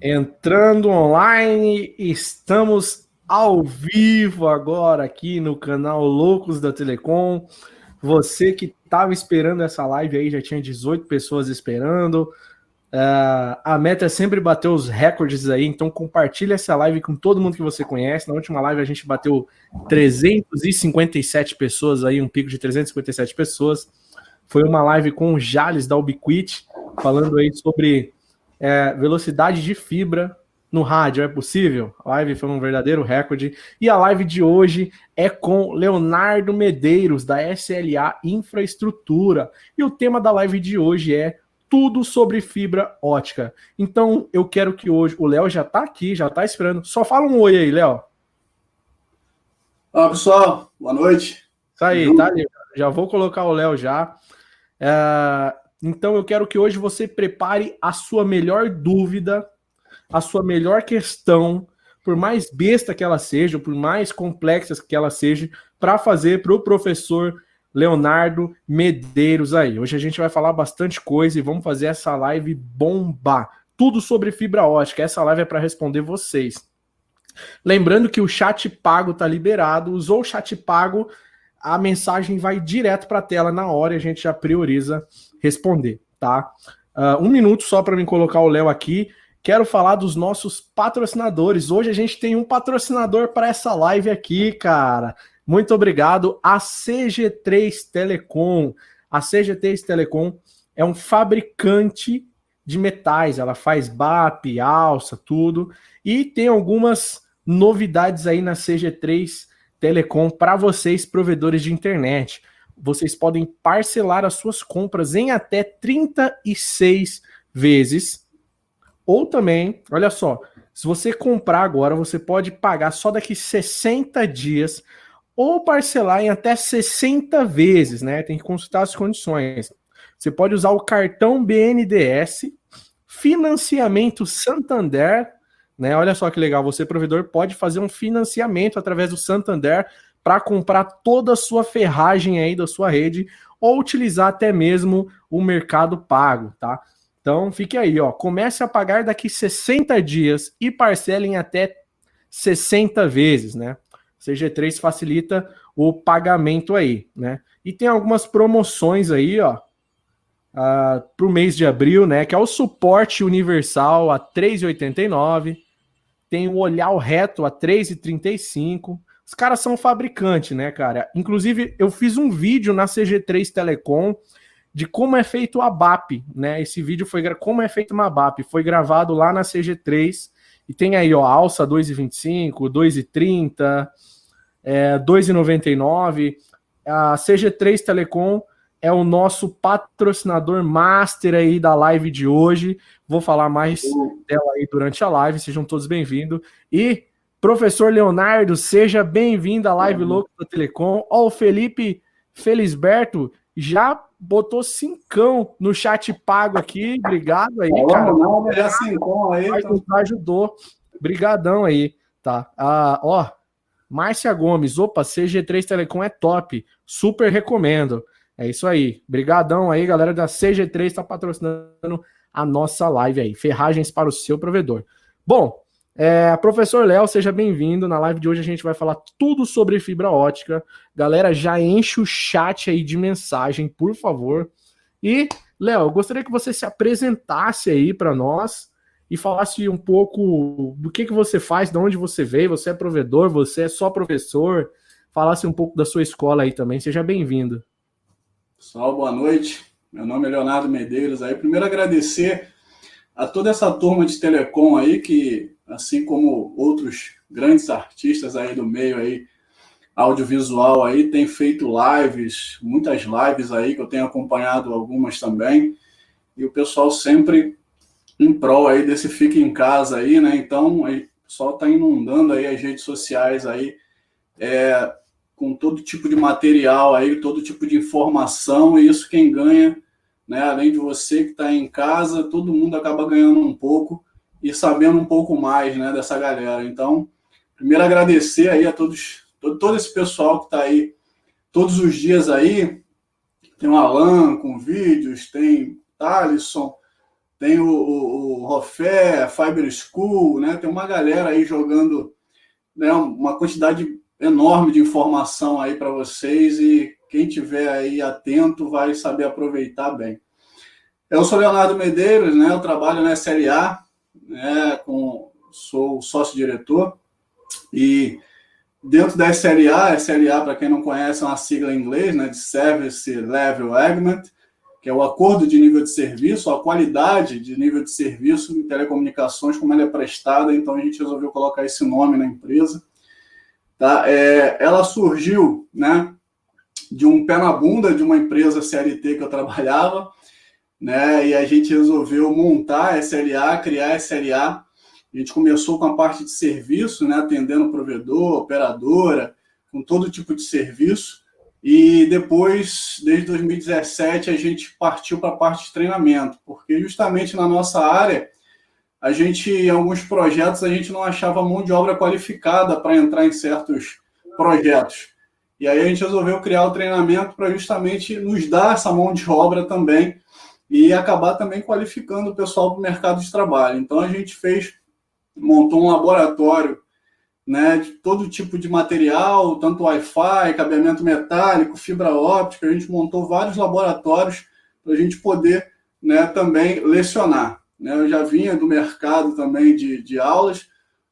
Entrando online, estamos ao vivo agora aqui no canal Loucos da Telecom. Você que estava esperando essa live aí, já tinha 18 pessoas esperando. Uh, a meta é sempre bater os recordes aí, então compartilhe essa live com todo mundo que você conhece. Na última live a gente bateu 357 pessoas aí, um pico de 357 pessoas. Foi uma live com o Jales da Ubiquit, falando aí sobre é, velocidade de fibra no rádio. É possível? A live foi um verdadeiro recorde. E a live de hoje é com Leonardo Medeiros, da SLA Infraestrutura. E o tema da live de hoje é tudo sobre fibra ótica. Então, eu quero que hoje. O Léo já está aqui, já está esperando. Só fala um oi aí, Léo. Olá, pessoal. Boa noite. Isso aí, tá ali. Já vou colocar o Léo já. É, então eu quero que hoje você prepare a sua melhor dúvida, a sua melhor questão, por mais besta que ela seja, por mais complexa que ela seja, para fazer para o professor Leonardo Medeiros aí. Hoje a gente vai falar bastante coisa e vamos fazer essa live bombar. Tudo sobre fibra ótica. Essa live é para responder vocês. Lembrando que o chat pago está liberado. Usou o chat pago, a mensagem vai direto para a tela na hora e a gente já prioriza responder, tá? Uh, um minuto só para me colocar o Léo aqui. Quero falar dos nossos patrocinadores. Hoje a gente tem um patrocinador para essa live aqui, cara. Muito obrigado a CG3 Telecom. A CG3 Telecom é um fabricante de metais. Ela faz BAP, alça, tudo. E tem algumas novidades aí na CG3 Telecom para vocês, provedores de internet vocês podem parcelar as suas compras em até 36 vezes. Ou também, olha só, se você comprar agora, você pode pagar só daqui 60 dias ou parcelar em até 60 vezes, né? Tem que consultar as condições. Você pode usar o cartão BNDS, financiamento Santander, né? Olha só que legal, você provedor pode fazer um financiamento através do Santander para comprar toda a sua ferragem aí da sua rede ou utilizar até mesmo o mercado pago, tá? Então fique aí, ó. Comece a pagar daqui 60 dias e parcelem até 60 vezes, né? CG3 facilita o pagamento aí, né? E tem algumas promoções aí, ó, uh, para o mês de abril, né? Que é o suporte universal a 3,89, tem o olhar reto a 3,35, os caras são fabricante, né, cara? Inclusive, eu fiz um vídeo na CG3 Telecom de como é feito a BAP, né? Esse vídeo foi como é feito uma BAP, foi gravado lá na CG3 e tem aí, ó, alça 2,25, 2,30, é, 2,99. A CG3 Telecom é o nosso patrocinador master aí da live de hoje. Vou falar mais dela aí durante a live, sejam todos bem-vindos. E Professor Leonardo, seja bem-vindo à live uhum. louca da Telecom. Ó, o Felipe Felisberto já botou cincão no chat pago aqui. Obrigado aí, Olá, cara. Não, já cincão aí. Tá. Ajudou. Obrigadão aí, tá? Ah, ó, Márcia Gomes, opa, CG3 Telecom é top. Super recomendo. É isso aí. Brigadão aí, galera da CG3 está patrocinando a nossa live aí. Ferragens para o seu provedor. Bom, é, professor Léo, seja bem-vindo. Na live de hoje a gente vai falar tudo sobre fibra ótica. Galera, já enche o chat aí de mensagem, por favor. E, Léo, eu gostaria que você se apresentasse aí para nós e falasse um pouco do que, que você faz, de onde você veio. Você é provedor, você é só professor. Falasse um pouco da sua escola aí também. Seja bem-vindo. Pessoal, boa noite. Meu nome é Leonardo Medeiros. Aí, primeiro agradecer a toda essa turma de telecom aí que assim como outros grandes artistas aí do meio aí audiovisual aí tem feito lives, muitas lives aí que eu tenho acompanhado algumas também. E o pessoal sempre em prol aí desse fica em casa aí, né? Então, aí, o pessoal está inundando aí as redes sociais aí é, com todo tipo de material aí, todo tipo de informação, e isso quem ganha, né? Além de você que está em casa, todo mundo acaba ganhando um pouco e sabendo um pouco mais né, dessa galera. Então, primeiro agradecer aí a todos, todo, todo esse pessoal que está aí todos os dias aí. Tem o Alan com vídeos, tem Thalisson, tem o, o, o Rofé, Fiber School, né? Tem uma galera aí jogando né, uma quantidade enorme de informação aí para vocês e quem tiver aí atento vai saber aproveitar bem. Eu sou Leonardo Medeiros, né? Eu trabalho na SLA, né? Com, sou sócio-diretor e dentro da SLA, SLA para quem não conhece é uma sigla em inglês, né? De Service Level Agreement que é o acordo de nível de serviço, a qualidade de nível de serviço em telecomunicações, como ela é prestada, então a gente resolveu colocar esse nome na empresa. Tá? É, ela surgiu né, de um pé na bunda de uma empresa CLT que eu trabalhava, né, e a gente resolveu montar a SLA, criar a SLA. A gente começou com a parte de serviço, né, atendendo provedor, operadora, com todo tipo de serviço. E depois, desde 2017, a gente partiu para a parte de treinamento, porque justamente na nossa área, a gente, em alguns projetos, a gente não achava mão de obra qualificada para entrar em certos projetos. E aí a gente resolveu criar o treinamento para justamente nos dar essa mão de obra também e acabar também qualificando o pessoal para o mercado de trabalho. Então a gente fez, montou um laboratório né, de todo tipo de material, tanto Wi-Fi, cabeamento metálico, fibra óptica. A gente montou vários laboratórios para a gente poder né, também lecionar. Né? Eu já vinha do mercado também de, de aulas,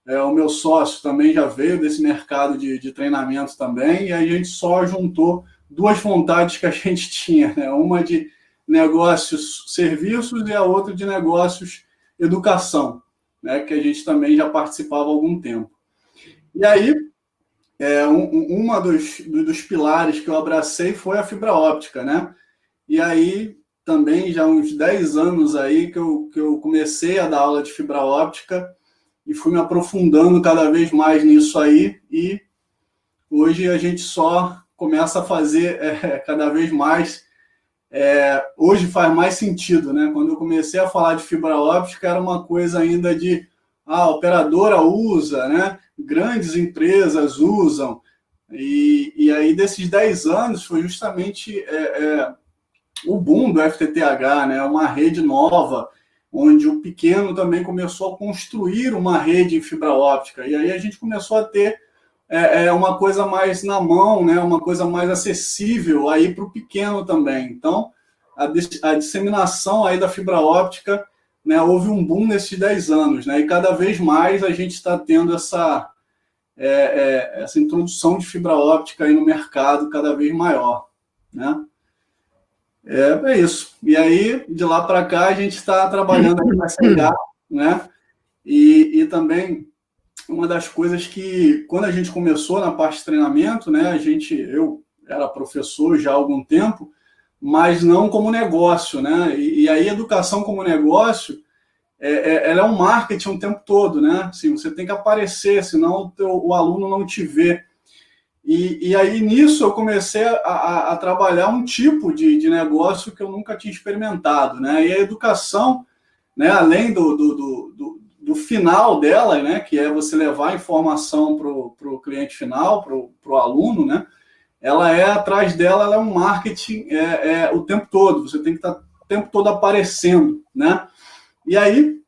é, o meu sócio também já veio desse mercado de, de treinamento também, e a gente só juntou duas vontades que a gente tinha, né? uma de negócios serviços e a outra de negócios educação, né? que a gente também já participava há algum tempo. E aí, é, um, uma dos, dos pilares que eu abracei foi a fibra óptica, né? E aí, também já uns 10 anos aí que eu, que eu comecei a dar aula de fibra óptica e fui me aprofundando cada vez mais nisso aí e hoje a gente só começa a fazer é, cada vez mais é, hoje faz mais sentido, né? Quando eu comecei a falar de fibra óptica era uma coisa ainda de ah, a operadora usa, né? grandes empresas usam. E, e aí, desses 10 anos, foi justamente é, é, o boom do FTTH, né? uma rede nova, onde o pequeno também começou a construir uma rede em fibra óptica. E aí a gente começou a ter é, é uma coisa mais na mão, né? uma coisa mais acessível aí para o pequeno também. Então, a, a disseminação aí da fibra óptica né, houve um boom nesses 10 anos, né, e cada vez mais a gente está tendo essa, é, é, essa introdução de fibra óptica aí no mercado cada vez maior. Né? É, é isso. E aí, de lá para cá, a gente está trabalhando aqui na SLA, né? E, e também uma das coisas que, quando a gente começou na parte de treinamento, né, a gente, eu era professor já há algum tempo, mas não como negócio, né? E, e aí, educação como negócio, é, é, ela é um marketing o tempo todo, né? Assim, você tem que aparecer, senão o, teu, o aluno não te vê. E, e aí, nisso, eu comecei a, a, a trabalhar um tipo de, de, negócio que eu nunca tinha experimentado, né? E a educação, né, além do, do, do, do final dela, né, que é você levar a informação para o cliente final, para o aluno, né? ela é atrás dela, ela é um marketing é, é, o tempo todo. Você tem que estar tá o tempo todo aparecendo, né? E aí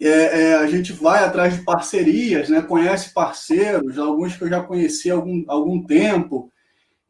é, é, a gente vai atrás de parcerias, né? Conhece parceiros, alguns que eu já conheci há algum, algum tempo.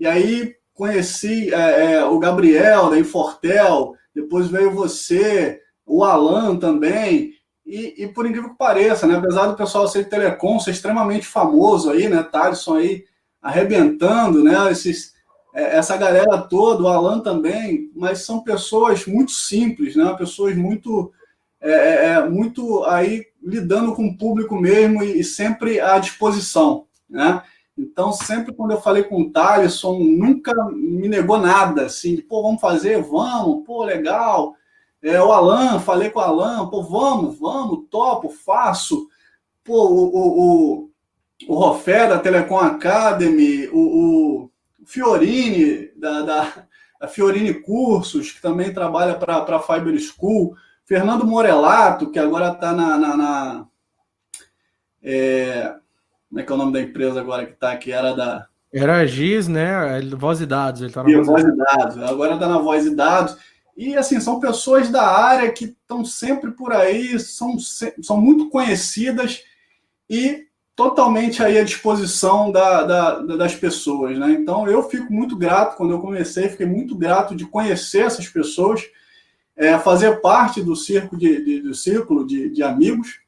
E aí conheci é, é, o Gabriel da Infortel, depois veio você, o Alan também. E, e, por incrível que pareça, né? Apesar do pessoal ser telecom, ser extremamente famoso aí, né? Thaleson aí arrebentando, né? Esses, é, essa galera toda, o Alan também, mas são pessoas muito simples, né? Pessoas muito, é, é, é, muito aí lidando com o público mesmo e, e, sempre à disposição, né? Então, sempre quando eu falei com o Thaleson, nunca me negou nada, assim, pô, vamos fazer, vamos, pô, legal. É, o Alan, falei com o Alan, pô, vamos, vamos, topo, faço. Pô, o, o, o o Rofé da Telecom Academy, o, o Fiorini da, da, da, Fiorini Cursos, que também trabalha para a Fiber School, Fernando Morelato, que agora está na. na, na é, como é que é o nome da empresa agora que está aqui? Era da. Era a GIS, né? Voz e Dados. Ele tá na voz e Dados. Agora está na Voz e Dados. E assim, são pessoas da área que estão sempre por aí, são, são muito conhecidas e totalmente aí à disposição da, da, das pessoas, né? Então eu fico muito grato quando eu comecei, fiquei muito grato de conhecer essas pessoas, é, fazer parte do círculo de, de, do círculo de, de amigos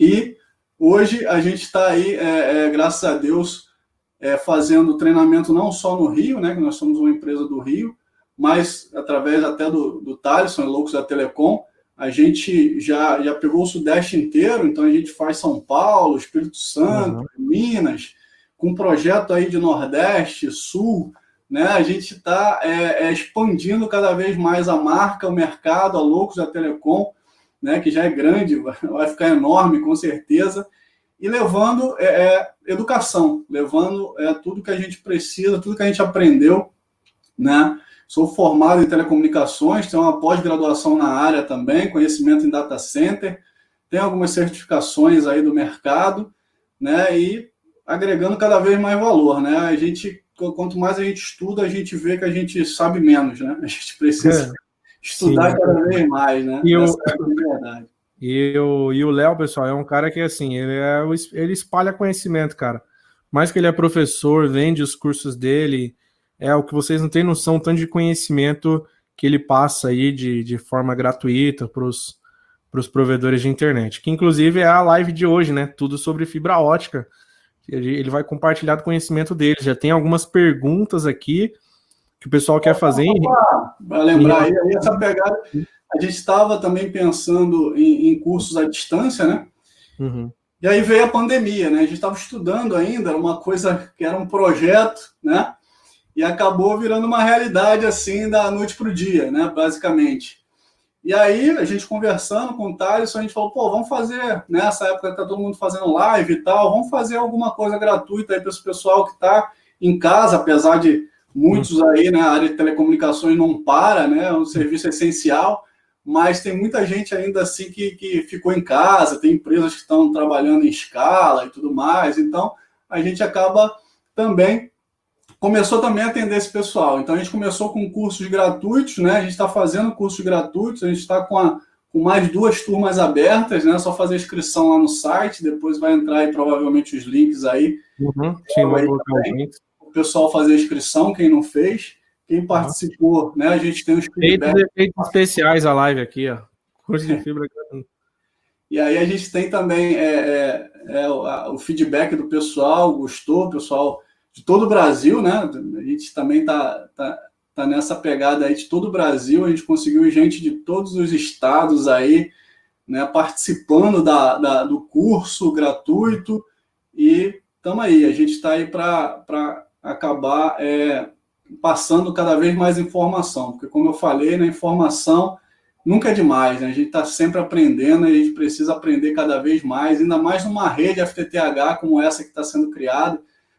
e hoje a gente está aí, é, é, graças a Deus, é, fazendo treinamento não só no Rio, né? Que nós somos uma empresa do Rio, mas através até do, do Thaleson, Loucos da Telecom, a gente já, já pegou o Sudeste inteiro, então a gente faz São Paulo, Espírito Santo, uhum. Minas, com um projeto aí de Nordeste, Sul, né? A gente está é, é, expandindo cada vez mais a marca, o mercado, a Loucos da Telecom, né? Que já é grande, vai ficar enorme com certeza, e levando é, é, educação, levando é, tudo que a gente precisa, tudo que a gente aprendeu, né? Sou formado em telecomunicações, tenho uma pós-graduação na área também, conhecimento em data center, tenho algumas certificações aí do mercado, né? E agregando cada vez mais valor, né? A gente, quanto mais a gente estuda, a gente vê que a gente sabe menos, né? A gente precisa é. estudar Sim, cada vez mais, né? E Essa é a verdade. E o, e o Léo, pessoal, é um cara que, assim, ele, é, ele espalha conhecimento, cara. Mais que ele é professor, vende os cursos dele, é o que vocês não têm noção, tanto de conhecimento que ele passa aí de, de forma gratuita para os provedores de internet. Que inclusive é a live de hoje, né? Tudo sobre fibra ótica. Ele vai compartilhar o conhecimento dele. Já tem algumas perguntas aqui que o pessoal quer fazer. Para lembrar aí, essa pegada. A gente estava também pensando em, em, cursos à distância, né? Uhum. E aí veio a pandemia, né? A gente estava estudando ainda, era uma coisa que era um projeto, né? E acabou virando uma realidade assim da noite para o dia, né? Basicamente. E aí, a gente conversando com o Thales, a gente falou, pô, vamos fazer, nessa época tá todo mundo fazendo live e tal, vamos fazer alguma coisa gratuita aí para esse pessoal que está em casa, apesar de muitos aí, né, a área de telecomunicações não para, né, é um serviço essencial, mas tem muita gente ainda assim que, que ficou em casa, tem empresas que estão trabalhando em escala e tudo mais, então a gente acaba também começou também a atender esse pessoal. Então a gente começou com cursos gratuitos, né? A gente está fazendo cursos gratuitos, a gente está com, a, com mais duas turmas abertas, né? Só fazer inscrição lá no site, depois vai entrar aí provavelmente os links aí. Uhum, sim, aí o pessoal fazer a inscrição, quem não fez. Quem participou, né? A gente tem os feedbacks. efeitos especiais a live aqui, ó. Curso de fibra. E aí a gente tem também é, é, é o feedback do pessoal, gostou, o pessoal de todo o Brasil, né? A gente também tá, tá, tá nessa pegada aí de todo o Brasil, a gente conseguiu gente de todos os estados aí, né, participando da, da do curso gratuito. E estamos aí, a gente está aí para acabar é, passando cada vez mais informação, porque como eu falei, na né, informação nunca é demais, né? a gente está sempre aprendendo e a gente precisa aprender cada vez mais, ainda mais numa rede FTTH como essa que está sendo criada,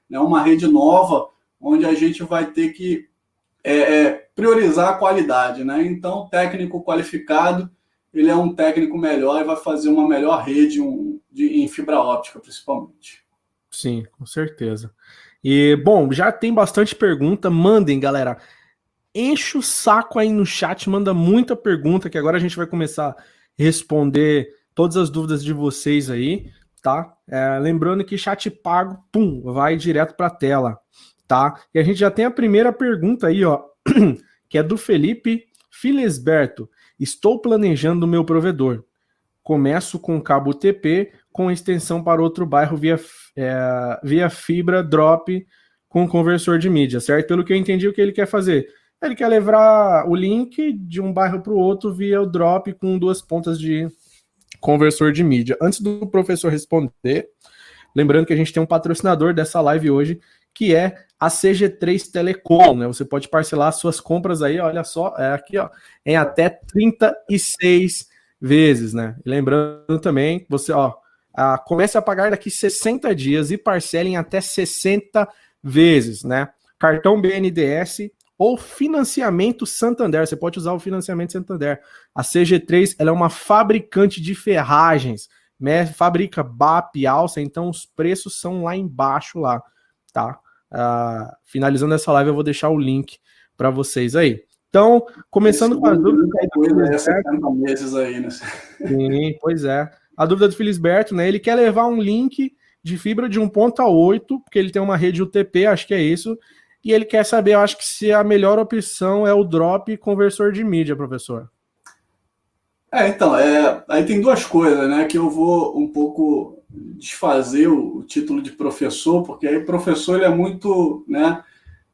né, uma rede nova, onde a gente vai ter que é, é, priorizar a qualidade. Né? Então, técnico qualificado, ele é um técnico melhor e vai fazer uma melhor rede um, de, em fibra óptica, principalmente. Sim, com certeza. E, bom, já tem bastante pergunta. Mandem, galera. Enche o saco aí no chat, manda muita pergunta, que agora a gente vai começar a responder todas as dúvidas de vocês aí tá? É, lembrando que chat pago, pum, vai direto para a tela, tá? E a gente já tem a primeira pergunta aí, ó, que é do Felipe Filesberto. Estou planejando o meu provedor. Começo com cabo TP com extensão para outro bairro via, é, via fibra drop com conversor de mídia, certo? Pelo que eu entendi, o que ele quer fazer? Ele quer levar o link de um bairro para o outro via o drop com duas pontas de conversor de mídia. Antes do professor responder, lembrando que a gente tem um patrocinador dessa live hoje, que é a CG3 Telecom, né? Você pode parcelar suas compras aí, olha só, é aqui, ó, em até 36 vezes, né? Lembrando também, você, ó, a, comece a pagar daqui 60 dias e parcele em até 60 vezes, né? Cartão BNDES ou financiamento Santander. Você pode usar o financiamento Santander. A CG3 ela é uma fabricante de ferragens, né? fabrica BAP, alça, então os preços são lá embaixo lá, tá? Uh, finalizando essa live, eu vou deixar o link para vocês aí. Então, começando com as dúvidas. Aí meses aí, né? Sim, pois é. A dúvida do Felisberto, né? Ele quer levar um link de fibra de 1.8, porque ele tem uma rede UTP, acho que é isso. E ele quer saber, eu acho que se a melhor opção é o drop conversor de mídia, professor. É, então, é, aí tem duas coisas, né? Que eu vou um pouco desfazer o, o título de professor, porque aí professor ele é muito, né?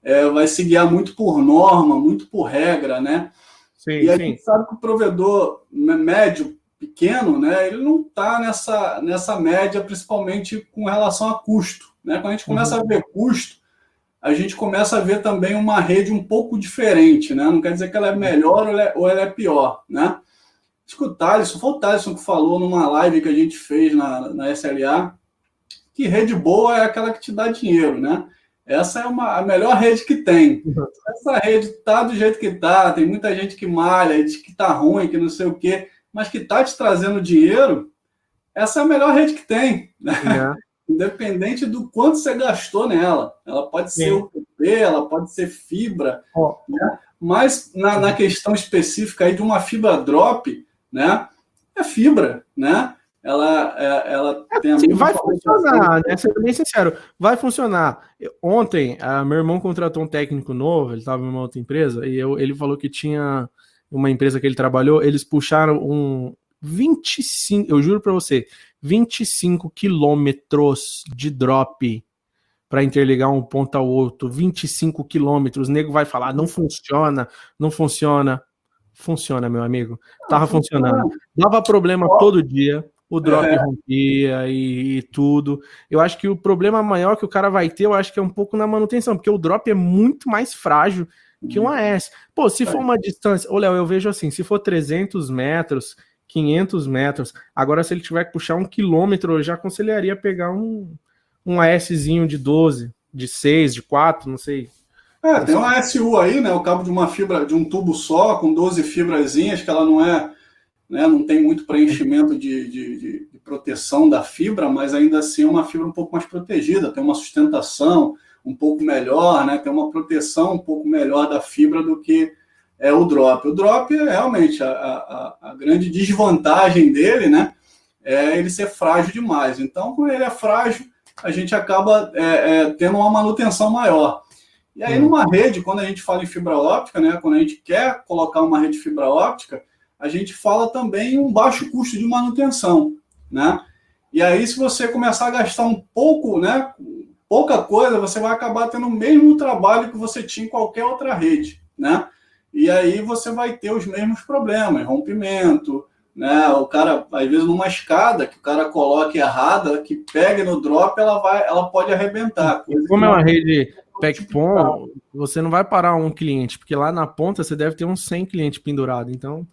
é, vai se guiar muito por norma, muito por regra, né? Sim, e a sim. gente sabe que o provedor médio, pequeno, né, ele não está nessa, nessa média, principalmente com relação a custo. Né? Quando a gente começa uhum. a ver custo, a gente começa a ver também uma rede um pouco diferente, né? Não quer dizer que ela é melhor ou ela é, ou ela é pior, né? Acho que o Thaleson, foi o Thaleson que falou numa live que a gente fez na, na SLA, que rede boa é aquela que te dá dinheiro, né? Essa é uma, a melhor rede que tem. Uhum. Essa rede está do jeito que está, tem muita gente que malha, diz que está ruim, que não sei o quê, mas que está te trazendo dinheiro, essa é a melhor rede que tem. Né? É. Independente do quanto você gastou nela. Ela pode Sim. ser UTP, ela pode ser fibra, oh. né? mas na, na questão específica aí de uma fibra drop, né? É fibra, né? ela, é, ela é, tem Sim, vai funcionar, né? Sendo bem sincero, vai funcionar. Ontem, a, meu irmão contratou um técnico novo, ele estava em uma outra empresa, e eu, ele falou que tinha uma empresa que ele trabalhou, eles puxaram um 25, eu juro para você, 25 quilômetros de drop para interligar um ponto ao outro, 25 quilômetros, o nego vai falar, não funciona, não funciona. Funciona, meu amigo. Tava funcionando. Dava problema todo dia o drop é. rompia e, e, tudo. Eu acho que o problema maior que o cara vai ter, eu acho que é um pouco na manutenção, porque o drop é muito mais frágil que um AS. Pô, se for é. uma distância, ô Léo, eu vejo assim, se for 300 metros, 500 metros, agora se ele tiver que puxar um quilômetro, eu já aconselharia pegar um, um ASzinho de 12, de 6, de 4, não sei. É, tem um ASU aí, né, o cabo de uma fibra, de um tubo só, com 12 fibrazinhas, que ela não é né? não tem muito preenchimento de, de, de, de, proteção da fibra, mas ainda assim é uma fibra um pouco mais protegida, tem uma sustentação um pouco melhor, né? tem uma proteção um pouco melhor da fibra do que é o drop. O drop é realmente a, a, a grande desvantagem dele, né? É ele ser frágil demais. Então, quando ele é frágil, a gente acaba é, é, tendo uma manutenção maior. E aí, hum. numa rede, quando a gente fala em fibra óptica, né? Quando a gente quer colocar uma rede fibra óptica, a gente fala também um baixo custo de manutenção, né? E aí, se você começar a gastar um pouco, né, pouca coisa, você vai acabar tendo o mesmo trabalho que você tinha em qualquer outra rede, né? E aí você vai ter os mesmos problemas, rompimento, né? O cara, às vezes, numa escada que o cara coloque errada, que pegue no drop, ela vai, ela pode arrebentar. Como é uma rede PECPON, você não vai parar um cliente, porque lá na ponta você deve ter uns 100 clientes pendurados, então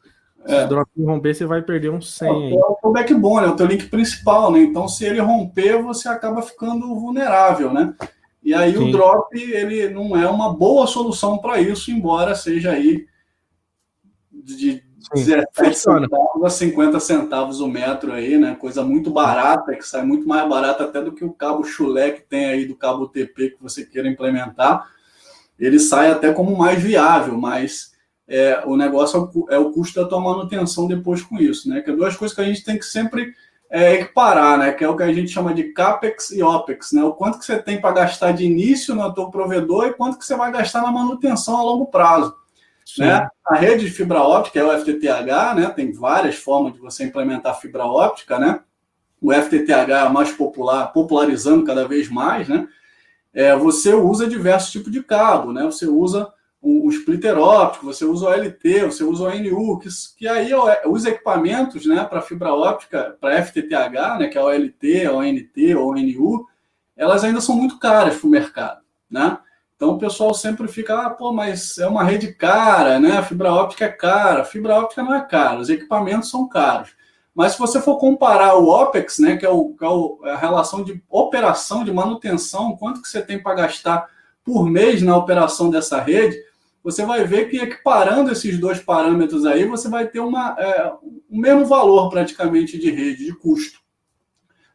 se é. o drop romper, você vai perder uns 100 aí. É o backbone, é o teu link principal, né? Então, se ele romper, você acaba ficando vulnerável, né? E aí Sim. o drop, ele não é uma boa solução para isso, embora seja aí de 17 centavos a 50 centavos o metro aí, né? Coisa muito barata, que sai muito mais barata até do que o cabo chulé que tem aí do cabo TP que você queira implementar. Ele sai até como mais viável, mas é, o negócio é o custo da tua manutenção depois com isso, né? Que é duas coisas que a gente tem que sempre é, equiparar, né? Que é o que a gente chama de CAPEX e OPEX, né? O quanto que você tem para gastar de início no teu provedor e quanto que você vai gastar na manutenção a longo prazo. Né? A rede de fibra óptica é o FTTH, né? Tem várias formas de você implementar fibra óptica, né? O FTTH é mais popular, popularizando cada vez mais, né? É, você usa diversos tipos de cabo, né? Você usa o, o splitter óptico, você usa o LT, você usa o NU, que, que aí os equipamentos né, para fibra óptica, para FTTH, né, que é o LT, o NT ou NU, elas ainda são muito caras para o mercado. Né? Então o pessoal sempre fica, ah, pô, mas é uma rede cara, né? A fibra óptica é cara. A fibra óptica não é cara, os equipamentos são caros. Mas se você for comparar o OPEX, né, que é, o, que é a relação de operação, de manutenção, quanto que você tem para gastar por mês na operação dessa rede, você vai ver que equiparando esses dois parâmetros aí, você vai ter uma, é, o mesmo valor praticamente de rede, de custo.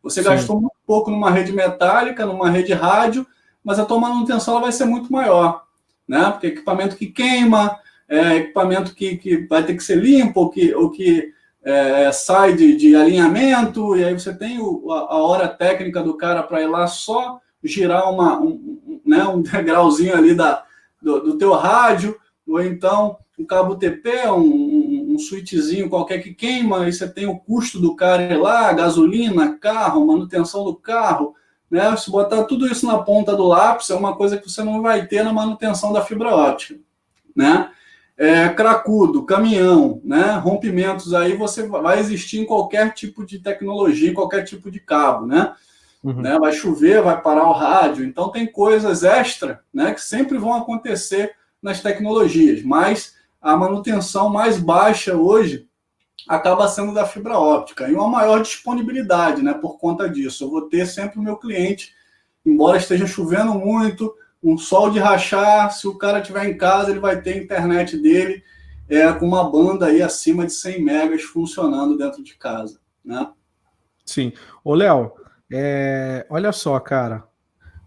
Você Sim. gastou muito pouco numa rede metálica, numa rede rádio, mas a tua manutenção vai ser muito maior, né? Porque equipamento que queima, é, equipamento que, que vai ter que ser limpo, ou que, ou que é, sai de, de, alinhamento, e aí você tem o, a, a, hora técnica do cara para ir lá só girar uma, um, né, um degrauzinho ali da, do, do teu rádio, ou então um cabo TP, um, um, um qualquer que queima, aí você tem o custo do cara lá, gasolina, carro, manutenção do carro, né? Se botar tudo isso na ponta do lápis, é uma coisa que você não vai ter na manutenção da fibra óptica, né? É, cracudo, caminhão, né? Rompimentos aí você vai existir em qualquer tipo de tecnologia, em qualquer tipo de cabo, né? Uhum. né? Vai chover, vai parar o rádio, então tem coisas extra, né? Que sempre vão acontecer nas tecnologias, mas a manutenção mais baixa hoje acaba sendo da fibra óptica e uma maior disponibilidade, né? Por conta disso, eu vou ter sempre o meu cliente, embora esteja chovendo muito, um sol de rachar, se o cara estiver em casa, ele vai ter a internet dele é, com uma banda aí acima de 100 megas funcionando dentro de casa, né? Sim. Ô, Léo, é... olha só, cara,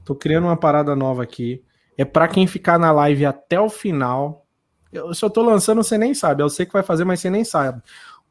tô criando uma parada nova aqui. É para quem ficar na live até o final. Eu só tô lançando, você nem sabe. Eu sei que vai fazer, mas você nem sabe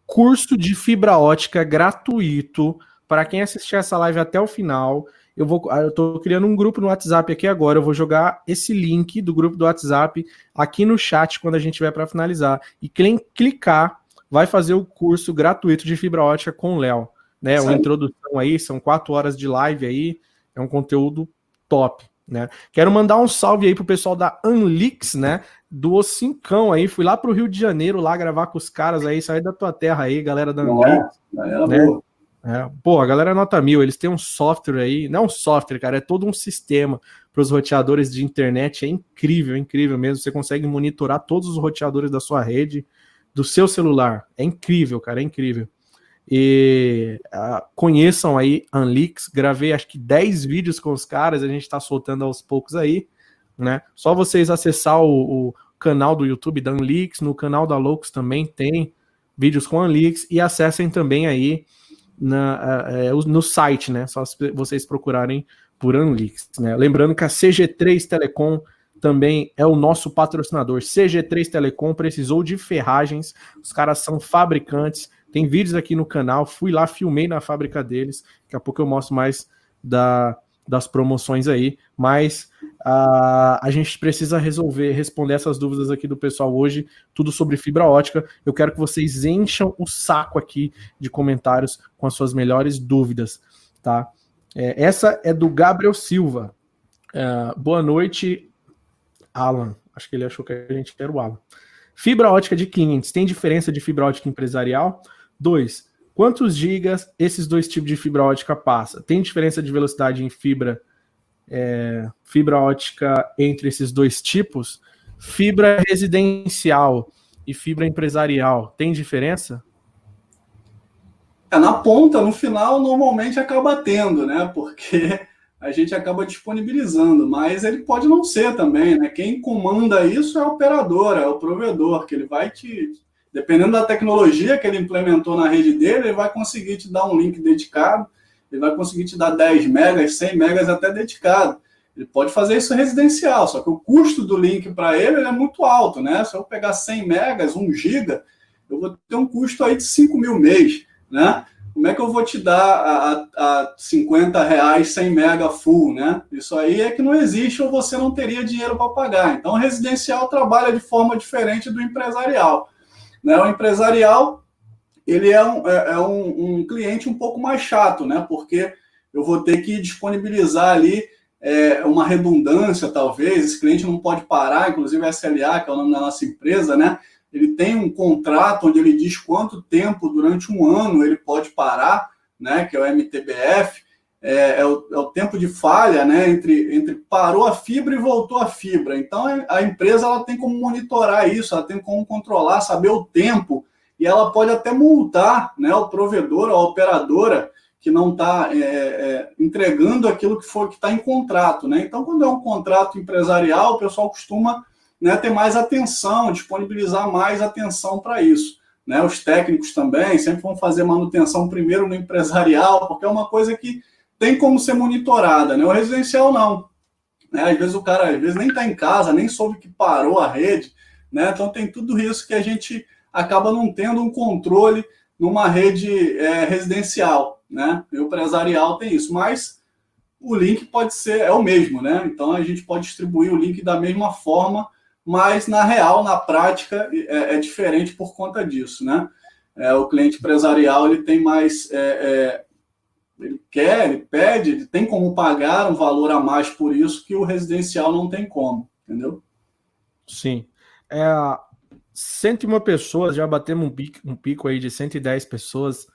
curso de fibra ótica gratuito para quem assistir essa live até o final. Eu vou, eu tô criando um grupo no WhatsApp aqui agora. Eu vou jogar esse link do grupo do WhatsApp aqui no chat quando a gente tiver para finalizar. E quem clicar vai fazer o curso gratuito de fibra ótica com o Léo, né? Uma introdução aí, são quatro horas de live aí, é um conteúdo top. Né? Quero mandar um salve aí pro pessoal da Anlix, né? Do Cincão aí. Fui lá pro Rio de Janeiro lá gravar com os caras aí, sair da tua terra aí, galera da Anlix. Né? É, pô, a galera nota mil, eles têm um software aí, não um software, cara, é todo um sistema para os roteadores de internet, é incrível, é incrível mesmo. Você consegue monitorar todos os roteadores da sua rede, do seu celular. É incrível, cara, é incrível. E uh, conheçam aí Unleaks. Gravei acho que 10 vídeos com os caras, a gente está soltando aos poucos aí, né? Só vocês acessar o, o canal do YouTube da Unleaks, no canal da Loucos também tem vídeos com Unleaks e acessem também aí na, uh, uh, no site, né? Só vocês procurarem por Unleaks, né? Lembrando que a CG3 Telecom também é o nosso patrocinador. CG3 Telecom precisou de ferragens, os caras são fabricantes tem vídeos aqui no canal, fui lá, filmei na fábrica deles. Daqui a pouco eu mostro mais da, das promoções aí. Mas uh, a gente precisa resolver, responder essas dúvidas aqui do pessoal hoje, tudo sobre fibra ótica. Eu quero que vocês encham o saco aqui de comentários com as suas melhores dúvidas, tá? É, essa é do Gabriel Silva. Uh, boa noite, Alan. Acho que ele achou que a gente era o Alan. Fibra ótica de clientes tem diferença de fibra ótica empresarial? Dois, quantos gigas esses dois tipos de fibra ótica passa? Tem diferença de velocidade em fibra é, fibra ótica entre esses dois tipos? Fibra residencial e fibra empresarial tem diferença? É, na ponta, no final, normalmente acaba tendo, né? Porque a gente acaba disponibilizando, mas ele pode não ser também, né? Quem comanda isso é a operadora, é o provedor, que ele vai te, Dependendo da tecnologia que ele implementou na rede dele, ele vai conseguir te dar um link dedicado, ele vai conseguir te dar 10 megas, 100 megas até dedicado. Ele pode fazer isso residencial, só que o custo do link para ele, ele, é muito alto, né? Se eu pegar 100 megas, 1 giga, eu vou ter um custo aí de 5 mil mês, né? Como é que eu vou te dar a, a 50 reais 100 mega full, né? Isso aí é que não existe ou você não teria dinheiro para pagar. Então, o residencial trabalha de forma diferente do empresarial. Né? O empresarial ele é, um, é, é um, um, cliente um pouco mais chato, né? Porque eu vou ter que disponibilizar ali é, uma redundância, talvez. Esse cliente não pode parar, inclusive a SLA, que é o nome da nossa empresa, né? Ele tem um contrato onde ele diz quanto tempo durante um ano ele pode parar, né? Que é o MTBF. É, é, o, é, o, tempo de falha né, entre, entre parou a fibra e voltou a fibra. Então a empresa ela tem como monitorar isso, ela tem como controlar, saber o tempo, e ela pode até multar né, o provedor, a operadora, que não está é, é, entregando aquilo que foi que está em contrato. Né? Então, quando é um contrato empresarial, o pessoal costuma né, ter mais atenção, disponibilizar mais atenção para isso. Né? Os técnicos também sempre vão fazer manutenção primeiro no empresarial, porque é uma coisa que tem como ser monitorada, né? O residencial não. Né? Às vezes o cara às vezes nem está em casa, nem soube que parou a rede, né? Então tem tudo isso que a gente acaba não tendo um controle numa rede é, residencial, né? O empresarial tem isso, mas o link pode ser é o mesmo, né? Então a gente pode distribuir o link da mesma forma, mas na real, na prática, é, é diferente por conta disso, né? É, o cliente empresarial ele tem mais é, é, ele quer, ele pede, ele tem como pagar um valor a mais por isso que o residencial não tem como, entendeu? Sim. É, 101 pessoas, já batemos um pico, um pico aí de 110 pessoas.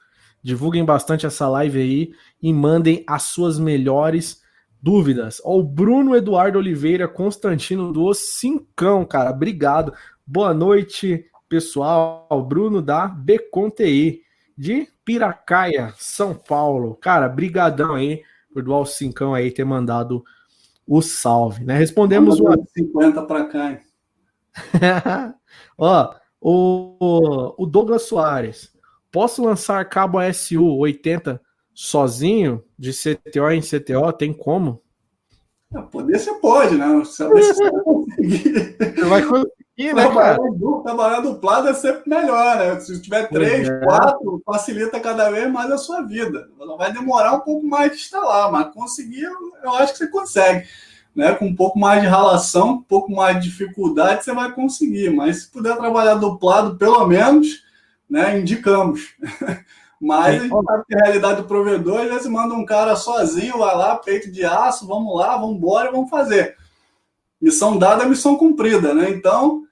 Divulguem bastante essa live aí e mandem as suas melhores dúvidas. Ó, o Bruno Eduardo Oliveira Constantino do Cincão, cara. Obrigado. Boa noite, pessoal. Bruno da Beconti de Piracaia, São Paulo. Cara, brigadão aí por doar o cincão aí ter mandado o salve, né? Respondemos o 50 para cá. Ó, o, o Douglas Soares. Posso lançar cabo ASU 80 sozinho de CTO em CTO? Tem como? Poder você pode, né? Você vai conseguir. Conseguir, né, cara? Trabalhar duplado é sempre melhor, né? Se tiver três, é. quatro, facilita cada vez mais a sua vida. Vai demorar um pouco mais de instalar, mas conseguir, eu acho que você consegue né, com um pouco mais de ralação, um pouco mais de dificuldade, você vai conseguir. Mas se puder trabalhar duplado, pelo menos, né, indicamos. Mas a gente sabe que a realidade do provedor, às vezes manda um cara sozinho, vai lá, peito de aço, vamos lá, vamos embora, vamos fazer. Missão dada é missão cumprida, né? Então,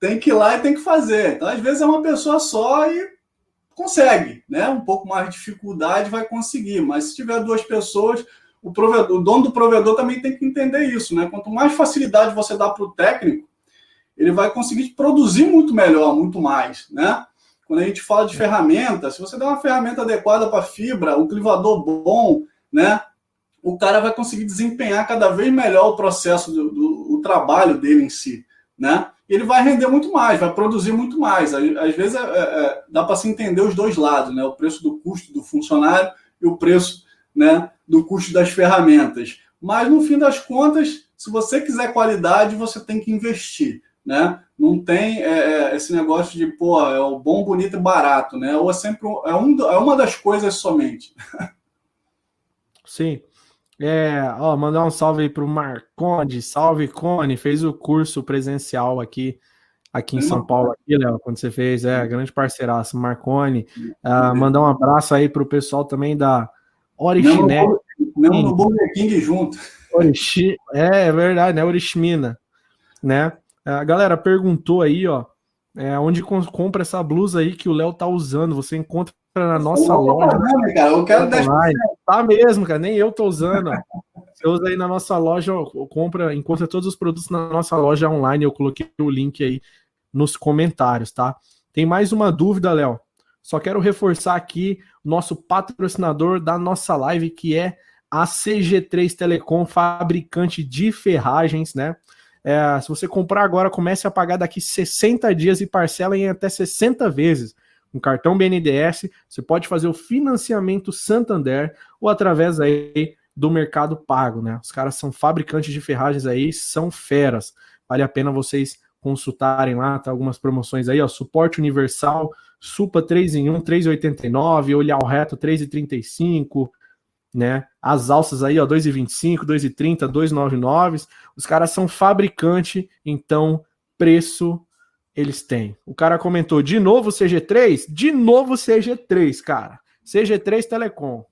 tem que ir lá e tem que fazer. Então, às vezes é uma pessoa só e consegue, né? Um pouco mais de dificuldade vai conseguir, mas se tiver duas pessoas, o, provedor, o dono do provedor também tem que entender isso, né? Quanto mais facilidade você dá para o técnico, ele vai conseguir produzir muito melhor, muito mais, né? Quando a gente fala de ferramenta, se você der uma ferramenta adequada para fibra, um clivador bom, né? O cara vai conseguir desempenhar cada vez melhor o processo do, do o trabalho dele em si, né? Ele vai render muito mais, vai produzir muito mais. Às vezes é, é, é dá para se entender os dois lados, né? O preço do custo do funcionário e o preço, né? do custo das ferramentas. Mas no fim das contas, se você quiser qualidade, você tem que investir, né? Não tem é, é esse negócio de, pô, é o bom, bonito e barato, né? Ou é sempre é, um, é uma das coisas somente. Sim. É, ó, mandar um salve aí para o Marconde, salve Cone, fez o curso presencial aqui aqui em São Paulo, aqui, Léo, quando você fez, é, grande parceiraço, Marcone. Uh, mandar um abraço aí para o pessoal também da Orichiné. Mesmo no Burger King junto. Orichi, é, é verdade, né? Orishimina, né? A galera perguntou aí, ó, é, onde compra essa blusa aí que o Léo tá usando. Você encontra na nossa loja. Tá, cara, eu quero online. Tá mesmo, cara. Nem eu tô usando. Você usa aí na nossa loja, compra, encontra todos os produtos na nossa loja online. Eu coloquei o link aí nos comentários, tá? Tem mais uma dúvida, Léo. Só quero reforçar aqui nosso patrocinador da nossa live, que é a CG3 Telecom, fabricante de ferragens, né? É, se você comprar agora, comece a pagar daqui 60 dias e parcela em até 60 vezes. Com cartão BNDES, você pode fazer o financiamento Santander ou através aí do Mercado Pago, né? Os caras são fabricantes de ferragens aí, são feras. Vale a pena vocês consultarem lá, tá algumas promoções aí, ó, suporte universal, Supa 3 em 1, 3,89, olhar o reto 3,35, né? As alças aí, ó, 2,25, 2,30, 2,99. Os caras são fabricante, então preço eles têm. O cara comentou de novo CG3, de novo CG3, cara. CG3 Telecom.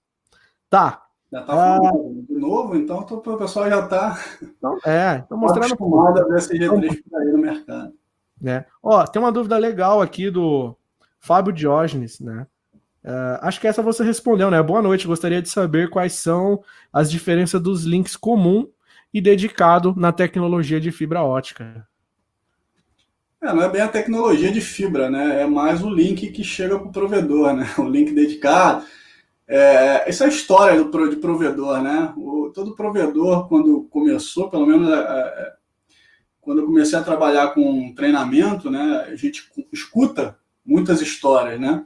Tá. Já tá ah, de novo, então o pessoal já tá. Então, é, tô mostrando. Acostumado a ver CG3 por aí no mercado. É. Ó, tem uma dúvida legal aqui do Fábio Diógenes, né? Uh, acho que essa você respondeu, né? Boa noite. Gostaria de saber quais são as diferenças dos links comum e dedicado na tecnologia de fibra ótica. É, não é bem a tecnologia de fibra, né? É mais o link que chega para o provedor, né? O link dedicado. É, essa é a história do de provedor, né? O, todo provedor, quando começou, pelo menos é, é, quando eu comecei a trabalhar com treinamento, né? A gente escuta muitas histórias, né?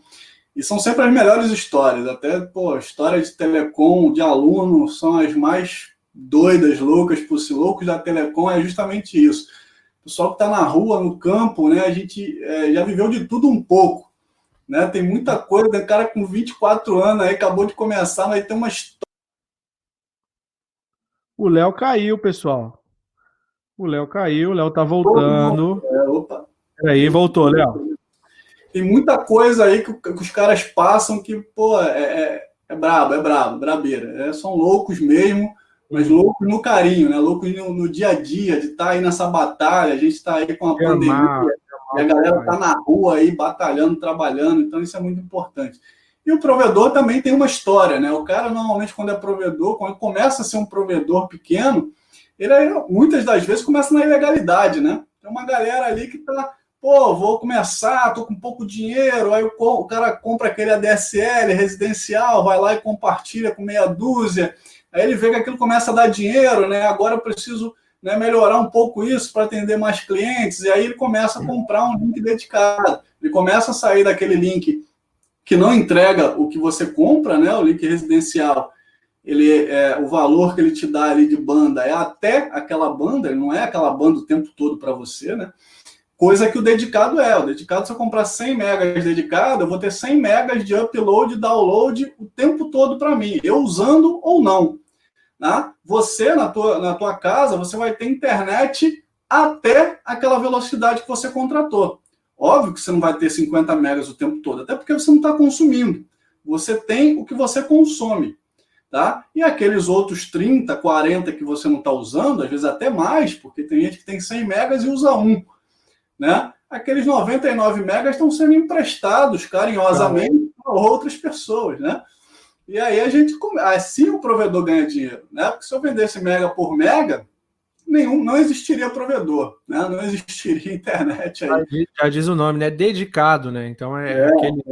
E são sempre as melhores histórias. Até, pô, história de telecom, de aluno, são as mais doidas, loucas, por si loucos da telecom, é justamente isso. Pessoal que está na rua, no campo, né? A gente é, já viveu de tudo um pouco. Né? Tem muita coisa, tem cara com 24 anos aí, acabou de começar, mas tem uma história. O Léo caiu, pessoal. O Léo caiu, o Léo tá voltando. É, opa. Peraí, voltou, Léo. Tem muita coisa aí que, que, os caras passam que, pô, é, é, é brabo, é brabo, brabeira. É, são loucos mesmo mas loucos no carinho, né? Loucos no, no, dia a dia, de estar tá aí nessa batalha, a gente está aí com a é pandemia, é e a galera está na rua aí batalhando, trabalhando, então isso é muito importante. E o provedor também tem uma história, né? O cara normalmente quando é provedor, quando começa a ser um provedor pequeno, ele muitas das vezes começa na ilegalidade, né? Tem uma galera ali que tá, pô, vou começar, tô com pouco dinheiro, aí o cara compra aquele ADSL residencial, vai lá e compartilha com meia dúzia, Aí ele vê que aquilo começa a dar dinheiro, né? Agora eu preciso né, melhorar um pouco isso para atender mais clientes. E aí ele começa a comprar um link dedicado. Ele começa a sair daquele link que não entrega o que você compra, né? O link residencial. Ele, é, o valor que ele te dá ali de banda é até aquela banda, ele não é aquela banda o tempo todo para você, né? Coisa que o dedicado é. O dedicado, se eu comprar 100 megas dedicado, eu vou ter 100 megas de upload e download o tempo todo para mim, eu usando ou não. Né? Você, na tua, na tua casa, você vai ter internet até aquela velocidade que você contratou. Óbvio que você não vai ter 50 megas o tempo todo, até porque você não está consumindo. Você tem o que você consome. Tá? E aqueles outros 30, 40 que você não está usando, às vezes até mais, porque tem gente que tem 100 megas e usa um né? Aqueles 99 megas estão sendo emprestados carinhosamente para outras pessoas, né? E aí a gente assim o provedor ganha dinheiro, né? Porque se eu vendesse mega por mega, nenhum não existiria provedor, né? Não existiria internet aí. Já diz o nome, né? Dedicado, né? Então é, é aquele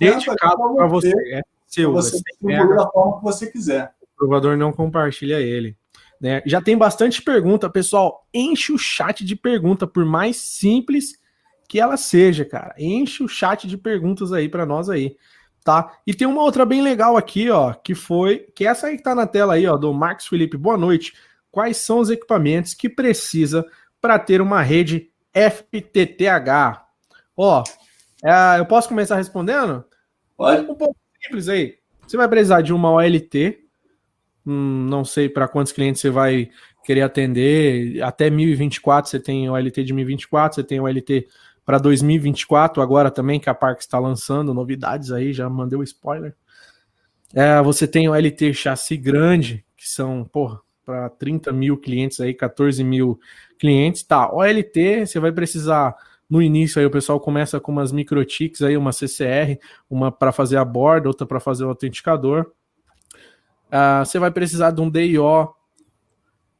é dedicado para você, você, é seu, você distribuir da forma que você quiser. O provador não compartilha ele. Né? Já tem bastante pergunta, pessoal. Enche o chat de pergunta, por mais simples que ela seja, cara. Enche o chat de perguntas aí para nós aí, tá? E tem uma outra bem legal aqui, ó, que foi, que essa aí que tá na tela aí, ó, do Marcos Felipe. Boa noite. Quais são os equipamentos que precisa para ter uma rede FTTH? Ó, é, eu posso começar respondendo? Pode. Um pouco simples aí. Você vai precisar de uma OLT, Hum, não sei para quantos clientes você vai querer atender. Até 1024 você tem o LT de 1024, você tem o LT para 2024 agora também, que a Park está lançando novidades aí, já mandei o spoiler. É, você tem o LT chassi grande, que são, porra, para 30 mil clientes aí, 14 mil clientes. Tá, o LT você vai precisar. No início aí o pessoal começa com umas microtics aí, uma CCR, uma para fazer a borda, outra para fazer o autenticador. Uh, você vai precisar de um DIO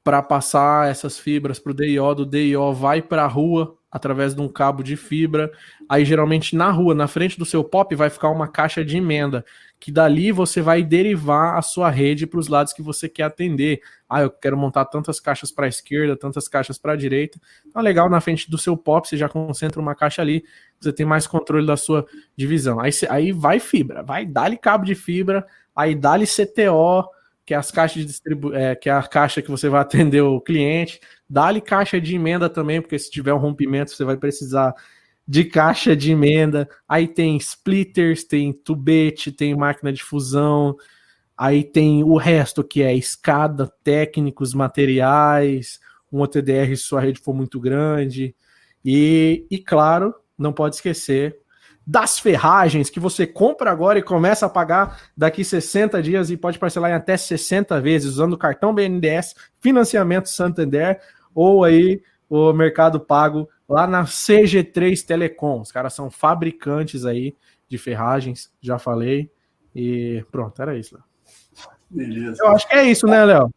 para passar essas fibras para o DIO. Do DIO vai para a rua através de um cabo de fibra. Aí, geralmente, na rua, na frente do seu POP, vai ficar uma caixa de emenda, que dali você vai derivar a sua rede para os lados que você quer atender. Ah, eu quero montar tantas caixas para a esquerda, tantas caixas para a direita. Então, legal, na frente do seu POP, você já concentra uma caixa ali, você tem mais controle da sua divisão. Aí, aí vai fibra, vai dar-lhe cabo de fibra, aí dá-lhe CTO, que é as caixas de distribu é, que é a caixa que você vai atender o cliente, dá-lhe caixa de emenda também, porque se tiver um rompimento você vai precisar de caixa de emenda. Aí tem splitters, tem tubete, tem máquina de fusão, aí tem o resto que é escada, técnicos, materiais, um OTDR se sua rede for muito grande. E, e claro, não pode esquecer das ferragens que você compra agora e começa a pagar daqui 60 dias e pode parcelar em até 60 vezes usando o cartão BNDES, financiamento Santander ou aí o Mercado Pago lá na CG3 Telecom. Os caras são fabricantes aí de ferragens, já falei. E pronto, era isso. Beleza. Eu acho que é isso, né, Léo?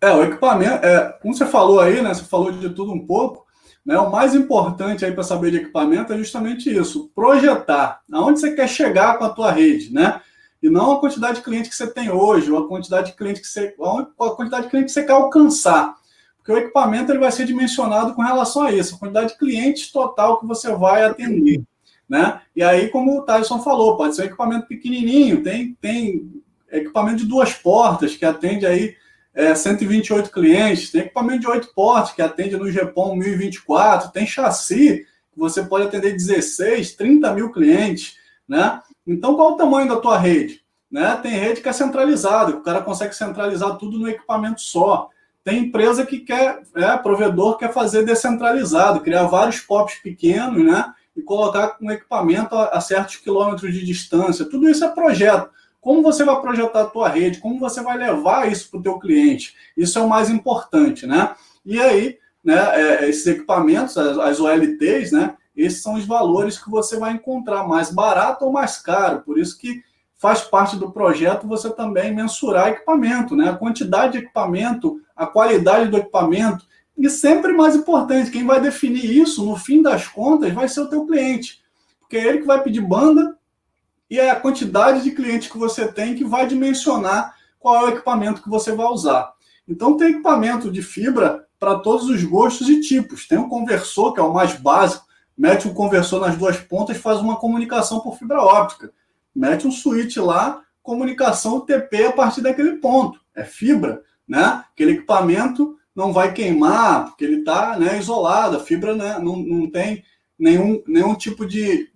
É, o equipamento, é, como você falou aí, né? Você falou de tudo um pouco. Né? O mais importante aí para saber de equipamento é justamente isso: projetar aonde você quer chegar com a tua rede, né? E não a quantidade de cliente que você tem hoje, ou a quantidade de cliente que você, a quantidade de cliente que você quer alcançar. Porque o equipamento ele vai ser dimensionado com relação a isso, a quantidade de clientes total que você vai atender. Né? E aí, como o Tyson falou, pode ser um equipamento pequenininho, tem, tem equipamento de duas portas que atende aí é, 128 clientes, tem equipamento de 8 portas que atende no GPON 1024, tem chassi que você pode atender 16, 30 mil clientes, né? Então, qual o tamanho da tua rede? Né? Tem rede que é centralizada, o cara consegue centralizar tudo no equipamento só. Tem empresa que quer, é, provedor quer fazer descentralizado, criar vários POPs pequenos, né? E colocar um equipamento a, a certos quilômetros de distância. Tudo isso é projeto. Como você vai projetar a tua rede? Como você vai levar isso para o teu cliente? Isso é o mais importante, né? E aí, né, é, esses equipamentos, as, as OLTs, né? Esses são os valores que você vai encontrar, mais barato ou mais caro. Por isso que faz parte do projeto você também mensurar equipamento, né? A quantidade de equipamento, a qualidade do equipamento. E sempre mais importante, quem vai definir isso, no fim das contas, vai ser o teu cliente. Porque é ele que vai pedir banda e é a quantidade de clientes que você tem que vai dimensionar qual é o equipamento que você vai usar. Então tem equipamento de fibra para todos os gostos e tipos. Tem um conversor, que é o mais básico, mete um conversor nas duas pontas faz uma comunicação por fibra óptica. Mete um switch lá, comunicação TP a partir daquele ponto. É fibra, né? Aquele equipamento não vai queimar, porque ele está né, isolado. A fibra né, não, não tem nenhum, nenhum tipo de,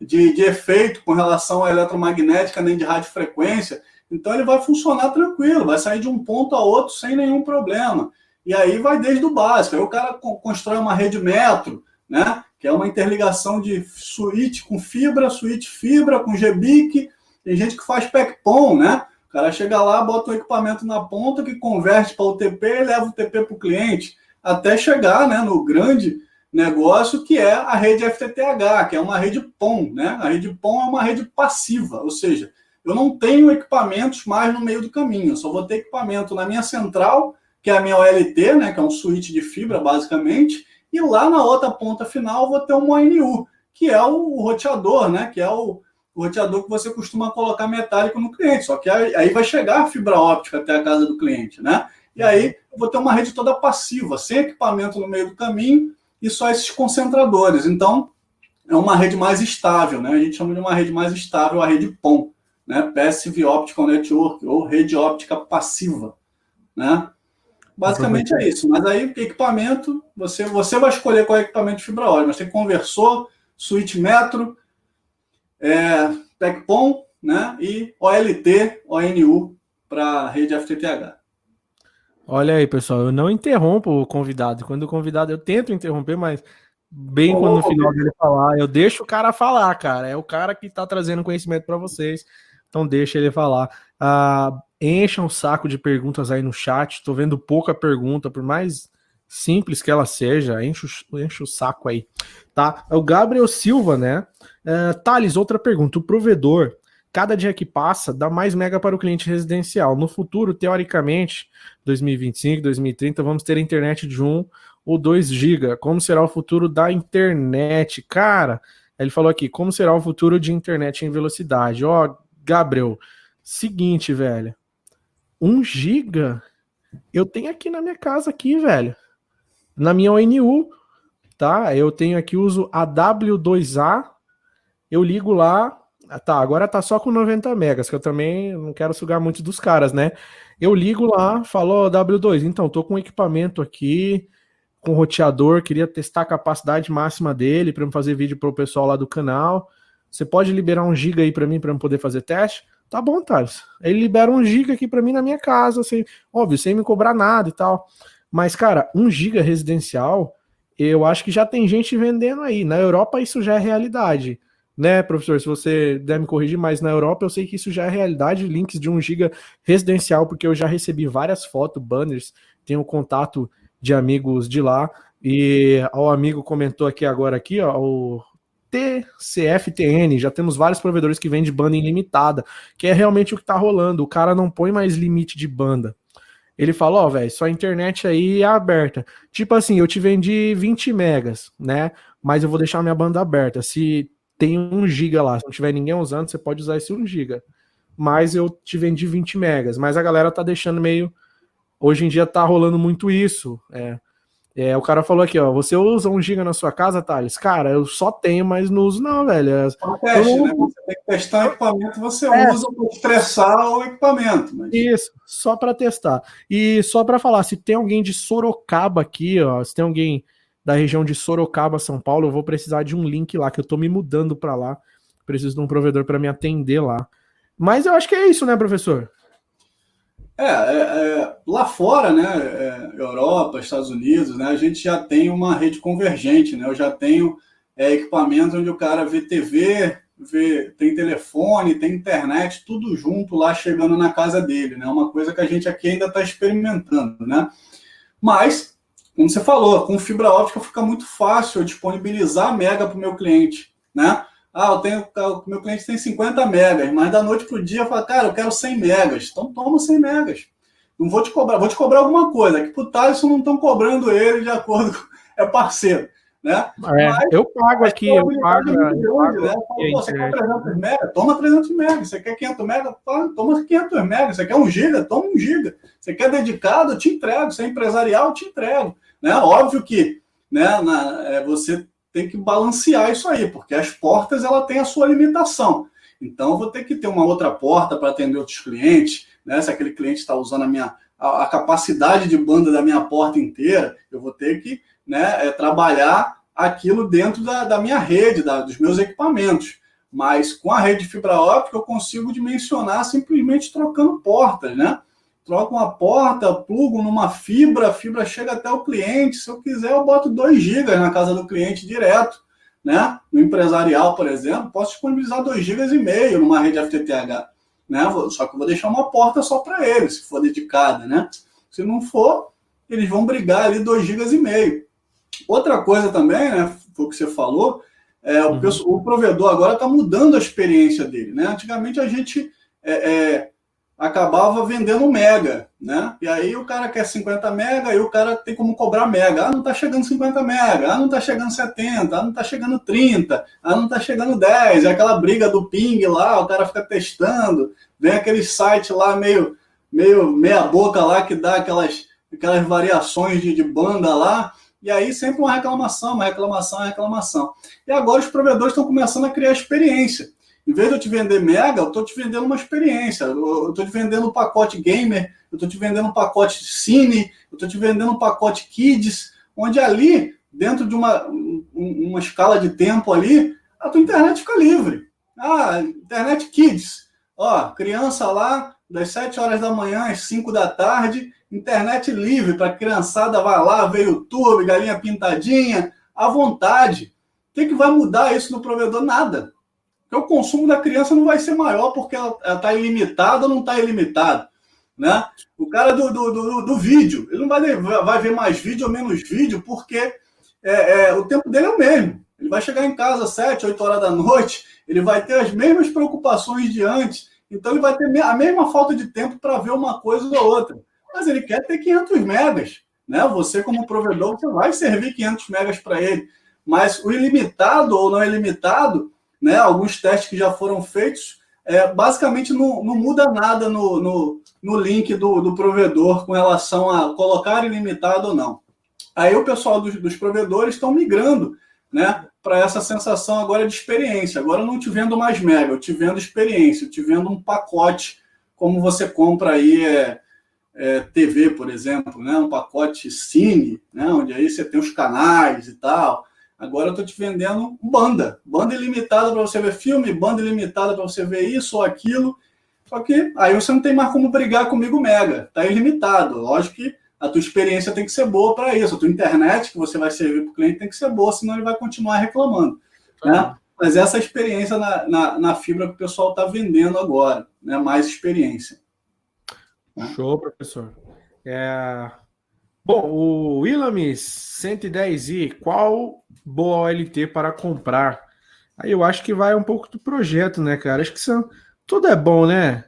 de, de efeito com relação à eletromagnética nem de radiofrequência. Então ele vai funcionar tranquilo, vai sair de um ponto a outro sem nenhum problema. E aí vai desde o básico. Aí o cara constrói uma rede metro, né? que é uma interligação de switch com fibra, switch fibra com GBIC. Tem gente que faz PECPON, né? O cara chega lá, bota o equipamento na ponta, que converte para o TP e leva o TP para o cliente, até chegar né, no grande negócio que é a rede FTTH, que é uma rede PON. Né? A rede PON é uma rede passiva, ou seja, eu não tenho equipamentos mais no meio do caminho, eu só vou ter equipamento na minha central, que é a minha OLT, né, que é um switch de fibra, basicamente, e lá na outra ponta final vou ter um ONU, que é o, roteador, né? Que é o, roteador que você costuma colocar metálico no cliente. Só que aí, aí vai chegar a fibra óptica até a casa do cliente, né? E aí eu vou ter uma rede toda passiva, sem equipamento no meio do caminho e só esses concentradores. Então, é uma rede mais estável, né? A gente chama de uma rede mais estável, a rede POM, né? Passive Optical Network, ou rede óptica passiva, né? Basicamente é isso. Mas aí, equipamento, você, você vai escolher qual é o equipamento de fibra ótica. Mas tem conversor, switch metro, é, né? E OLT, ONU para rede FTTH. Olha aí, pessoal, eu não interrompo o convidado. Quando o convidado, eu tento interromper, mas bem oh, quando no final dele falar, eu deixo o cara falar, cara. É o cara que está trazendo conhecimento para vocês. Então deixa ele falar. Ah, Encham o saco de perguntas aí no chat. Tô vendo pouca pergunta, por mais simples que ela seja, enche, enche o saco aí, tá? É o Gabriel Silva, né? Uh, Thales, outra pergunta. O provedor, cada dia que passa, dá mais mega para o cliente residencial. No futuro, teoricamente, 2025, 2030, vamos ter internet de 1 ou 2 GB. Como será o futuro da internet? Cara, ele falou aqui, como será o futuro de internet em velocidade? Ó, Gabriel, seguinte, velho. 1 giga eu tenho aqui na minha casa aqui, velho. Na minha ONU, tá? Eu tenho aqui uso a W2A. Eu ligo lá, tá, agora tá só com 90 megas, que eu também não quero sugar muito dos caras, né? Eu ligo lá, falo oh, W2, então tô com equipamento aqui, com roteador, queria testar a capacidade máxima dele para fazer vídeo para o pessoal lá do canal. Você pode liberar um giga aí para mim para eu poder fazer teste? Tá bom, Thales. Ele libera um giga aqui para mim na minha casa, sem, óbvio, sem me cobrar nada e tal. Mas, cara, um giga residencial, eu acho que já tem gente vendendo aí. Na Europa isso já é realidade. Né, professor? Se você der me corrigir, mas na Europa eu sei que isso já é realidade, links de 1 giga residencial, porque eu já recebi várias fotos, banners, tenho contato de amigos de lá. E o amigo comentou aqui agora aqui, ó, o TCFTN, já temos vários provedores que vendem banda ilimitada, que é realmente o que tá rolando. O cara não põe mais limite de banda. Ele fala, ó, oh, velho, sua internet aí é aberta. Tipo assim, eu te vendi 20 megas, né? Mas eu vou deixar minha banda aberta. Se tem 1 giga lá, se não tiver ninguém usando, você pode usar esse 1 giga. Mas eu te vendi 20 megas. Mas a galera tá deixando meio. Hoje em dia tá rolando muito isso. É É, o cara falou aqui, ó. Você usa um giga na sua casa, Thales? Cara, eu só tenho, mas não uso, não, velho. É, teste, não... né? Você tem que testar o equipamento, você é. usa para estressar o equipamento. Mas... Isso, só para testar. E só para falar, se tem alguém de Sorocaba aqui, ó, se tem alguém da região de Sorocaba, São Paulo, eu vou precisar de um link lá, que eu tô me mudando para lá. Preciso de um provedor para me atender lá. Mas eu acho que é isso, né, professor? É, é, é, lá fora, né, é, Europa, Estados Unidos, né, a gente já tem uma rede convergente, né, eu já tenho é, equipamentos onde o cara vê TV, vê, tem telefone, tem internet, tudo junto lá chegando na casa dele, né, uma coisa que a gente aqui ainda está experimentando, né, mas, como você falou, com fibra óptica fica muito fácil eu disponibilizar mega para o meu cliente, né, ah, eu tenho, o meu cliente tem 50 megas, mas da noite para o dia fala, cara, eu quero 100 megas. Então toma 100 megas. Não vou te cobrar, vou te cobrar alguma coisa. Que para o Thaleson não estão cobrando ele de acordo com. É parceiro. Né? É, mas, eu pago aqui, eu pago. Eu pago né? Falo, você quer 300 megas? Toma 300 megas. Você quer 500 megas? Toma 500 megas. Você quer 1 giga? Toma 1 giga. Você quer dedicado? Eu te entrego. Você é empresarial? Eu te entrego. Né? Óbvio que né, na, é, você tem que balancear isso aí, porque as portas ela tem a sua limitação. Então, vou ter que ter uma outra porta para atender outros clientes, né? Se aquele cliente está usando a minha a, a, capacidade de banda da minha porta inteira, eu vou ter que né, é, trabalhar aquilo dentro da, da minha rede, da, dos meus equipamentos. Mas com a rede de fibra óptica eu consigo dimensionar simplesmente trocando portas, né? Troco uma porta, plugo numa fibra, a fibra chega até o cliente. Se eu quiser, eu boto 2 GB na casa do cliente direto. Né? No empresarial, por exemplo, posso disponibilizar 2 GB e meio numa rede FTTH. Né? Só que eu vou deixar uma porta só para ele, se for dedicada. Né? Se não for, eles vão brigar ali 2 GB e meio. Outra coisa também, né? Foi o que você falou, é, o, uhum. o provedor agora está mudando a experiência dele. Né? Antigamente a gente é, é, acabava vendendo mega, né? E aí o cara quer 50 mega e o cara tem como cobrar mega. Ah, não tá chegando 50 mega, ah, não tá chegando 70, ah, não tá chegando 30, ah, não tá chegando 10. É aquela briga do ping lá, o cara fica testando, vem aquele site lá meio, meio meia boca lá que dá aquelas, aquelas variações de, de banda lá. E aí sempre uma reclamação, uma reclamação, uma reclamação. E agora os provedores estão começando a criar experiência. Em vez de eu te vender mega, eu estou te vendendo uma experiência. Eu estou te vendendo um pacote gamer, eu estou te vendendo um pacote cine, eu estou te vendendo um pacote kids, onde ali, dentro de uma, uma escala de tempo ali, a tua internet fica livre. Ah, internet kids. Ó, criança lá, das 7 horas da manhã às 5 da tarde, internet livre para criançada, vai lá, ver YouTube, galinha pintadinha, à vontade. O que, que vai mudar isso no provedor? Nada. Porque o consumo da criança não vai ser maior porque ela está ilimitada ou não está ilimitado. Né? O cara do, do, do, do, vídeo, ele não vai, vai ver mais vídeo ou menos vídeo porque é, é, o tempo dele é o mesmo. Ele vai chegar em casa às 7, 8 horas da noite, ele vai ter as mesmas preocupações de antes, então ele vai ter a mesma falta de tempo para ver uma coisa ou outra. Mas ele quer ter 500 megas. Né? Você, como provedor, você vai servir 500 megas para ele. Mas o ilimitado ou não ilimitado, né, alguns testes que já foram feitos, é, basicamente não, não muda nada no, no, no link do, do provedor com relação a colocar ilimitado ou não. Aí o pessoal dos, dos provedores estão migrando né, para essa sensação agora de experiência. Agora eu não te vendo mais mega, eu te vendo experiência, eu te vendo um pacote, como você compra aí é, é, TV, por exemplo, né, um pacote cine, né, onde aí você tem os canais e tal. Agora eu estou te vendendo banda, banda ilimitada para você ver filme, banda ilimitada para você ver isso ou aquilo. Só que aí você não tem mais como brigar comigo mega, tá ilimitado. Lógico que a tua experiência tem que ser boa para isso, a tua internet que você vai servir para o cliente tem que ser boa, senão ele vai continuar reclamando. Né? Mas essa é experiência na, na, na fibra que o pessoal está vendendo agora, né? mais experiência. Show, professor. É, Bom, o Willamis 110i, qual boa OLT para comprar? Aí eu acho que vai um pouco do projeto, né, cara? Acho que são, tudo é bom, né?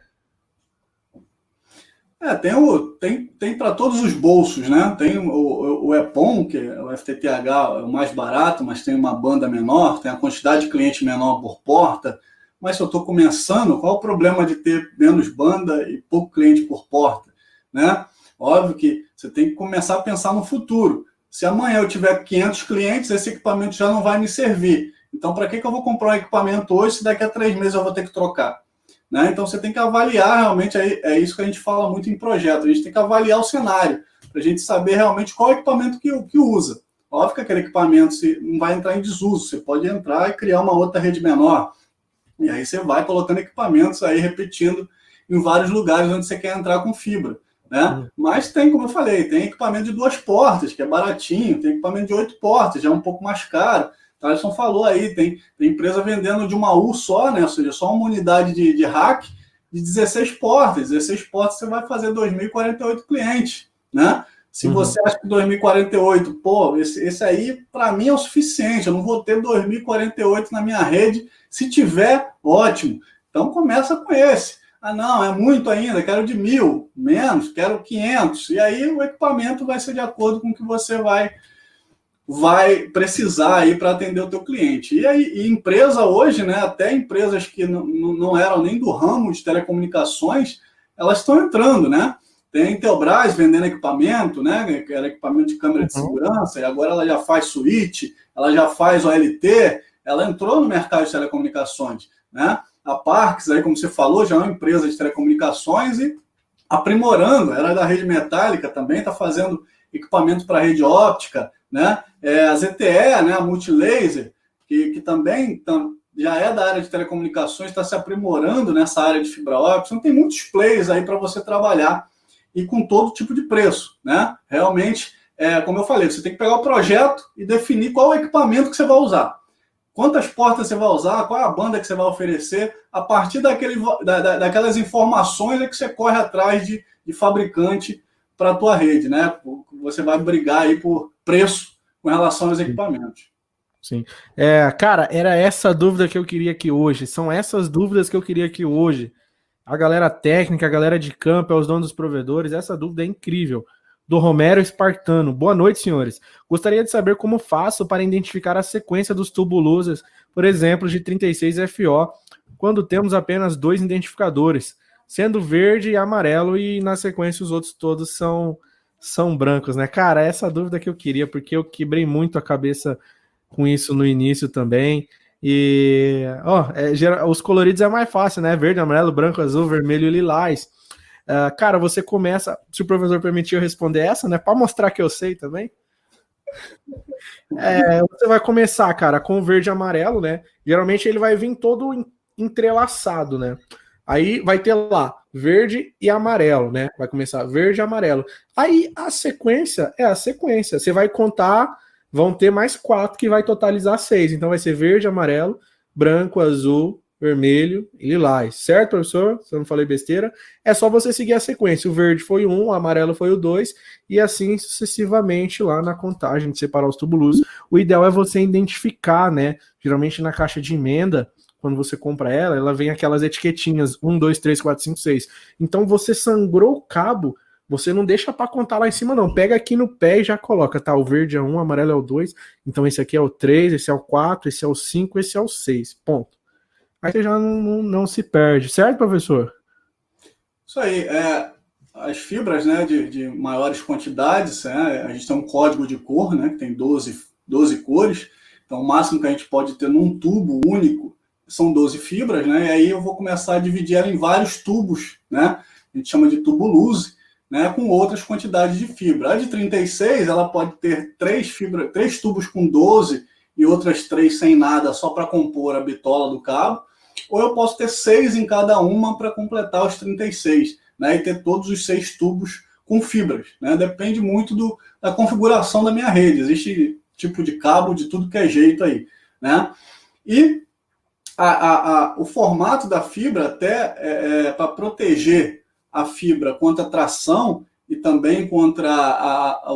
É, tem, o, tem, tem para todos os bolsos, né? Tem o, o, o que é o FTTH, é o mais barato, mas tem uma banda menor, tem a quantidade de cliente menor por porta. Mas se eu estou começando, qual o problema de ter menos banda e pouco cliente por porta? Né? Óbvio que você tem que começar a pensar no futuro. Se amanhã eu tiver 500 clientes, esse equipamento já não vai me servir. Então, para que, que eu vou comprar um equipamento hoje se daqui a três meses eu vou ter que trocar? Né? Então, você tem que avaliar realmente, é, isso que a gente fala muito em projeto, a gente tem que avaliar o cenário, para a gente saber realmente qual equipamento que, que usa. Óbvio que aquele equipamento se, não vai entrar em desuso, você pode entrar e criar uma outra rede menor. E aí você vai colocando equipamentos aí, repetindo em vários lugares onde você quer entrar com fibra. Né? Mas tem, como eu falei, tem equipamento de duas portas, que é baratinho, tem equipamento de oito portas, já é um pouco mais caro. Thaleson falou aí, tem, tem empresa vendendo de uma U só, né? Ou seja, só uma unidade de, de hack de 16 portas. 16 portas você vai fazer 2.048 clientes, né? Se uhum. você acha que 2048, pô, esse, esse aí para mim é o suficiente, eu não vou ter 2048 na minha rede. Se tiver, ótimo. Então começa com esse. Ah, não, é muito ainda, quero de mil, menos, quero 500. E aí o equipamento vai ser de acordo com o que você vai vai precisar aí para atender o teu cliente. E aí, e empresa hoje, né, até empresas que não, não eram nem do ramo de telecomunicações, elas estão entrando, né? Tem a Intelbras vendendo equipamento, né? Que era equipamento de câmera de uhum. segurança, e agora ela já faz suíte, ela já faz OLT, ela entrou no mercado de telecomunicações, né? A Parks, aí, como você falou, já é uma empresa de telecomunicações e aprimorando, era da rede metálica também, está fazendo equipamento para rede óptica, né? É, a ZTE, né, a Multilaser, que, que também tam, já é da área de telecomunicações, está se aprimorando nessa área de fibra óptica. Então, tem muitos players aí para você trabalhar e com todo tipo de preço, né? Realmente, é, como eu falei, você tem que pegar o projeto e definir qual é o equipamento que você vai usar. Quantas portas você vai usar, qual é a banda que você vai oferecer. A partir daquele, da, da, daquelas informações é que você corre atrás de, de fabricante para a tua rede, né? Você vai brigar aí por preço com relação aos equipamentos. Sim. É, cara, era essa dúvida que eu queria aqui hoje. São essas dúvidas que eu queria aqui hoje a galera técnica, a galera de campo, os donos dos provedores. Essa dúvida é incrível. Do Romero Espartano. Boa noite, senhores. Gostaria de saber como faço para identificar a sequência dos tubulosas, por exemplo, de 36 FO, quando temos apenas dois identificadores, sendo verde e amarelo, e na sequência os outros todos são, são brancos, né? Cara, essa dúvida que eu queria, porque eu quebrei muito a cabeça com isso no início também. E ó, é, os coloridos é mais fácil, né? Verde, amarelo, branco, azul, vermelho e lilás. Uh, cara, você começa, se o professor permitir eu responder essa, né? Para mostrar que eu sei também. É, você vai começar, cara, com o verde e amarelo, né? Geralmente ele vai vir todo entrelaçado, né? Aí vai ter lá verde e amarelo, né? Vai começar verde e amarelo. Aí a sequência é a sequência. Você vai contar vão ter mais quatro que vai totalizar seis. Então vai ser verde, amarelo, branco, azul, vermelho e lilás. Certo, professor? Se eu não falei besteira, é só você seguir a sequência. O verde foi o 1, o amarelo foi o 2 e assim sucessivamente lá na contagem de separar os túbulos. O ideal é você identificar, né? Geralmente na caixa de emenda, quando você compra ela, ela vem aquelas etiquetinhas 1, 2, 3, 4, 5, 6. Então você sangrou o cabo você não deixa para contar lá em cima, não. Pega aqui no pé e já coloca, tá? O verde é 1, um, o amarelo é o 2. Então esse aqui é o 3, esse é o 4, esse é o 5, esse é o 6. Ponto. Aí você já não, não, não, se perde, certo, professor? Isso aí. É, as fibras né, de, de maiores quantidades, é, a gente tem um código de cor, né? Que tem 12, 12 cores. Então o máximo que a gente pode ter num tubo único são 12 fibras, né? E aí eu vou começar a dividir ela em vários tubos, né? A gente chama de tubo luz né, com outras quantidades de fibra. A de 36, ela pode ter três, fibra, três tubos com 12 e outras três sem nada, só para compor a bitola do cabo, ou eu posso ter seis em cada uma para completar os 36, né, e ter todos os seis tubos com fibras. Né? Depende muito do, da configuração da minha rede. Existe tipo de cabo de tudo que é jeito aí. Né? E a, a, a, o formato da fibra, até é, é, para proteger a fibra contra a tração e também contra a,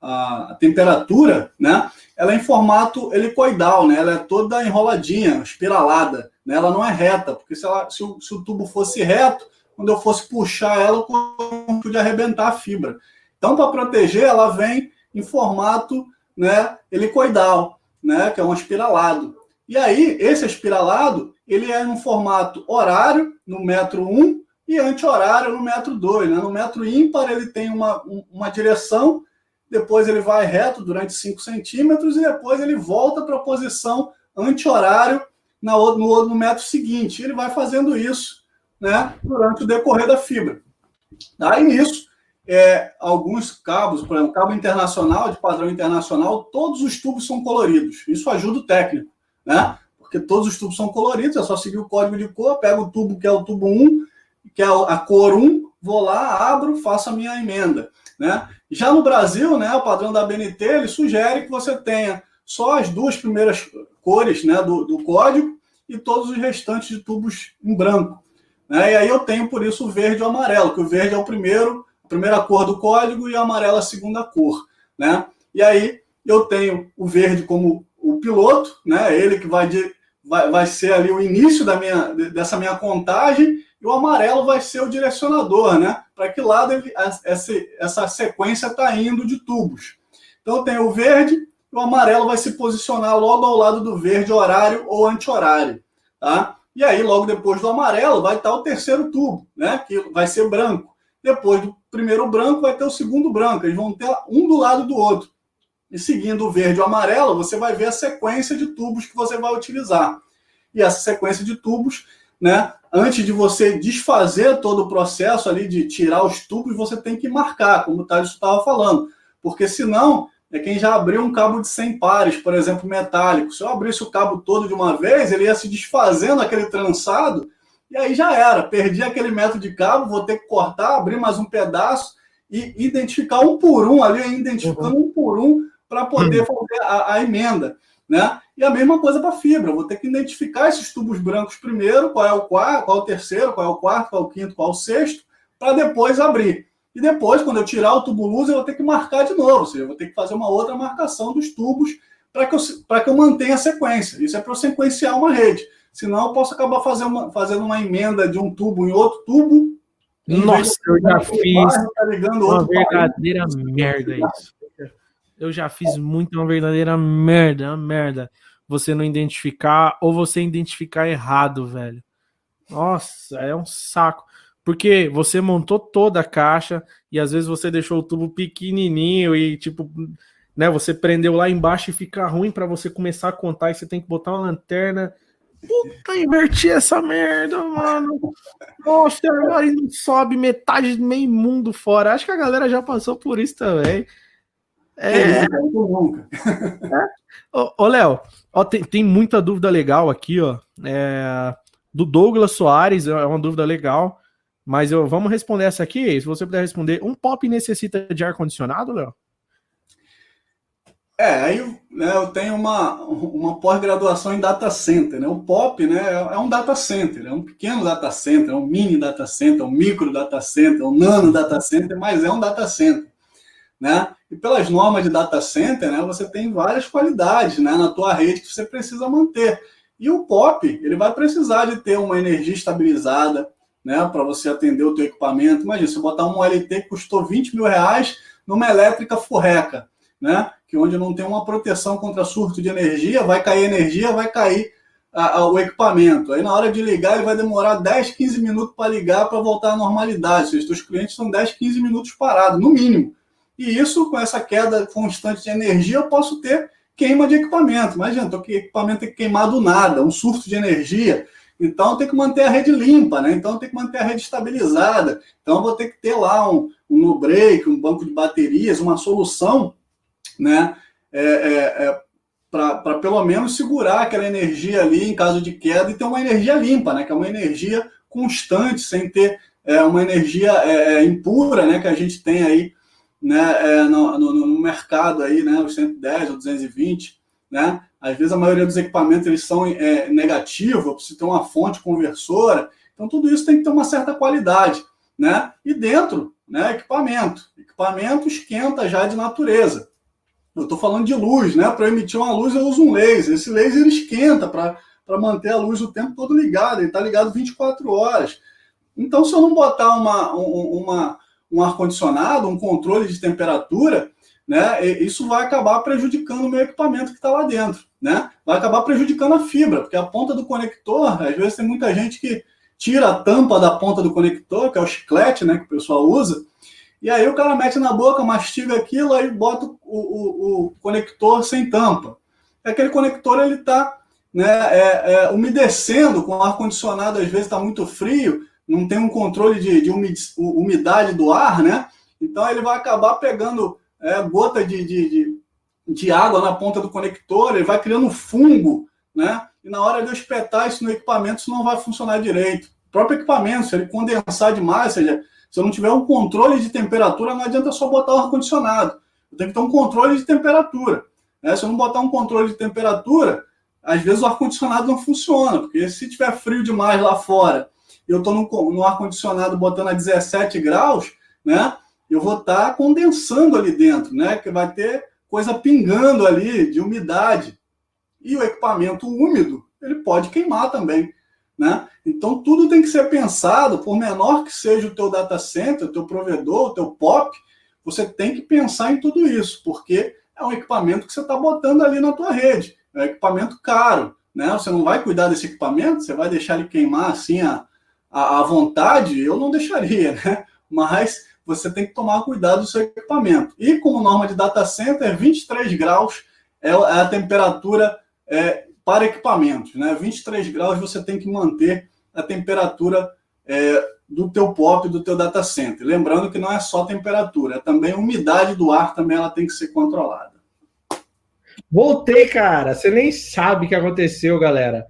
a, temperatura, né? Ela é em formato helicoidal, né? Ela é toda enroladinha, espiralada, né? Ela não é reta, porque se, ela, se, o, se o tubo fosse reto, quando eu fosse puxar ela, eu podia arrebentar a fibra. Então, para proteger, ela vem em formato né, helicoidal, né? Que é um espiralado. E aí, esse espiralado, ele é no formato horário, no metro 1, e anti-horário no metro 2. Né? No metro ímpar ele tem uma, uma direção depois ele vai reto durante 5 centímetros e depois ele volta para a posição anti-horário no, metro seguinte. Ele vai fazendo isso né, durante o decorrer da fibra. Aí nisso, é, alguns cabos, por exemplo, cabo internacional, de padrão internacional, todos os tubos são coloridos. Isso ajuda o técnico, né? Porque todos os tubos são coloridos, é só seguir o código de cor, pego o tubo que é o tubo 1, que é a cor 1, vou lá, abro, faço a minha emenda, né? Já no Brasil, né, o padrão da BNT, ele sugere que você tenha só as duas primeiras cores né, do, do código e todos os restantes de tubos em branco. Né? E aí eu tenho, por isso, o verde e o amarelo, que o verde é o primeiro, a primeira cor do código e o amarelo a segunda cor. Né? E aí eu tenho o verde como o piloto, né? ele que vai, de, vai, vai ser ali o início da minha, dessa minha contagem, e o amarelo vai ser o direcionador, né? Para que lado ele, essa, essa sequência está indo de tubos. Então tenho o verde, o amarelo vai se posicionar logo ao lado do verde horário ou anti-horário. Tá? E aí, logo depois do amarelo, vai estar o terceiro tubo, né? que vai ser branco. Depois do primeiro branco, vai ter o segundo branco. Eles vão ter um do lado do outro. E seguindo o verde e o amarelo, você vai ver a sequência de tubos que você vai utilizar. E essa sequência de tubos, né, antes de você desfazer todo o processo ali de tirar os tubos, você tem que marcar, como o Thales estava falando. Porque senão é quem já abriu um cabo de 100 pares, por exemplo, metálico. Se eu abrisse o cabo todo de uma vez, ele ia se desfazendo aquele trançado e aí já era. Perdi aquele metro de cabo, vou ter que cortar, abrir mais um pedaço e identificar um por um ali, identificando uhum. um por um para poder uhum. fazer a, a, emenda. Né? E a mesma coisa para fibra. Vou ter que identificar esses tubos brancos primeiro, qual é o quarto, qual é o terceiro, qual é o quarto, qual é o quinto, qual é o sexto, para depois abrir. E depois, quando eu tirar o tubo luz, eu vou ter que marcar de novo, ou seja, eu vou ter que fazer uma outra marcação dos tubos para que, eu, que eu mantenha a sequência. Isso é para eu sequenciar uma rede. Senão, eu posso acabar fazendo uma, fazendo uma emenda de um tubo em outro tubo. Nossa, eu já fiz tá uma verdadeira merda isso. Eu já fiz muito uma verdadeira merda, uma merda. Você não identificar ou você identificar errado, velho. Nossa, é um saco. Porque você montou toda a caixa e às vezes você deixou o tubo pequenininho e tipo, né, você prendeu lá embaixo e fica ruim para você começar a contar e você tem que botar uma lanterna. Puta, inverti essa merda, mano. Nossa, agora não sobe metade, meio mundo fora. Acho que a galera já passou por isso também. É. é. é. Ô, ô Léo, ó, tem, tem muita dúvida legal aqui, ó. É, do Douglas Soares, é uma dúvida legal. Mas eu, vamos responder essa aqui. Se você puder responder, um pop necessita de ar-condicionado, Léo? É, aí né, eu tenho uma, uma pós-graduação em data center. Né? O POP né, é um data center, é um pequeno data center, é um mini data center, é um micro data center, é um nano data center, mas é um data center. Né? E pelas normas de data center, né, você tem várias qualidades né, na tua rede que você precisa manter. E o POP, ele vai precisar de ter uma energia estabilizada, né, para você atender o teu equipamento. Imagina, você botar um LT que custou 20 mil reais numa elétrica furreca, né, que onde não tem uma proteção contra surto de energia, vai cair energia, vai cair a, a, o equipamento. Aí na hora de ligar, ele vai demorar 10, 15 minutos para ligar para voltar à normalidade. Ou seja, os clientes são 10, 15 minutos parados, no mínimo. E isso, com essa queda constante de energia, eu posso ter queima de equipamento. Imagina, o equipamento tem que queimar do nada, um surto de energia. Então tem que manter a rede limpa, né? Então tem que manter a rede estabilizada. Então vou ter que ter lá um, um no break, um banco de baterias, uma solução, né? É, é, é, para pelo menos segurar aquela energia ali em caso de queda e ter uma energia limpa, né? Que é uma energia constante, sem ter é, uma energia é, é, impura, né? Que a gente tem aí, né? No, no, no mercado aí, né? Os 110 ou 220, né? Às vezes a maioria dos equipamentos eles são é, negativos, eu preciso ter uma fonte conversora. Então tudo isso tem que ter uma certa qualidade, né? E dentro, né, equipamento. Equipamento esquenta já de natureza. Eu estou falando de luz, né? Para emitir uma luz eu uso um laser. Esse laser esquenta para manter a luz o tempo todo ligado. Ele está ligado 24 horas. Então, se eu não botar uma, uma, um ar-condicionado, um controle de temperatura, né, isso vai acabar prejudicando o meu equipamento que está lá dentro né? Vai acabar prejudicando a fibra, porque a ponta do conector, às vezes tem muita gente que tira a tampa da ponta do conector, que é o chiclete, né, que o pessoal usa, E aí o cara mete na boca, mastiga aquilo, aí bota o, o, o conector sem tampa. Aquele conector ele está né, é, é, umedecendo com o ar-condicionado, às vezes está muito frio, não tem um controle de, de umidade do ar, né? Então ele vai acabar pegando é, gota de, de, de, água na ponta do conector, ele vai criando fungo, né? E na hora de eu espetar isso no equipamento, isso não vai funcionar direito. O próprio equipamento, se ele condensar demais, ou seja, se eu não tiver um controle de temperatura, não adianta só botar o ar-condicionado. Eu tenho que ter um controle de temperatura. Né? Se eu não botar um controle de temperatura, às vezes o ar-condicionado não funciona, porque se tiver frio demais lá fora eu estou no, ar-condicionado botando a 17 graus, né? Eu vou estar tá condensando ali dentro, né? Que vai ter coisa pingando ali de umidade. E o equipamento úmido, ele pode queimar também. Né? Então, tudo tem que ser pensado, por menor que seja o teu data center, o teu provedor, o teu POP, você tem que pensar em tudo isso, porque é um equipamento que você está botando ali na tua rede. É um equipamento caro. Né? Você não vai cuidar desse equipamento, você vai deixar ele queimar assim a, a vontade? Eu não deixaria, né? Mas você tem que tomar cuidado do seu equipamento. E como norma de data center, 23 graus é, é a temperatura é, para equipamentos. Né? 23 graus você tem que manter a temperatura é, do teu POP, do teu data center. Lembrando que não é só temperatura, é também a umidade do ar também ela tem que ser controlada. Voltei, cara. Você nem sabe o que aconteceu, galera.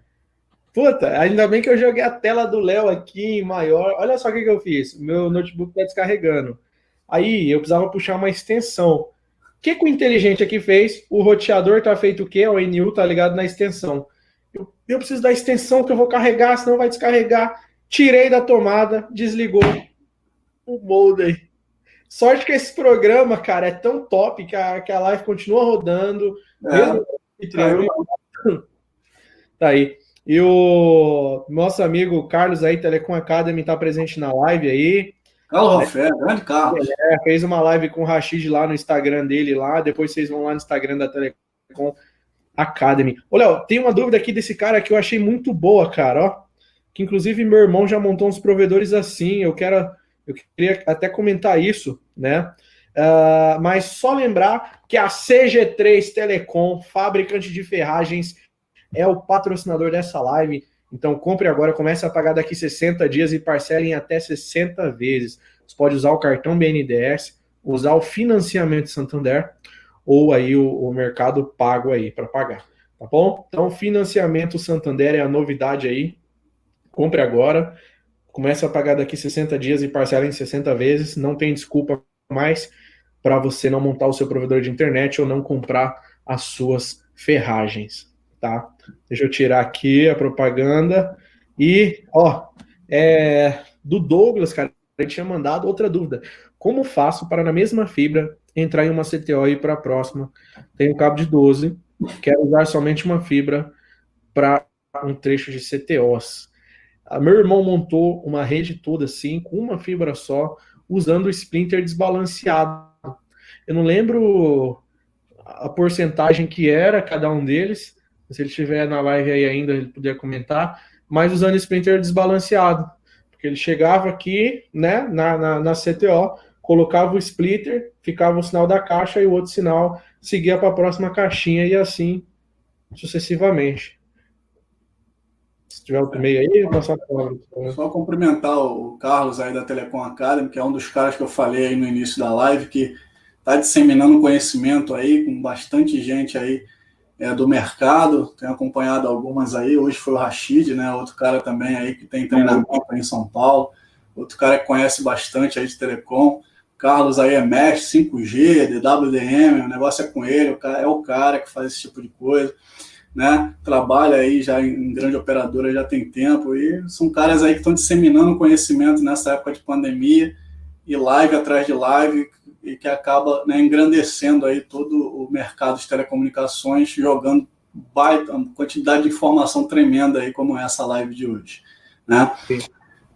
Puta, ainda bem que eu joguei a tela do Léo aqui em maior. Olha só o que, que eu fiz. Meu notebook está descarregando. Aí eu precisava puxar uma extensão. O que, que o inteligente aqui fez? O roteador tá feito o quê? O NU tá ligado na extensão. Eu, eu preciso da extensão que eu vou carregar, senão vai descarregar. Tirei da tomada, desligou o molde Sorte que esse programa, cara, é tão top que a, que a live continua rodando. É, tá aí. E o nosso amigo Carlos aí, Telecom Academy, tá presente na live aí. Carlos Rafé, grande Carlos. É, fez uma live com o Rashid lá no Instagram dele lá. Depois vocês vão lá no Instagram da Telecom Academy. Ô, Léo, tem uma dúvida aqui desse cara que eu achei muito boa, cara, ó. Que inclusive meu irmão já montou uns provedores assim. Eu quero. Eu queria até comentar isso, né? Uh, mas só lembrar que a CG3 Telecom, fabricante de ferragens, é o patrocinador dessa live. Então compre agora, comece a pagar daqui 60 dias e parcele em até 60 vezes. Você pode usar o cartão BNDES, usar o financiamento Santander ou aí o, o mercado pago aí para pagar, tá bom? Então financiamento Santander é a novidade aí. Compre agora, comece a pagar daqui 60 dias e parcela em 60 vezes. Não tem desculpa mais para você não montar o seu provedor de internet ou não comprar as suas ferragens, tá? Deixa eu tirar aqui a propaganda. E, ó, é, do Douglas, cara, ele tinha mandado outra dúvida. Como faço para, na mesma fibra, entrar em uma CTO e ir para a próxima? Tenho um cabo de 12, quero usar somente uma fibra para um trecho de CTOs. A meu irmão montou uma rede toda assim, com uma fibra só, usando o splinter desbalanceado. Eu não lembro a porcentagem que era cada um deles, se ele estiver na live aí ainda, ele puder comentar, mas usando splinter desbalanceado. Porque ele chegava aqui, né, na, na, na CTO, colocava o splitter, ficava o sinal da caixa e o outro sinal seguia para a próxima caixinha e assim sucessivamente. Se tiver outro meio aí, eu a palavra. Só cumprimentar o Carlos aí da Telecom Academy, que é um dos caras que eu falei aí no início da live, que está disseminando conhecimento aí com bastante gente aí é, do mercado, tenho acompanhado algumas aí. Hoje foi o Rashid, né? Outro cara também aí que tem treinamento em São Paulo. Outro cara que conhece bastante aí de telecom. Carlos aí é mestre 5G, DWDM, o negócio é com ele, o cara, é o cara que faz esse tipo de coisa, né? Trabalha aí já em grande operadora já tem tempo e são caras aí que estão disseminando conhecimento nessa época de pandemia e live atrás de live, e que acaba né, engrandecendo aí todo o mercado de telecomunicações, jogando baita, uma quantidade de informação tremenda aí, como essa live de hoje. Né?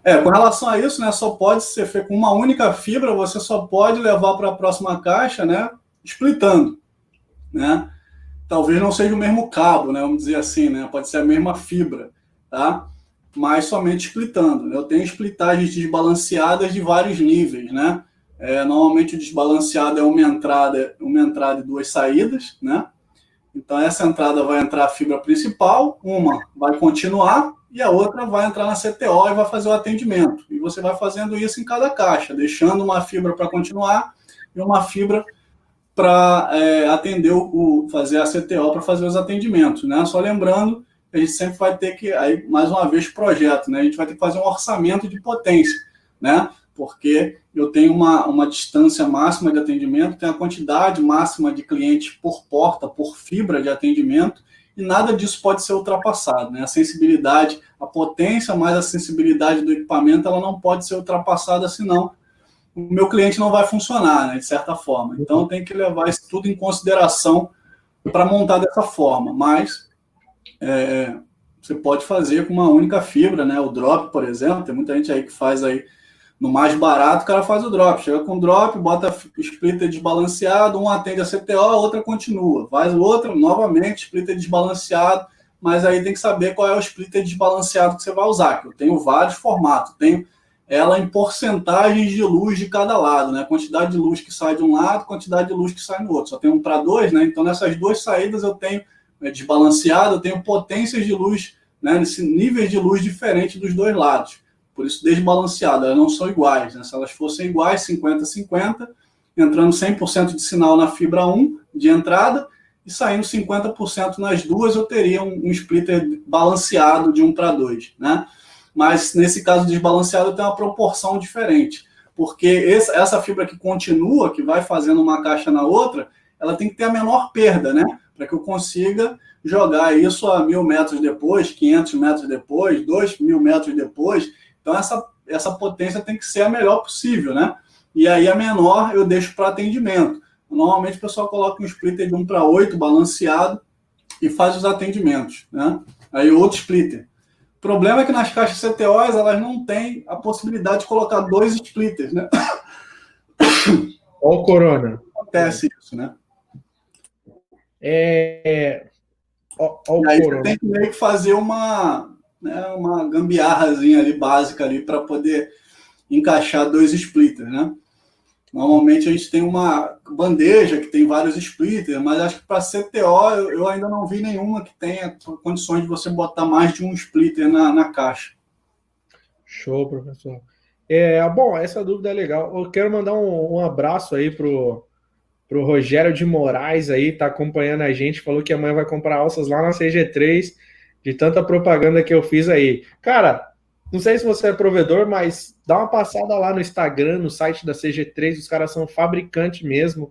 É, com relação a isso, né, só pode ser feito com uma única fibra, você só pode levar para a próxima caixa, né, splitando, né? Talvez não seja o mesmo cabo, né, vamos dizer assim, né, pode ser a mesma fibra, tá? Mas somente splitando. Eu tenho splitagens desbalanceadas de vários níveis, né? É, normalmente o desbalanceado é uma entrada, uma entrada e duas saídas, né? Então essa entrada vai entrar a fibra principal, uma vai continuar e a outra vai entrar na CTO e vai fazer o atendimento. E você vai fazendo isso em cada caixa, deixando uma fibra para continuar e uma fibra para é, atender o, fazer a CTO para fazer os atendimentos, né? Só lembrando, a gente sempre vai ter que aí mais uma vez projeto, né? A gente vai ter que fazer um orçamento de potência, né? Porque eu tenho uma, uma distância máxima de atendimento, tenho a quantidade máxima de clientes por porta, por fibra de atendimento, e nada disso pode ser ultrapassado, né? A sensibilidade, a potência mais a sensibilidade do equipamento, ela não pode ser ultrapassada, senão o meu cliente não vai funcionar, né, de certa forma. Então, tem que levar isso tudo em consideração para montar dessa forma. Mas é, você pode fazer com uma única fibra, né? O drop, por exemplo, tem muita gente aí que faz aí no mais barato, o cara faz o drop. Chega com drop, bota splitter desbalanceado, um atende a CTO, a outra continua. Faz o outro, novamente, splitter desbalanceado, mas aí tem que saber qual é o splitter desbalanceado que você vai usar. Eu tenho vários formatos, tenho ela em porcentagens de luz de cada lado, né? Quantidade de luz que sai de um lado, quantidade de luz que sai no outro. Só tem um para dois, né? Então nessas duas saídas eu tenho é, desbalanceado, eu tenho potências de luz, né? Níveis de luz diferentes dos dois lados. Por isso desbalanceado, elas não são iguais, né? Se elas fossem iguais, 50-50, entrando 100% de sinal na fibra 1 de entrada e saindo 50% nas duas, eu teria um, um splitter balanceado de 1 para 2, né? mas nesse caso desbalanceado tem uma proporção diferente, porque essa fibra que continua, que vai fazendo uma caixa na outra, ela tem que ter a menor perda, né? Para que eu consiga jogar isso a mil metros depois, 500 metros depois, dois mil metros depois. Então, essa, essa potência tem que ser a melhor possível, né? E aí, a menor eu deixo para atendimento. Normalmente, o pessoal coloca um splitter de 1 para 8 balanceado e faz os atendimentos, né? Aí, outro splitter problema é que nas caixas CTOs elas não têm a possibilidade de colocar dois splitters, né? Olha o Corona. Acontece isso, né? É... Ó, ó e aí corona. você tem que meio que fazer uma, né, uma gambiarrazinha ali básica ali para poder encaixar dois splitters, né? Normalmente a gente tem uma bandeja que tem vários splitters, mas acho que para CTO eu ainda não vi nenhuma que tenha condições de você botar mais de um splitter na, na caixa. Show, professor. É, bom, essa dúvida é legal. Eu quero mandar um, um abraço aí pro, pro Rogério de Moraes aí, tá acompanhando a gente, falou que amanhã vai comprar alças lá na CG3, de tanta propaganda que eu fiz aí. Cara, não sei se você é provedor, mas dá uma passada lá no Instagram, no site da CG3, os caras são fabricantes mesmo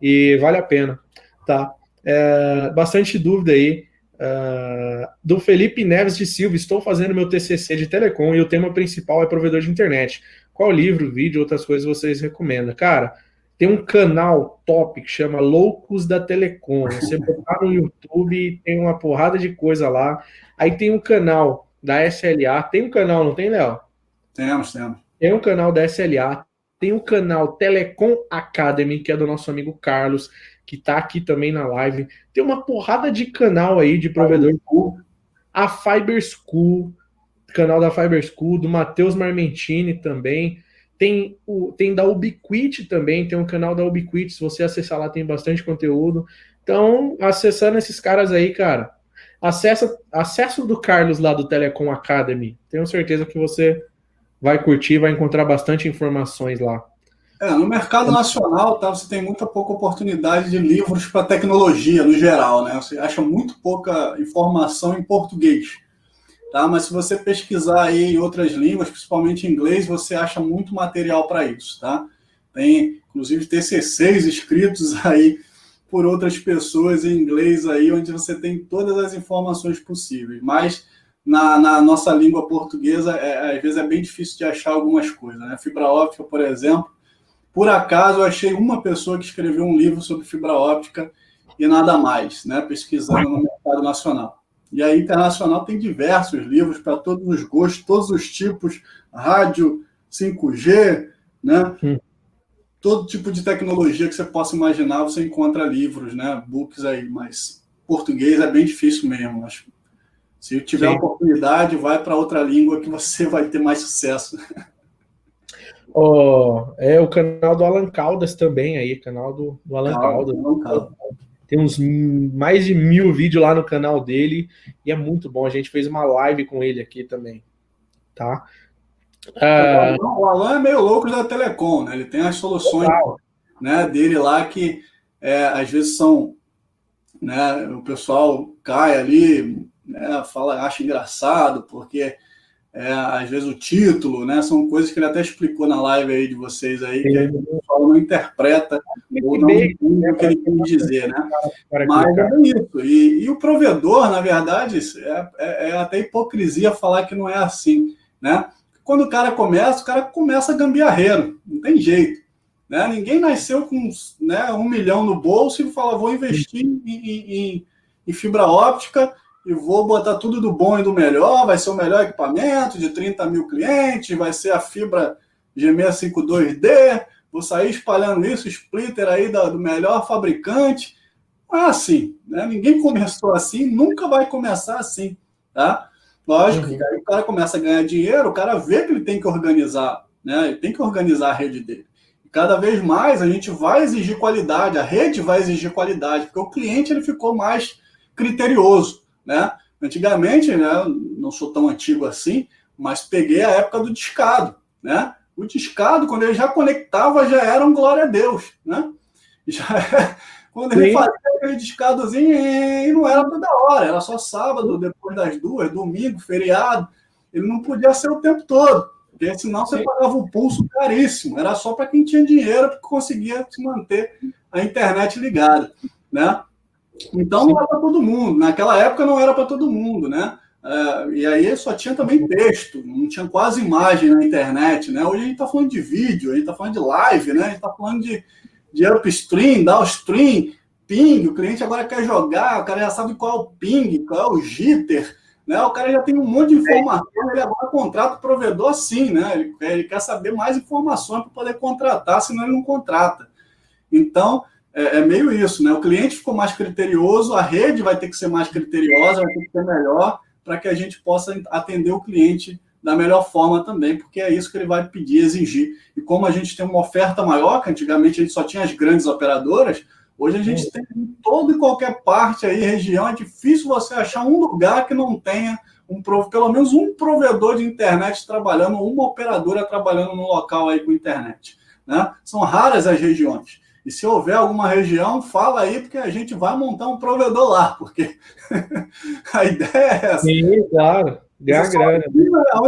e vale a pena, tá? É, bastante dúvida aí. Uh, do Felipe Neves de Silva, estou fazendo meu TCC de Telecom e o tema principal é provedor de internet. Qual livro, vídeo, outras coisas vocês recomendam? Cara, tem um canal top que chama Loucos da Telecom. Você botar no YouTube, tem uma porrada de coisa lá. Aí tem um canal da SLA. Tem um canal, não tem, Léo? Temos, temos. Tem um canal da SLA, tem o um canal Telecom Academy, que é do nosso amigo Carlos, que está aqui também na live. Tem uma porrada de canal aí de provedor. A Fiber School, canal da Fiber School, do Matheus Marmentini também. Tem, o, tem da Ubiquiti também, tem um canal da Ubiquiti, se você acessar lá tem bastante conteúdo. Então, acessando esses caras aí, cara, Acessa, acesso do Carlos lá do Telecom Academy. Tenho certeza que você vai curtir, vai encontrar bastante informações lá. É, no mercado nacional, tá, você tem muita pouca oportunidade de livros para tecnologia no geral, né? Você acha muito pouca informação em português, tá? Mas se você pesquisar aí em outras línguas, principalmente em inglês, você acha muito material para isso, tá? Tem, inclusive, TCCs escritos aí por outras pessoas em inglês aí, onde você tem todas as informações possíveis. Mas na, na nossa língua portuguesa, é, às vezes é bem difícil de achar algumas coisas. Né? Fibra óptica, por exemplo, por acaso eu achei uma pessoa que escreveu um livro sobre fibra óptica e nada mais, né? pesquisando no mercado nacional. E aí, internacional tem diversos livros para todos os gostos, todos os tipos, rádio, 5G, né? Hum todo tipo de tecnologia que você possa imaginar, você encontra livros, né, books aí, mas português é bem difícil mesmo, acho. Se tiver Sim. oportunidade, vai para outra língua que você vai ter mais sucesso. Oh, é o canal do Alan Caldas também aí, canal do, do Alan Caldas. Caldas. Tem uns mais de mil vídeos lá no canal dele e é muito bom. A gente fez uma live com ele aqui também, tá? Uh... O Alan é meio louco da Telecom, né? Ele tem as soluções né, dele lá que é, às vezes são, né? O pessoal cai ali, né, fala, acha engraçado porque é, às vezes o título, né? São coisas que ele até explicou na live aí de vocês aí, que aí o pessoal não interpreta ou não entende o que ele quer dizer, né? Mas é isso. E, e, o provedor, na verdade, é, é, é, até hipocrisia falar que não é assim, né? Quando o cara começa, o cara começa gambiarreiro, não tem jeito. Né? Ninguém nasceu com né, um milhão no bolso e fala, vou investir em, em, em fibra óptica e vou botar tudo do bom e do melhor, vai ser o melhor equipamento de 30 mil clientes, vai ser a fibra G652D, vou sair espalhando isso, splitter aí do melhor fabricante. Não é assim, né? Ninguém começou assim, nunca vai começar assim, tá? Lógico uhum. que aí o cara começa a ganhar dinheiro, o cara vê que ele tem que organizar, né? Ele tem que organizar a rede dele. E cada vez mais a gente vai exigir qualidade, a rede vai exigir qualidade, porque o cliente ele ficou mais criterioso. Né? Antigamente, né, não sou tão antigo assim, mas peguei a época do discado. Né? O discado, quando ele já conectava, já era um glória a Deus. Né? Já, quando ele Sim. fazia aquele discadozinho, e não era toda hora, era só sábado, depois das duas, domingo, feriado. Ele não podia ser o tempo todo, porque senão você Sim. pagava o pulso caríssimo. Era só para quem tinha dinheiro que conseguia se manter a internet ligada. Né? Então não era para todo mundo. Naquela época não era para todo mundo, né? Uh, e aí só tinha também texto, não tinha quase imagem na internet, né? Hoje a gente está falando de vídeo, a gente está falando de live, né? A gente está falando de, de upstream, downstream, ping. O cliente agora quer jogar, o cara já sabe qual é o ping, qual é o jitter, né? O cara já tem um monte de informação, ele agora contrata o provedor sim, né? Ele, ele quer saber mais informações para poder contratar, senão ele não contrata. Então, é, é, meio isso, né? O cliente ficou mais criterioso, a rede vai ter que ser mais criteriosa, vai ter que ser melhor, para que a gente possa atender o cliente da melhor forma também, porque é isso que ele vai pedir, exigir. E como a gente tem uma oferta maior, que antigamente a gente só tinha as grandes operadoras, hoje a gente tem em toda e qualquer parte aí, região, é difícil você achar um lugar que não tenha um pelo menos um provedor de internet trabalhando, uma operadora trabalhando no local aí com internet. Né? São raras as regiões. E se houver alguma região, fala aí, porque a gente vai montar um provedor lá, porque a ideia é essa. Sim, claro. Ganhar grana.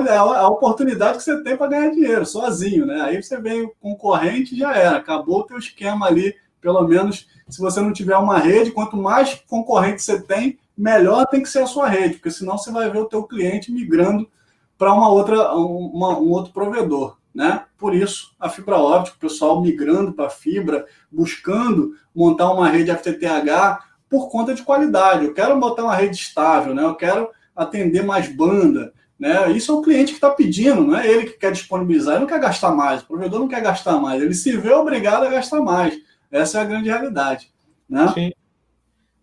É a oportunidade que você tem para ganhar dinheiro, sozinho, né? Aí você vem concorrente já era. Acabou o teu esquema ali, pelo menos se você não tiver uma rede, quanto mais concorrente você tem, melhor tem que ser a sua rede, porque senão você vai ver o teu cliente migrando para uma outra, uma, um outro provedor. Né? Por isso, a fibra óptica, o pessoal migrando para fibra, buscando montar uma rede FTTH por conta de qualidade. Eu quero botar uma rede estável, né? eu quero atender mais banda. Né? Isso é o cliente que está pedindo, não é ele que quer disponibilizar, ele não quer gastar mais, o provedor não quer gastar mais, ele se vê obrigado a gastar mais. Essa é a grande realidade. Né? Sim.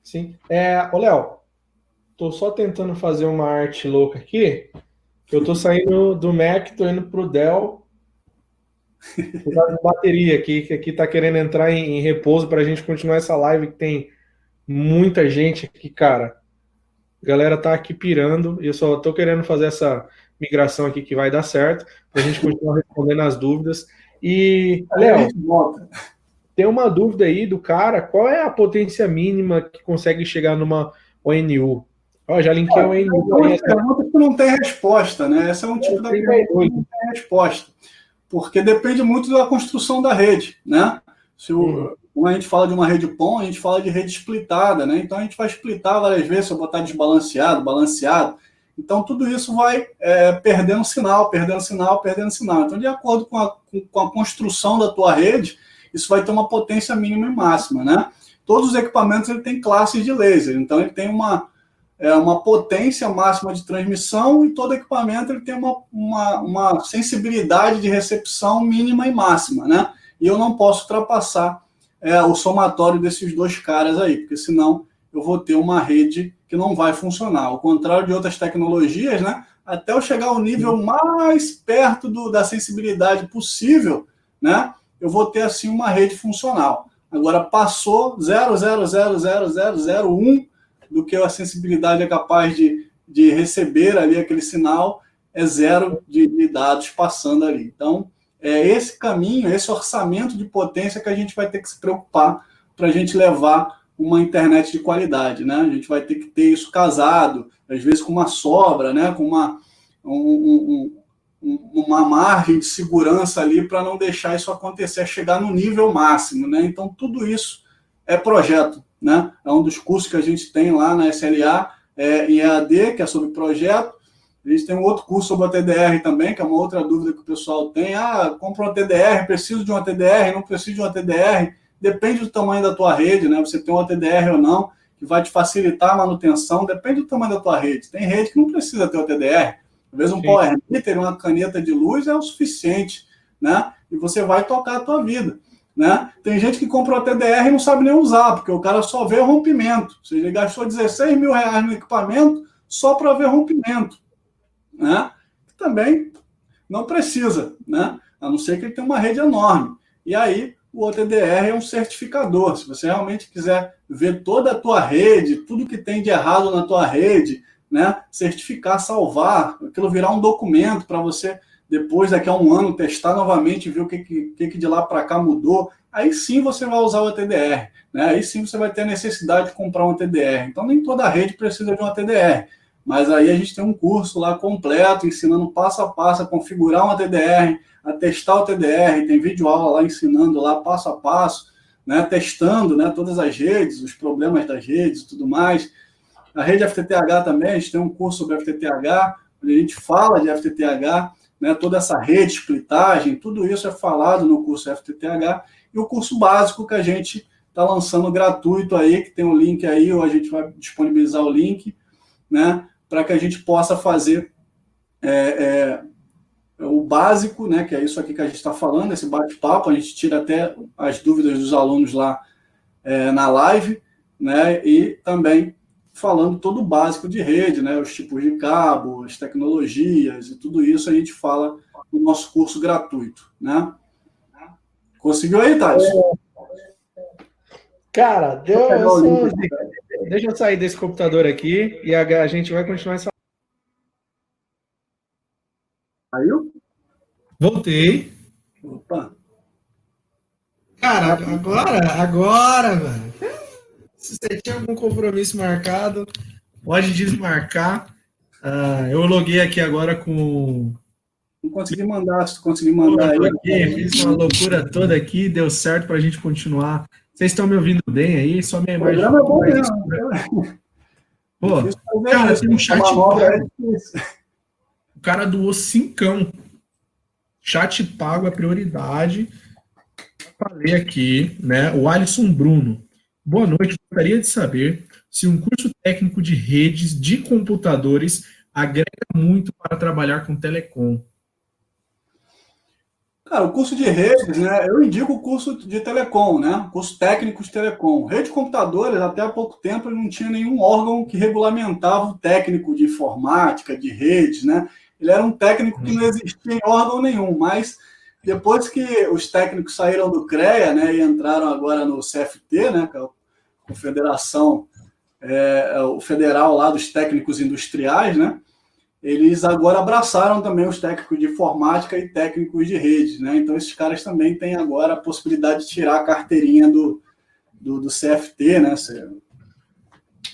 Sim. É, ô, Léo, tô só tentando fazer uma arte louca aqui. Eu tô saindo do Mac, tô indo pro Dell bateria aqui, que aqui tá querendo entrar em, em repouso para a gente continuar essa live que tem muita gente aqui, cara. A galera tá aqui pirando e eu só tô querendo fazer essa migração aqui que vai dar certo para a gente continuar respondendo as dúvidas. E, Léo, tem uma dúvida aí do cara, qual é a potência mínima que consegue chegar numa ONU? Ó, já linkei o ONU. É pergunta que não tem resposta, né? Essa é um tipo da pergunta que não tem resposta porque depende muito da construção da rede, né? Se o. Quando a gente fala de uma rede PON, a gente fala de rede splitada, né? Então a gente vai splitar várias vezes, se eu botar desbalanceado, balanceado. Então tudo isso vai é, perdendo sinal, perdendo sinal, perdendo sinal. Então, de acordo com a, com a construção da tua rede, isso vai ter uma potência mínima e máxima, né? Todos os equipamentos ele tem classes de laser, então ele tem uma, é, uma potência máxima de transmissão e todo equipamento ele tem uma, uma, uma, sensibilidade de recepção mínima e máxima, né? E eu não posso ultrapassar é, o somatório desses dois caras aí, porque senão eu vou ter uma rede que não vai funcionar. Ao contrário de outras tecnologias, né? até eu chegar ao nível mais perto do, da sensibilidade possível, né? Eu vou ter assim uma rede funcional. Agora passou 0,0000001 do que a sensibilidade é capaz de, de receber ali aquele sinal, é zero de, de dados passando ali. Então, é esse caminho, esse orçamento de potência que a gente vai ter que se preocupar para a gente levar uma internet de qualidade, né? A gente vai ter que ter isso casado, às vezes com uma sobra, né? Com uma, um, um, uma margem de segurança ali para não deixar isso acontecer, chegar no nível máximo, né? Então tudo isso é projeto, né? É um dos cursos que a gente tem lá na SLA é, em EAD, que é sobre projeto. A gente tem um outro curso sobre a TDR também, que é uma outra dúvida que o pessoal tem. Ah, compra uma TDR, preciso de uma TDR, não preciso de uma TDR depende do tamanho da tua rede, né? Você tem uma TDR ou não, que vai te facilitar a manutenção, depende do tamanho da tua rede. Tem rede que não precisa ter o TDR. Às vezes um Sim. power meter, uma caneta de luz é o suficiente, né? E você vai tocar a tua vida. Né? Tem gente que compra o TDR e não sabe nem usar, porque o cara só vê rompimento. Ou seja, ele gastou 16 mil reais no equipamento só para ver rompimento. Né? Também não precisa, né? a não ser que ele tenha uma rede enorme. E aí o OTDR é um certificador. Se você realmente quiser ver toda a tua rede, tudo que tem de errado na tua rede, né, certificar, salvar, aquilo virar um documento para você depois, daqui a um ano, testar novamente, ver o que, que, que de lá para cá mudou, aí sim você vai usar o TDR. Né? Aí sim você vai ter a necessidade de comprar um TDR. Então, nem toda rede precisa de uma TDR. Mas aí a gente tem um curso lá completo, ensinando passo a passo a configurar uma TDR, a testar o TDR, tem vídeo aula lá ensinando lá passo a passo, né, testando né, todas as redes, os problemas das redes e tudo mais. A rede FTTH também, a gente tem um curso sobre FTTH, onde a gente fala de FTTH, né, toda essa rede, splitagem, tudo isso é falado no curso FTTH, e o curso básico que a gente está lançando gratuito aí, que tem um link aí, ou a gente vai disponibilizar o link, né, para que a gente possa fazer é, é, o básico, né, que é isso aqui que a gente está falando, esse bate-papo, a gente tira até as dúvidas dos alunos lá é, na live, né, e também falando todo o básico de rede, né, os tipos de cabo, as tecnologias e tudo isso a gente fala no nosso curso gratuito, né. Conseguiu aí, Tati? Cara, deu. Eu Deixa eu sair desse computador aqui e a gente vai continuar essa Saiu? Voltei. Opa. Cara, agora, agora, mano. Se você tinha algum compromisso marcado, pode desmarcar. Uh, eu loguei aqui agora com. Não consegui mandar, se conseguir mandar aí. Aqui, fiz uma loucura toda aqui, deu certo para a gente continuar. Vocês estão me ouvindo bem aí? Só minha imagem. O programa é bom mesmo. Pô, cara, tem um chat. É o cara doou cincão. Chat pago é prioridade. Falei aqui, né? O Alisson Bruno. Boa noite. Gostaria de saber se um curso técnico de redes de computadores agrega muito para trabalhar com telecom. Cara, o curso de redes, né? Eu indico o curso de telecom, né? Curso técnico de telecom. Rede de computadores, até há pouco tempo, não tinha nenhum órgão que regulamentava o técnico de informática, de redes, né? Ele era um técnico que não uhum. existia em órgão nenhum, mas depois que os técnicos saíram do CREA né, e entraram agora no CFT, né, que é a Confederação, é, é, o federal lá dos técnicos industriais, né, eles agora abraçaram também os técnicos de informática e técnicos de redes. Né, então, esses caras também têm agora a possibilidade de tirar a carteirinha do, do, do CFT, né,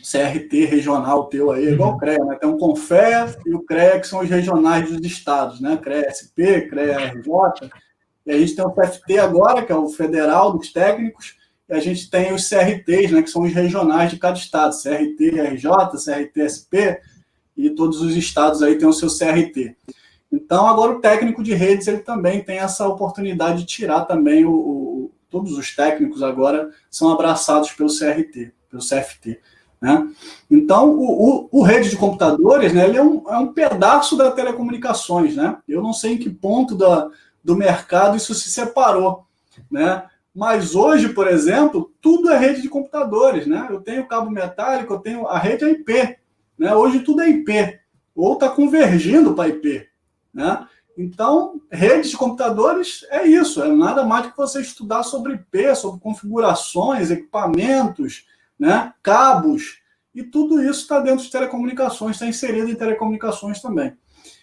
CRT regional teu aí, igual o CREA, né? Tem um CONFEA e o CREA, que são os regionais dos estados, né? CREA SP, CREA RJ. E a gente tem o CFT agora, que é o federal dos técnicos, a gente tem os CRTs, né? Que são os regionais de cada estado, CRT RJ, CRT SP, e todos os estados aí têm o seu CRT. Então, agora o técnico de redes, ele também tem essa oportunidade de tirar também o, o todos os técnicos agora são abraçados pelo CRT, pelo CFT. Né? Então, o, o, o, rede de computadores né, ele é, um, é um pedaço da telecomunicações. Né? Eu não sei em que ponto da, do mercado isso se separou. Né? Mas hoje, por exemplo, tudo é rede de computadores. Né? Eu tenho cabo metálico, eu tenho a rede é IP. Né? Hoje tudo é IP. ou está convergindo para IP. Né? Então, redes de computadores é isso, é nada mais do que você estudar sobre IP, sobre configurações, equipamentos, né, cabos, e tudo isso está dentro de telecomunicações, está inserido em telecomunicações também.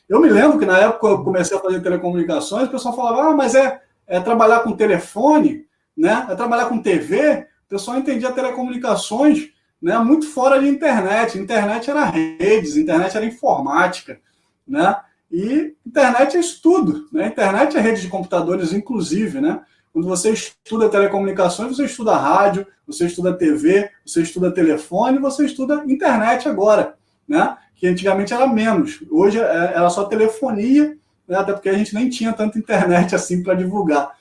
Eu me lembro que na época eu comecei a fazer telecomunicações, o pessoal falava, ah, mas é, é trabalhar com telefone, né? é trabalhar com TV. O pessoal entendia telecomunicações né, muito fora de internet. Internet era redes, internet era informática. Né? E internet é estudo, né? Internet é rede de computadores, inclusive, né? Quando você estuda telecomunicações, você estuda rádio, você estuda TV, você estuda telefone, você estuda internet agora, né? Que antigamente era menos. Hoje é, era só telefonia, né? até porque a gente nem tinha tanta internet assim para divulgar.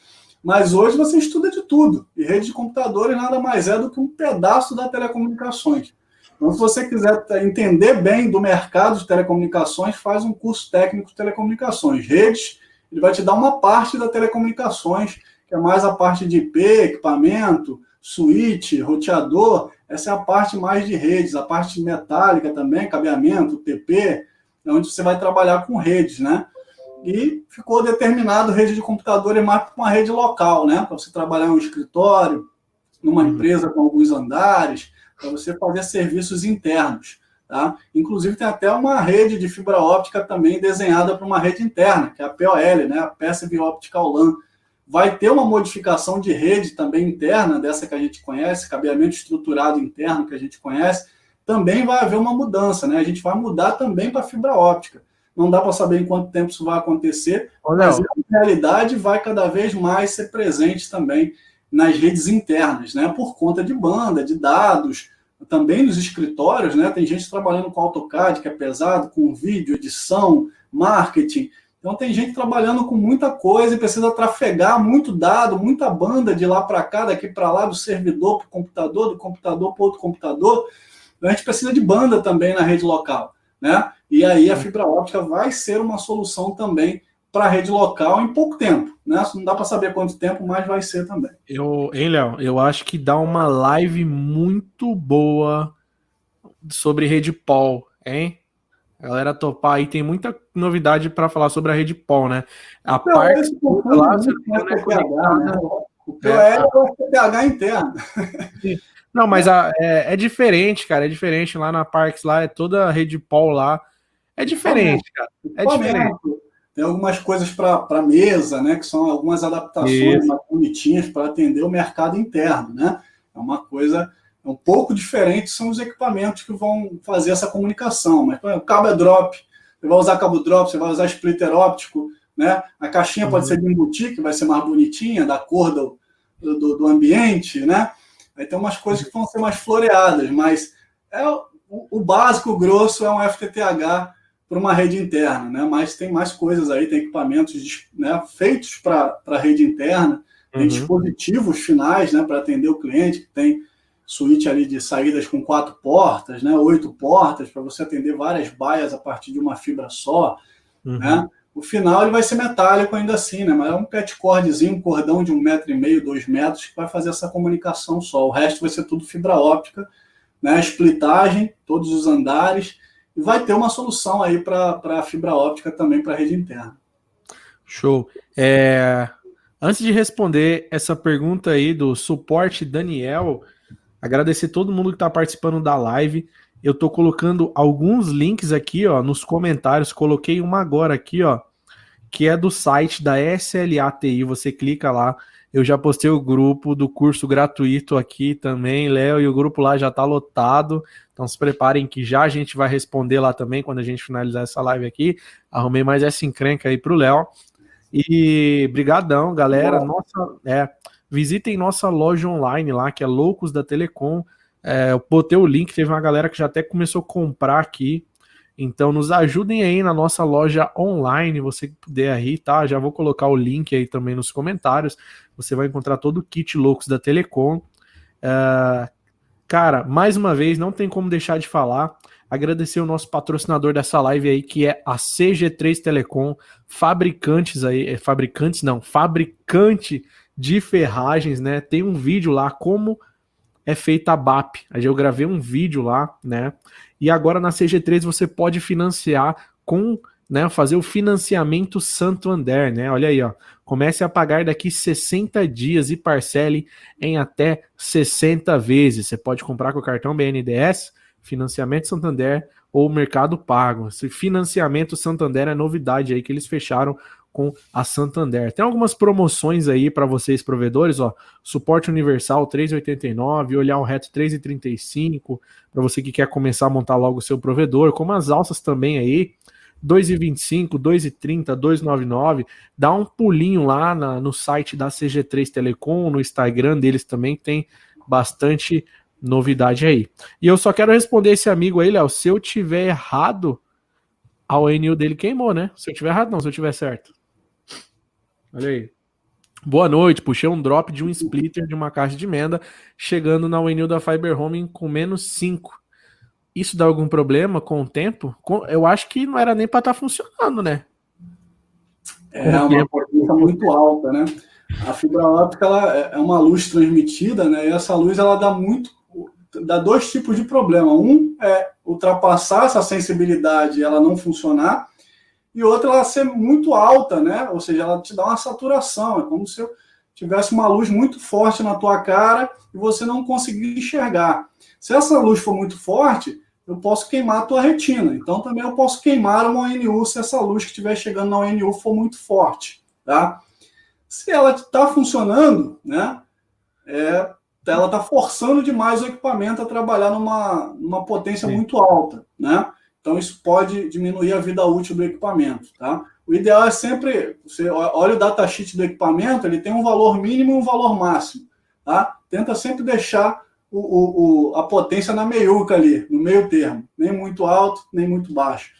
Mas hoje você estuda de tudo. E rede de computadores nada mais é do que um pedaço da telecomunicações. Então, se você quiser entender bem do mercado de telecomunicações, faz um curso técnico de telecomunicações. Redes, ele vai te dar uma parte da telecomunicações, que é mais a parte de IP, equipamento, switch, roteador. Essa é a parte mais de redes, a parte metálica também, cabeamento, TP, é onde você vai trabalhar com redes, né? E ficou determinado rede de computador é mais para uma rede local, né? Para você trabalhar em um escritório, numa uhum. empresa com alguns andares para você fazer serviços internos. Tá? Inclusive, tem até uma rede de fibra óptica também desenhada para uma rede interna, que é a POL, né? a Passive Optical LAN. Vai ter uma modificação de rede também interna, dessa que a gente conhece, cabeamento estruturado interno que a gente conhece, também vai haver uma mudança, né? A gente vai mudar também para fibra óptica. Não dá para saber em quanto tempo isso vai acontecer, mas na realidade vai cada vez mais ser presente também nas redes internas, né? Por conta de banda, de dados, também nos escritórios, né? Tem gente trabalhando com AutoCAD, que é pesado, com vídeo, edição, marketing. Então tem gente trabalhando com muita coisa e precisa trafegar muito dado, muita banda de lá para cá, daqui para lá, do servidor para o computador, do computador para outro computador. Então, a gente precisa de banda também na rede local, né? E aí a fibra óptica vai ser uma solução também para a rede local em pouco tempo. Né? Não dá para saber quanto tempo, mas vai ser também. Eu, hein, Léo? Eu acho que dá uma live muito boa sobre rede POL, hein? Galera topar aí, tem muita novidade para falar sobre a rede POL, né? A não, parte lá, você não é PH, né? O POL é o PH interno. Não, mas a, é, é, diferente, cara. É diferente lá na Parks, lá é toda a rede POL lá. É diferente, cara. É diferente. Tem algumas coisas para mesa, né? Que são algumas adaptações bonitinhas para atender o mercado interno, né? É uma coisa um pouco diferente, são os equipamentos que vão fazer essa comunicação. Mas, o cabo é drop, você vai usar cabo drop, você vai usar splitter óptico, né? A caixinha uhum. pode ser de embutir, que vai ser mais bonitinha, da cor do, do, do, ambiente, né? Aí tem umas coisas que vão ser mais floreadas, mas é o, o básico, o grosso é um FTTH para uma rede interna, né? Mas tem mais coisas aí, tem equipamentos né, feitos para a rede interna, tem uhum. dispositivos finais, né, para atender o cliente, que tem suíte ali de saídas com quatro portas, né, oito portas, para você atender várias baias a partir de uma fibra só, uhum. né? O final ele vai ser metálico ainda assim, né? Mas é um petcordezinho, um cordão de um metro e meio, dois metros, que vai fazer essa comunicação só. O resto vai ser tudo fibra óptica, né? Splitagem, todos os andares e vai ter uma solução aí para a fibra óptica também para a rede interna. Show. É, antes de responder essa pergunta aí do suporte Daniel, agradecer todo mundo que está participando da live. Eu estou colocando alguns links aqui, ó, nos comentários. Coloquei uma agora aqui, ó, que é do site da SLATI. Você clica lá. Eu já postei o grupo do curso gratuito aqui também, Léo, e o grupo lá já está lotado. Então se preparem que já a gente vai responder lá também quando a gente finalizar essa live aqui. Arrumei mais essa encrenca aí pro Léo. E brigadão, galera. Nossa, é, visitem nossa loja online lá, que é Loucos da Telecom. É, eu botei o link, teve uma galera que já até começou a comprar aqui. Então nos ajudem aí na nossa loja online, você que puder aí, tá? Já vou colocar o link aí também nos comentários. Você vai encontrar todo o kit Loucos da Telecom. Uh, Cara, mais uma vez, não tem como deixar de falar. Agradecer o nosso patrocinador dessa live aí, que é a CG3 Telecom, fabricantes aí, é, fabricantes não, fabricante de ferragens, né? Tem um vídeo lá como é feita a BAP. Aí eu gravei um vídeo lá, né? E agora na CG3 você pode financiar com, né, fazer o financiamento Santander, né? Olha aí, ó. Comece a pagar daqui 60 dias e parcele em até 60 vezes. Você pode comprar com o cartão BNDES, financiamento Santander ou Mercado Pago. Esse financiamento Santander é novidade aí que eles fecharam com a Santander. Tem algumas promoções aí para vocês provedores, ó, suporte universal 3,89, olhar o reto 3,35, para você que quer começar a montar logo o seu provedor, como as alças também aí, 2,25, 2,30, 2,99, dá um pulinho lá na, no site da CG3 Telecom, no Instagram deles também tem bastante novidade aí. E eu só quero responder esse amigo aí, Léo, se eu tiver errado, a ONU dele queimou, né? Se eu tiver errado, não, se eu tiver certo. Olha aí. Boa noite, puxei um drop de um splitter de uma caixa de emenda, chegando na Winil da Fiber Home com menos 5. Isso dá algum problema com o tempo? Eu acho que não era nem para estar tá funcionando, né? É uma potência muito alta, né? A fibra óptica ela é, é uma luz transmitida, né? E essa luz ela dá muito, dá dois tipos de problema. Um é ultrapassar essa sensibilidade, ela não funcionar, e outra ela ser muito alta, né? Ou seja, ela te dá uma saturação, é como se eu tivesse uma luz muito forte na tua cara e você não conseguir enxergar. Se essa luz for muito forte, eu posso queimar a tua retina. Então também eu posso queimar uma ONU se essa luz que estiver chegando na ONU for muito forte, tá? Se ela está funcionando, né? É, ela está forçando demais o equipamento a trabalhar numa, numa potência Sim. muito alta, né? Então, isso pode diminuir a vida útil do equipamento. Tá? O ideal é sempre, você olha o datasheet do equipamento, ele tem um valor mínimo e um valor máximo. Tá? Tenta sempre deixar o, o, o, a potência na meiuca ali, no meio termo. Nem muito alto, nem muito baixo.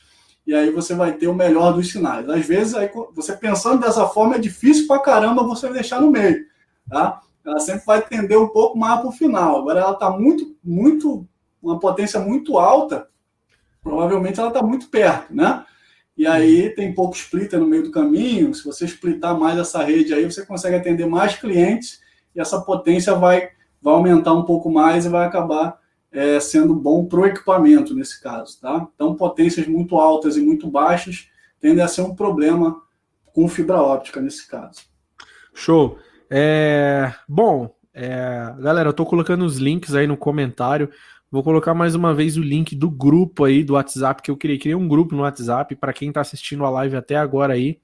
E aí você vai ter o melhor dos sinais. Às vezes, aí, você pensando dessa forma, é difícil pra caramba você deixar no meio. Tá? Ela sempre vai tender um pouco mais para o final. Agora ela está muito, muito, uma potência muito alta, provavelmente ela está muito perto, né? E aí tem pouco splitter no meio do caminho. Se você splitar mais essa rede aí, você consegue atender mais clientes e essa potência vai, vai aumentar um pouco mais e vai acabar é, sendo bom para o equipamento nesse caso, tá? Então, potências muito altas e muito baixas tendem a ser um problema com fibra óptica nesse caso. Show. É, bom, é, galera, eu estou colocando os links aí no comentário Vou colocar mais uma vez o link do grupo aí do WhatsApp que eu criei. Criei um grupo no WhatsApp para quem está assistindo a live até agora aí,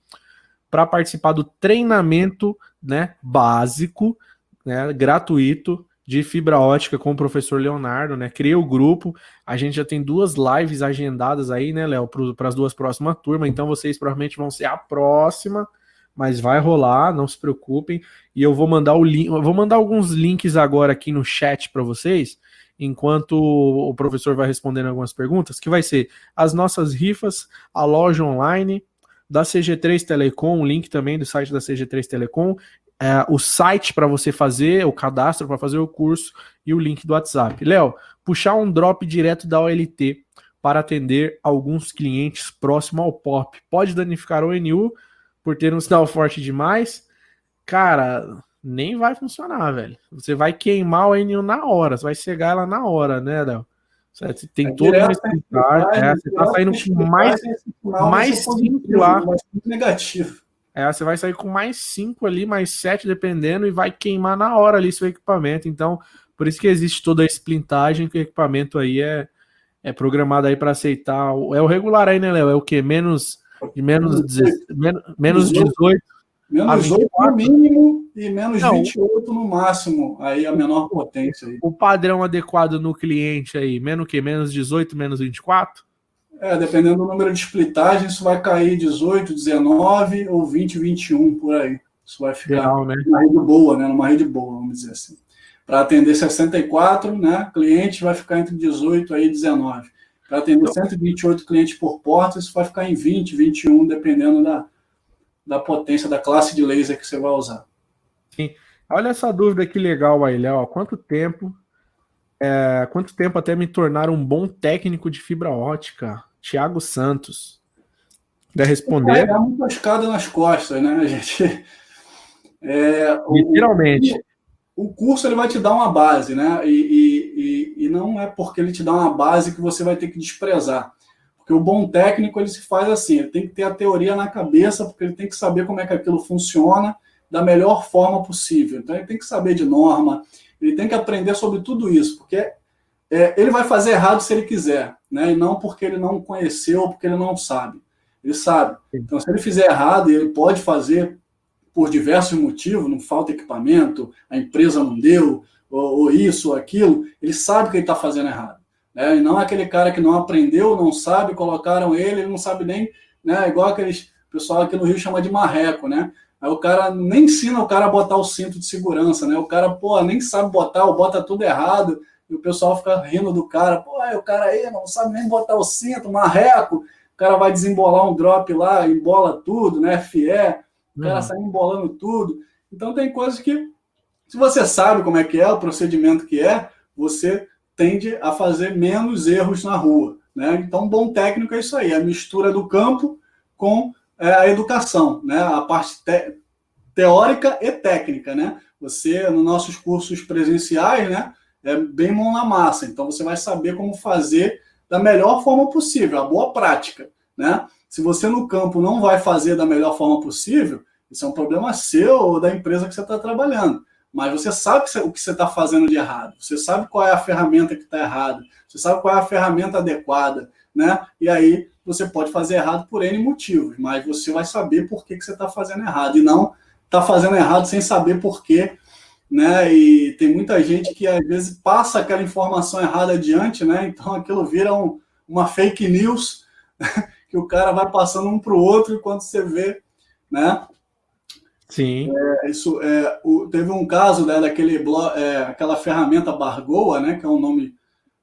para participar do treinamento, né, básico, né, gratuito de fibra ótica com o professor Leonardo, né? Criei o grupo. A gente já tem duas lives agendadas aí, né, Léo, para as duas próximas turmas. Então vocês provavelmente vão ser a próxima, mas vai rolar, não se preocupem. E eu vou mandar o link, vou mandar alguns links agora aqui no chat para vocês enquanto o professor vai respondendo algumas perguntas, que vai ser as nossas rifas, a loja online da CG3 Telecom, o link também do site da CG3 Telecom, é, o site para você fazer, o cadastro para fazer o curso e o link do WhatsApp. Léo, puxar um drop direto da OLT para atender alguns clientes próximo ao POP. Pode danificar o ONU por ter um sinal forte demais? Cara, nem vai funcionar, velho. Você vai queimar o NU na hora, você vai cegar ela na hora, né, Léo? Você tem é todo uma explicar, é, você tá saindo com mais, mais 5 lá. Negativo. É, você vai sair com mais 5 ali, mais 7 dependendo, e vai queimar na hora ali seu equipamento. Então, por isso que existe toda a splintagem, que o equipamento aí é, é programado aí para aceitar. É o regular aí, né, Léo? É o que? Menos, de menos, menos, menos 18 Menos 8 no mínimo e menos Não, 28 no máximo, aí a menor potência. Aí. O padrão adequado no cliente aí, menos o quê? Menos 18, menos 24? É, dependendo do número de splitagem, isso vai cair 18, 19 ou 20, 21 por aí. Isso vai ficar Legal, né? numa rede boa, né? Numa rede boa, vamos dizer assim. Para atender 64, né? Cliente vai ficar entre 18 e 19. Para atender então, 128 clientes por porta, isso vai ficar em 20, 21, dependendo da, da potência da classe de laser que você vai usar. Sim. Olha essa dúvida que legal aí, Léo. Quanto tempo é, quanto tempo até me tornar um bom técnico de fibra ótica? Tiago Santos. Quer responder? É muita escada nas costas, né, gente? É, Literalmente. O, o curso ele vai te dar uma base, né? E, e, e, não é porque ele te dá uma base que você vai ter que desprezar. Porque o bom técnico ele se faz assim, ele tem que ter a teoria na cabeça, porque ele tem que saber como é que aquilo funciona da melhor forma possível. Então ele tem que saber de norma, ele tem que aprender sobre tudo isso, porque é, ele vai fazer errado se ele quiser, né? E não porque ele não conheceu porque ele não sabe. Ele sabe. Então, se ele fizer errado, ele pode fazer por diversos motivos, não falta equipamento, a empresa não deu, ou, ou isso, ou aquilo, ele sabe que ele está fazendo errado. Né? E não é aquele cara que não aprendeu, não sabe, colocaram ele, ele não sabe nem, né? igual aqueles pessoal aqui no Rio chama de marreco, né? Aí o cara nem ensina o cara a botar o cinto de segurança, né? O cara, pô, nem sabe botar, ou bota tudo errado, e o pessoal fica rindo do cara, pô, o cara aí não sabe nem botar o cinto, marreco, o cara vai desembolar um drop lá, embola tudo, né? FE, o cara uhum. sai embolando tudo. Então tem coisas que, se você sabe como é que é, o procedimento que é, você tende a fazer menos erros na rua. Né? Então, bom técnico é isso aí, a mistura do campo com é, a educação, né? a parte te teórica e técnica. Né? Você, nos nossos cursos presenciais, né, é bem mão na massa, então você vai saber como fazer da melhor forma possível, a boa prática. Né? Se você no campo não vai fazer da melhor forma possível, isso é um problema seu ou da empresa que você está trabalhando. Mas você sabe o que você está fazendo de errado. Você sabe qual é a ferramenta que está errada. Você sabe qual é a ferramenta adequada. Né? E aí você pode fazer errado por N motivos, mas você vai saber por que, que você está fazendo errado. E não está fazendo errado sem saber por quê. Né? E tem muita gente que às vezes passa aquela informação errada adiante, né? Então aquilo vira um, uma fake news que o cara vai passando um para o outro e quando você vê, né? Sim. É, isso, é, o, teve um caso né, daquele é, aquela ferramenta Bargoa, né? Que é um nome,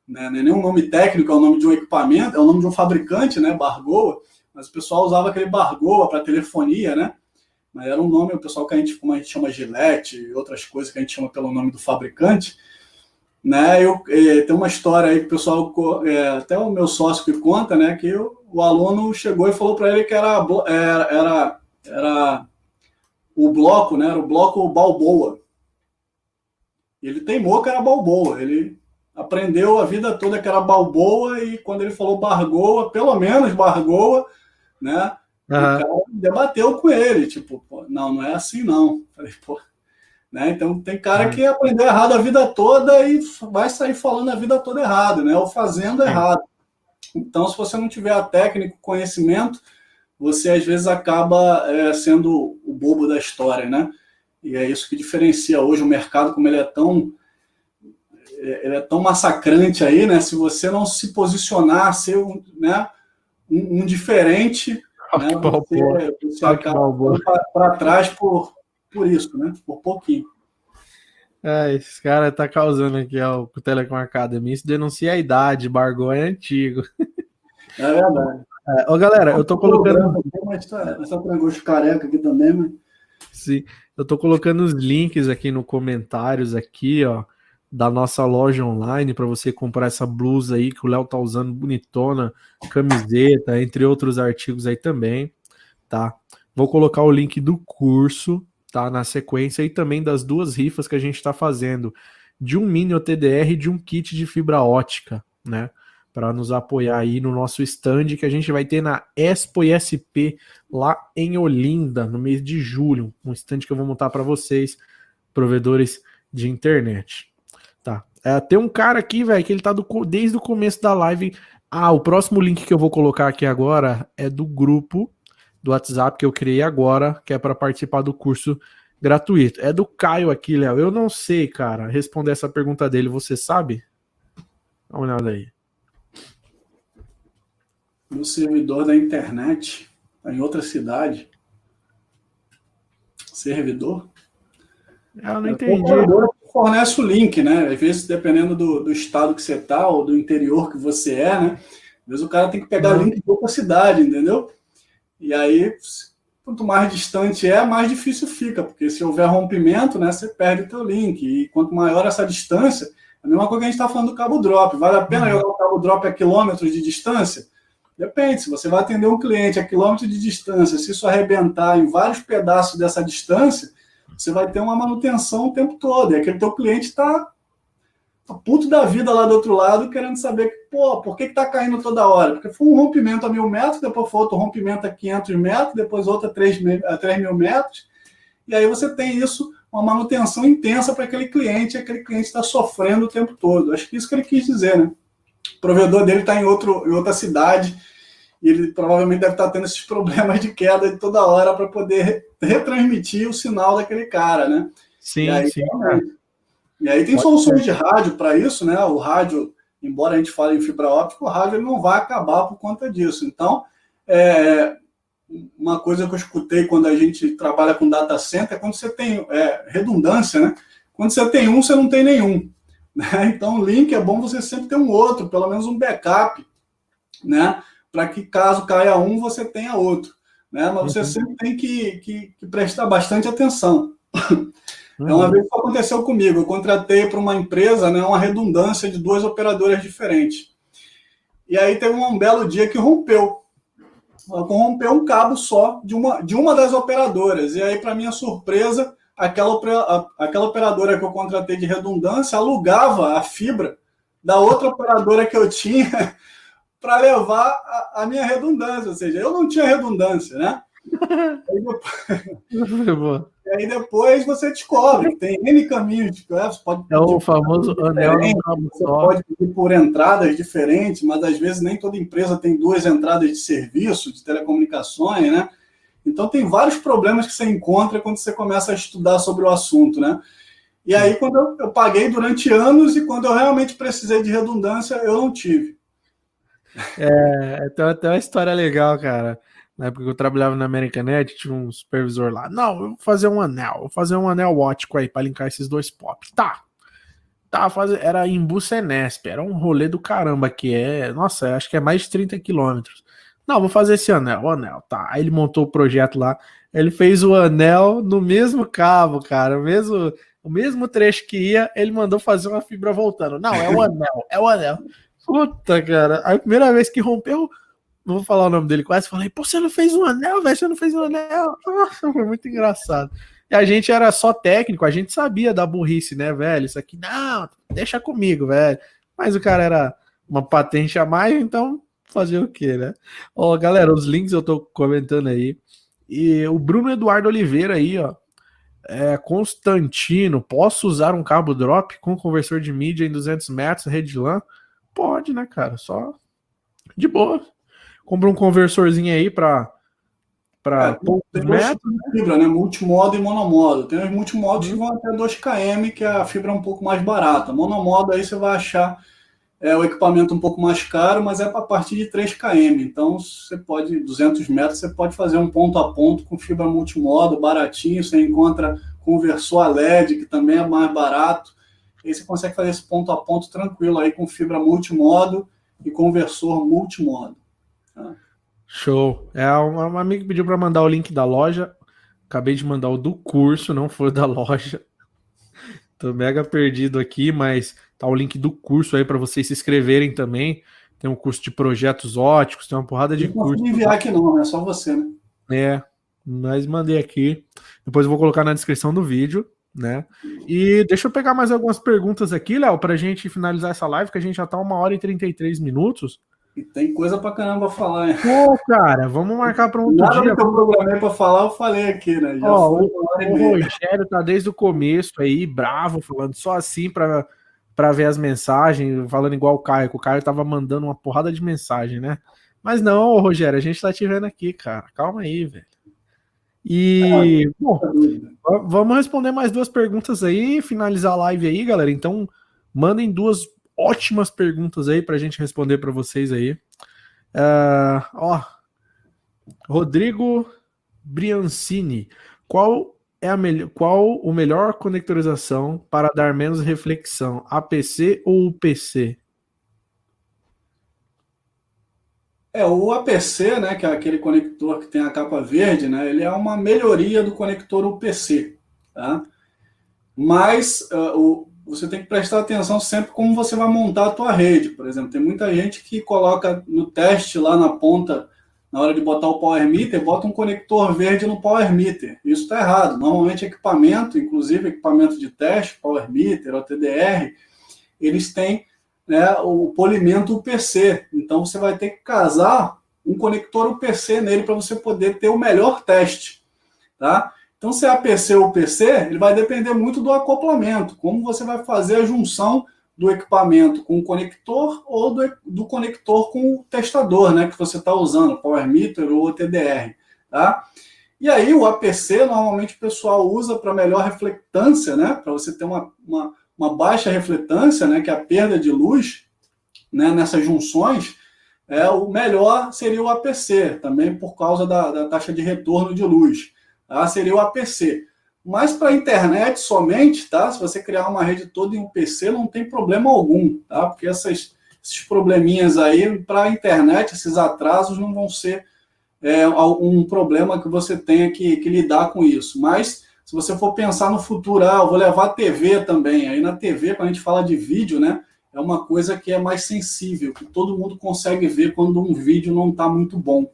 né, não é nem um nome técnico, é o nome de um equipamento, é o nome de um fabricante, né? Bargoa. Mas o pessoal usava aquele Bargoa para telefonia, né? Mas era um nome, o pessoal que a gente, como a gente chama Gillette e outras coisas que a gente chama pelo nome do fabricante. Né, eu, é, tem uma história aí que o pessoal, é, até o meu sócio que conta, né, que o, o aluno chegou e falou para ele que era, era, era, era o bloco, né, era o bloco Balboa. Ele teimou que era Balboa, ele aprendeu a vida toda que era Balboa e quando ele falou Bargoa, pelo menos Bargoa, né, uhum. o cara debateu com ele, tipo, não, não é assim não. Falei, pô, né? Então tem cara que aprendeu errado a vida toda e vai sair falando a vida toda errado, né? Ou fazendo errado. Então, se você não tiver a técnica, o conhecimento, você às vezes acaba é, sendo o bobo da história, né? E é isso que diferencia hoje o mercado, como ele é tão é, ele é tão massacrante aí, né? Se você não se posicionar, ser um, né, um, um diferente, né, você, você acaba para trás por, por isso, né? Por pouquinho. É, esse cara tá causando aqui ó, o Telecom Academy. Isso denuncia a idade, Bargou é antigo. É verdade. É, ô, galera, eu tô colocando. Essa trangosto careca aqui também, mas. Sim, eu tô colocando os links aqui no comentários aqui, ó, da nossa loja online para você comprar essa blusa aí que o Léo tá usando, bonitona, camiseta, entre outros artigos aí também, tá? Vou colocar o link do curso tá? Na sequência e também das duas rifas que a gente está fazendo, de um mini OTDR e de um kit de fibra ótica, né? Para nos apoiar aí no nosso stand que a gente vai ter na Expo ISP lá em Olinda, no mês de julho. Um stand que eu vou montar para vocês, provedores de internet. Tá. É, tem um cara aqui, velho, que ele tá do, desde o começo da live. Ah, o próximo link que eu vou colocar aqui agora é do grupo do WhatsApp que eu criei agora, que é para participar do curso gratuito. É do Caio aqui, Léo. Eu não sei, cara, responder essa pergunta dele. Você sabe? Dá uma olhada aí. No servidor da internet, em outra cidade. Servidor? Eu não entendi. Fornece o link, né? Às vezes, dependendo do, do estado que você tá ou do interior que você é, né? Às vezes o cara tem que pegar uhum. link de outra cidade, entendeu? E aí, quanto mais distante é, mais difícil fica, porque se houver rompimento, né, você perde o teu link. E quanto maior essa distância, é a mesma coisa que a gente está falando do cabo drop. Vale a pena uhum. jogar o cabo drop a quilômetros de distância? Depende, se você vai atender um cliente a quilômetros de distância, se isso arrebentar em vários pedaços dessa distância, você vai ter uma manutenção o tempo todo. E aquele teu cliente está tá puto da vida lá do outro lado, querendo saber, pô, por que está caindo toda hora? Porque foi um rompimento a mil metros, depois foi outro rompimento a 500 metros, depois outra a 3 mil metros. E aí você tem isso, uma manutenção intensa para aquele cliente, e aquele cliente está sofrendo o tempo todo. Acho que isso que ele quis dizer, né? O provedor dele está em, outro, em outra cidade, e ele provavelmente deve estar tendo esses problemas de queda de toda hora para poder retransmitir o sinal daquele cara, né? Sim, e aí, sim. E aí tem Pode soluções ser. de rádio para isso, né? O rádio, embora a gente fale em fibra óptica, o rádio não vai acabar por conta disso. Então, é, uma coisa que eu escutei quando a gente trabalha com data center é quando você tem é, redundância, né? Quando você tem um, você não tem nenhum. Né? Então, link é bom você sempre ter um outro, pelo menos um backup, né? Para que caso caia um, você tenha outro. Né? Mas você uhum. sempre tem que, que, que, prestar bastante atenção. Uhum. É uma vez que aconteceu comigo, eu contratei para uma empresa né, uma redundância de duas operadoras diferentes. E aí teve um belo dia que rompeu. Rompeu um cabo só de uma, de uma das operadoras. E aí, para minha surpresa, aquela, aquela operadora que eu contratei de redundância alugava a fibra da outra operadora que eu tinha para levar a, a, minha redundância, ou seja, eu não tinha redundância, né? aí, depois, aí depois você descobre, tem N caminhos, você pode É o famoso anel Você pode pedir por entradas diferentes, mas às vezes nem toda empresa tem duas entradas de serviço, de telecomunicações, né? Então tem vários problemas que você encontra quando você começa a estudar sobre o assunto, né? E aí, quando eu, eu paguei durante anos e quando eu realmente precisei de redundância, eu não tive. É, tem até uma história legal, cara. Na época que eu trabalhava na Americanet, tinha um supervisor lá. Não, eu vou fazer um anel, vou fazer um anel ótico aí para linkar esses dois pops. Tá. Tá, faz... era em Bucenesp, era um rolê do caramba que é. Nossa, acho que é mais de 30 quilômetros. Não, vou fazer esse anel, o anel, tá. Aí ele montou o projeto lá. Ele fez o anel no mesmo cabo, cara. O mesmo, o mesmo trecho que ia, ele mandou fazer uma fibra voltando. Não, é o anel, é o anel. Puta, cara. A primeira vez que rompeu, não vou falar o nome dele quase, falei, pô, você não fez um anel, velho, você não fez um anel. Nossa, foi muito engraçado. E a gente era só técnico, a gente sabia da burrice, né, velho? Isso aqui, não, deixa comigo, velho. Mas o cara era uma patente a mais, então fazer o quê, né? Ó, galera, os links eu tô comentando aí. E o Bruno Eduardo Oliveira aí, ó. É, Constantino, posso usar um cabo drop com conversor de mídia em 200 metros, rede LAN? Pode, né, cara? Só de boa. Compra um conversorzinho aí para para é, metros, né? fibra, né? Multimodo e monomodo. Tem os multimodos uhum. que vão até 2 km, que a fibra é um pouco mais barata. Monomodo aí você vai achar é, o equipamento um pouco mais caro, mas é a partir de 3 km. Então você pode 200 metros, você pode fazer um ponto a ponto com fibra multimodo, baratinho, você encontra conversor a LED, que também é mais barato. E aí você consegue fazer esse ponto a ponto tranquilo aí com fibra multimodo e conversor multimodo. Tá? Show. É uma, uma amiga pediu para mandar o link da loja. Acabei de mandar o do curso, não foi da loja. Tô mega perdido aqui, mas tá o link do curso aí para vocês se inscreverem também. Tem um curso de projetos óticos, tem uma porrada de cursos. Não enviar aqui não, é só você, né? É, mas mandei aqui. Depois eu vou colocar na descrição do vídeo né? E deixa eu pegar mais algumas perguntas aqui, Léo, para a gente finalizar essa live, que a gente já tá uma hora e 33 minutos. E tem coisa pra caramba falar, hein? Pô, cara, vamos marcar para um outro Nada dia. que eu programei para falar, eu falei aqui, né? Já Ó, o, o Rogério tá desde o começo aí, bravo, falando só assim para para ver as mensagens, falando igual o Caio, que o Caio tava mandando uma porrada de mensagem, né? Mas não, Rogério, a gente tá te vendo aqui, cara. Calma aí, velho. E, ah, bom, vamos responder mais duas perguntas aí, finalizar a live aí, galera. Então, mandem duas ótimas perguntas aí para a gente responder para vocês aí. Uh, ó, Rodrigo Briancini, qual é a melhor, qual o melhor conectorização para dar menos reflexão, APC ou UPC? É, o APC, né, que é aquele conector que tem a capa verde, né, ele é uma melhoria do conector UPC, tá? Mas uh, o, você tem que prestar atenção sempre como você vai montar a tua rede, por exemplo. Tem muita gente que coloca no teste lá na ponta na hora de botar o power meter, bota um conector verde no power meter. Isso está errado. Normalmente equipamento, inclusive equipamento de teste, power meter, OTDR, eles têm né, o polimento UPC. Então você vai ter que casar um conector UPC nele para você poder ter o melhor teste. Tá? Então, se é APC ou UPC, ele vai depender muito do acoplamento, como você vai fazer a junção do equipamento com o conector ou do, do conector com o testador, né, que você está usando, Power Meter ou TDR, tá? E aí o APC normalmente o pessoal usa para melhor reflectância, né, para você ter uma, uma, uma, baixa refletância, né, que é a perda de luz, né, nessas junções, é o melhor seria o APC, também por causa da, da taxa de retorno de luz, tá? Seria o APC. Mas para a internet somente, tá? Se você criar uma rede toda em um PC, não tem problema algum, tá? Porque essas, esses probleminhas aí, para a internet, esses atrasos não vão ser é, um problema que você tenha que, que, lidar com isso. Mas se você for pensar no futuro, ah, eu vou levar a TV também. Aí na TV, quando a gente fala de vídeo, né? É uma coisa que é mais sensível, que todo mundo consegue ver quando um vídeo não está muito bom.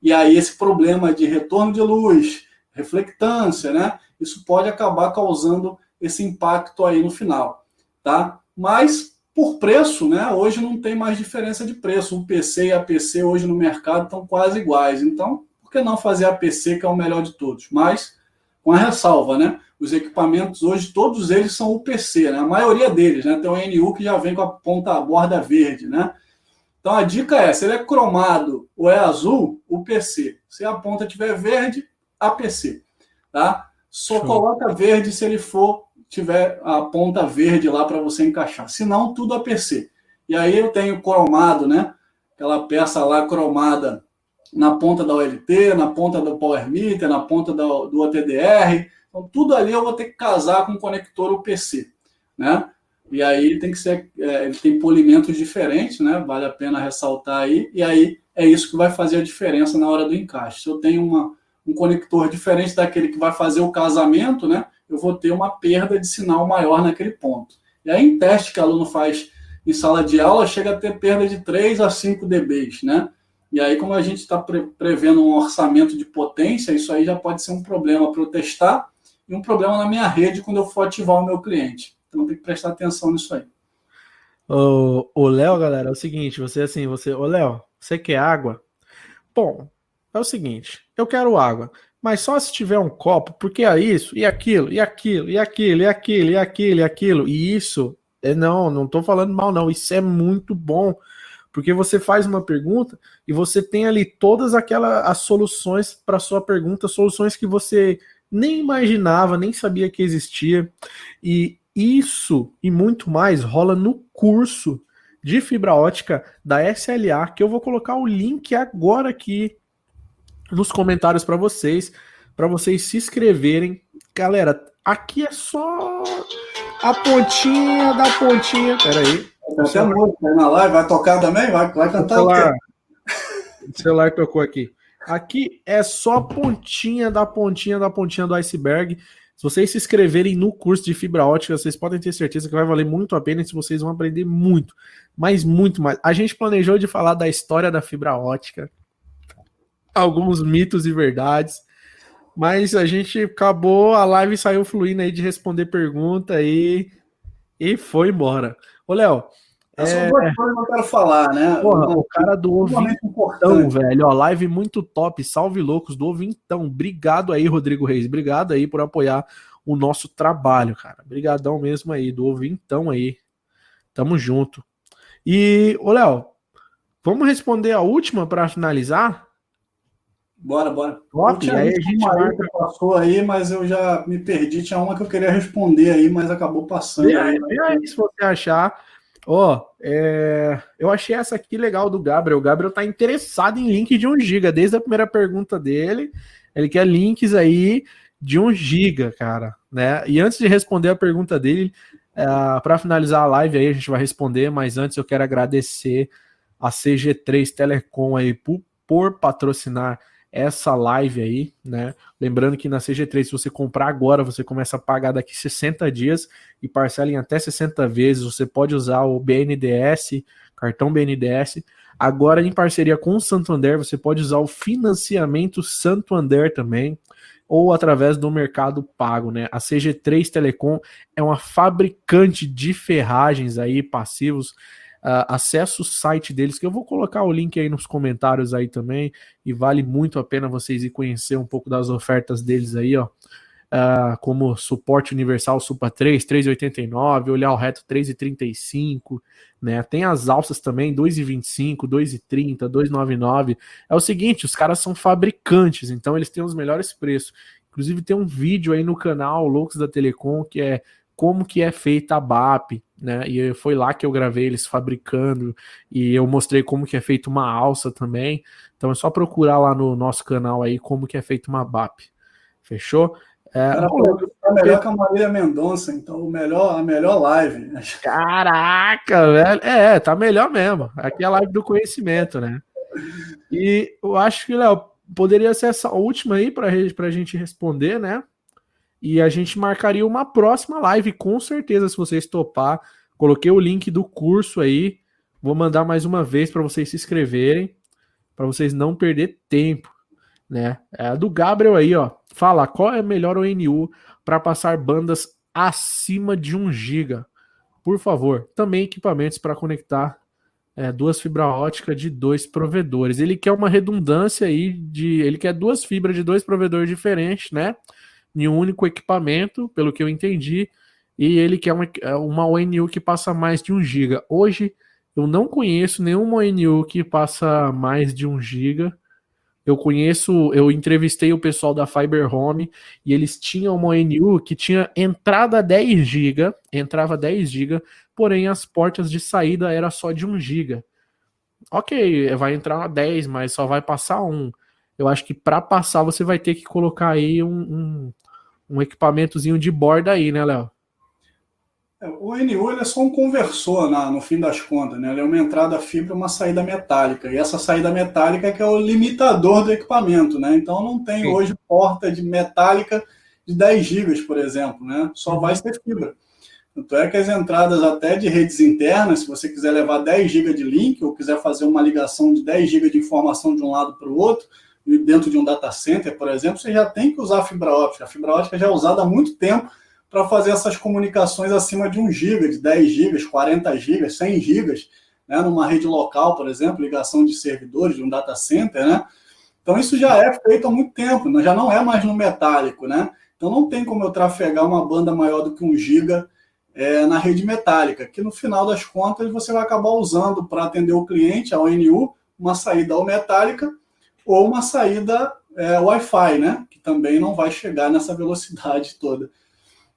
E aí esse problema de retorno de luz, reflectância, né? Isso pode acabar causando esse impacto aí no final, tá? Mas por preço, né? Hoje não tem mais diferença de preço. O PC e a PC hoje no mercado estão quase iguais. Então, por que não fazer a PC que é o melhor de todos? Mas com a ressalva, né? Os equipamentos hoje todos eles são UPC, né? A maioria deles, né? Tem o NU que já vem com a ponta a borda verde, né? Então a dica é, se ele é cromado ou é azul, UPC. Se a ponta tiver verde, APC, tá? Só Show. coloca verde se ele for tiver a ponta verde lá para você encaixar. Se não, tudo APC. E aí eu tenho cromado, né? Aquela peça lá cromada na ponta da OLT, na ponta do Power Meter, na ponta do, do OTDR. Então, tudo ali eu vou ter que casar com o conector UPC, né? E aí tem que ser, é, ele tem polimentos diferentes, né? Vale a pena ressaltar aí. E aí é isso que vai fazer a diferença na hora do encaixe. Se eu tenho uma, um conector diferente daquele que vai fazer o casamento, né? Eu vou ter uma perda de sinal maior naquele ponto. E aí, em teste que o aluno faz em sala de aula, chega a ter perda de 3 a 5 dBs, né? E aí, como a gente está pre prevendo um orçamento de potência, isso aí já pode ser um problema para eu testar e um problema na minha rede quando eu for ativar o meu cliente. Então, tem que prestar atenção nisso aí. O Léo, galera, é o seguinte, você assim, você, ô Léo, você quer água? Bom, é o seguinte: eu quero água, mas só se tiver um copo, porque é isso, e aquilo, e aquilo, e aquilo, e aquilo, e aquilo, e aquilo. E isso, é, não, não tô falando mal, não. Isso é muito bom. Porque você faz uma pergunta e você tem ali todas aquelas as soluções para sua pergunta, soluções que você nem imaginava, nem sabia que existia. E isso e muito mais rola no curso de fibra ótica da SLA, que eu vou colocar o link agora aqui nos comentários para vocês, para vocês se inscreverem. Galera, aqui é só a pontinha da pontinha. Pera aí. Tá até música na live, vai tocar também? Vai, vai cantar o celular, o celular tocou aqui. Aqui é só pontinha da pontinha da pontinha do iceberg. Se vocês se inscreverem no curso de fibra ótica, vocês podem ter certeza que vai valer muito a pena e vocês vão aprender muito, mas muito mais. A gente planejou de falar da história da fibra ótica, alguns mitos e verdades. Mas a gente acabou, a live saiu fluindo aí de responder pergunta e, e foi embora. Ô, Léo. É... São duas coisas que eu quero falar, né? Porra, o cara do Ovintão, velho. Ó, live muito top. Salve loucos do Ovintão. Obrigado aí, Rodrigo Reis. Obrigado aí por apoiar o nosso trabalho, cara. Obrigadão mesmo aí, do Ovintão aí. Tamo junto. E, ô, Léo, vamos responder a última para finalizar? Bora, bora. Top, aí a gente marca... passou aí, mas eu já me perdi. Tinha uma que eu queria responder aí, mas acabou passando. E aí, aí, aí se você achar. Ó, oh, é... eu achei essa aqui legal do Gabriel. O Gabriel tá interessado em link de 1 GB. Desde a primeira pergunta dele, ele quer links aí de 1 GB, cara. Né? E antes de responder a pergunta dele, é, para finalizar a live aí, a gente vai responder, mas antes eu quero agradecer a CG3 Telecom aí por, por patrocinar essa live aí, né? Lembrando que na CG3, se você comprar agora, você começa a pagar daqui 60 dias e parcela em até 60 vezes. Você pode usar o BNDS, cartão BNDS. Agora, em parceria com o Santander, você pode usar o financiamento Santander também, ou através do Mercado Pago, né? A CG3 Telecom é uma fabricante de ferragens aí, passivos Uh, acesse o site deles, que eu vou colocar o link aí nos comentários aí também, e vale muito a pena vocês ir conhecer um pouco das ofertas deles aí, ó. Uh, como suporte universal Supa 3, 3,89, olhar o reto 3,35, né? Tem as alças também, 2,25, 2,30, 2,99. É o seguinte, os caras são fabricantes, então eles têm os melhores preços. Inclusive tem um vídeo aí no canal Loucos da Telecom que é como que é feita a BAP, né? E foi lá que eu gravei eles fabricando e eu mostrei como que é feita uma alça também. Então é só procurar lá no nosso canal aí como que é feita uma BAP. Fechou? É, Cara, tá melhor que a Marília Mendonça, então o melhor, a melhor live. Caraca, velho. É, tá melhor mesmo. Aqui é a live do conhecimento, né? E eu acho que, Léo, poderia ser essa última aí para a gente responder, né? E a gente marcaria uma próxima live, com certeza, se vocês topar. Coloquei o link do curso aí. Vou mandar mais uma vez para vocês se inscreverem, para vocês não perder tempo, né? É a do Gabriel aí, ó. Fala qual é a melhor ONU para passar bandas acima de 1 GB. Por favor, também equipamentos para conectar é, duas fibra ótica de dois provedores. Ele quer uma redundância aí de, ele quer duas fibras de dois provedores diferentes, né? Em um único equipamento, pelo que eu entendi, e ele quer uma, uma ONU que passa mais de 1 GB. Hoje eu não conheço nenhuma ONU que passa mais de 1 GB. Eu conheço, eu entrevistei o pessoal da Fiber Home e eles tinham uma ONU que tinha entrada 10 GB, entrava 10 GB, porém as portas de saída era só de 1 GB. Ok, vai entrar 10, mas só vai passar um. Eu acho que para passar você vai ter que colocar aí um, um, um equipamentozinho de borda aí, né, Léo? É, o NU ele é só um conversor na, no fim das contas, né? Ele é uma entrada fibra e uma saída metálica. E essa saída metálica é que é o limitador do equipamento, né? Então não tem Sim. hoje porta de metálica de 10 GB, por exemplo, né? Só uhum. vai ser fibra. Tanto é que as entradas até de redes internas, se você quiser levar 10 GB de link ou quiser fazer uma ligação de 10 GB de informação de um lado para o outro, dentro de um data center, por exemplo, você já tem que usar fibra óptica. A fibra óptica já é usada há muito tempo para fazer essas comunicações acima de 1 GB, de 10 GB, 40 GB, 100 GB, né, numa rede local, por exemplo, ligação de servidores de um data center, né? Então isso já é feito há muito tempo, já não é mais no metálico, né? Então não tem como eu trafegar uma banda maior do que 1 GB é, na rede metálica, que no final das contas você vai acabar usando para atender o cliente, a ONU, uma saída ao metálica ou uma saída é, Wi-Fi, né? Que também não vai chegar nessa velocidade toda.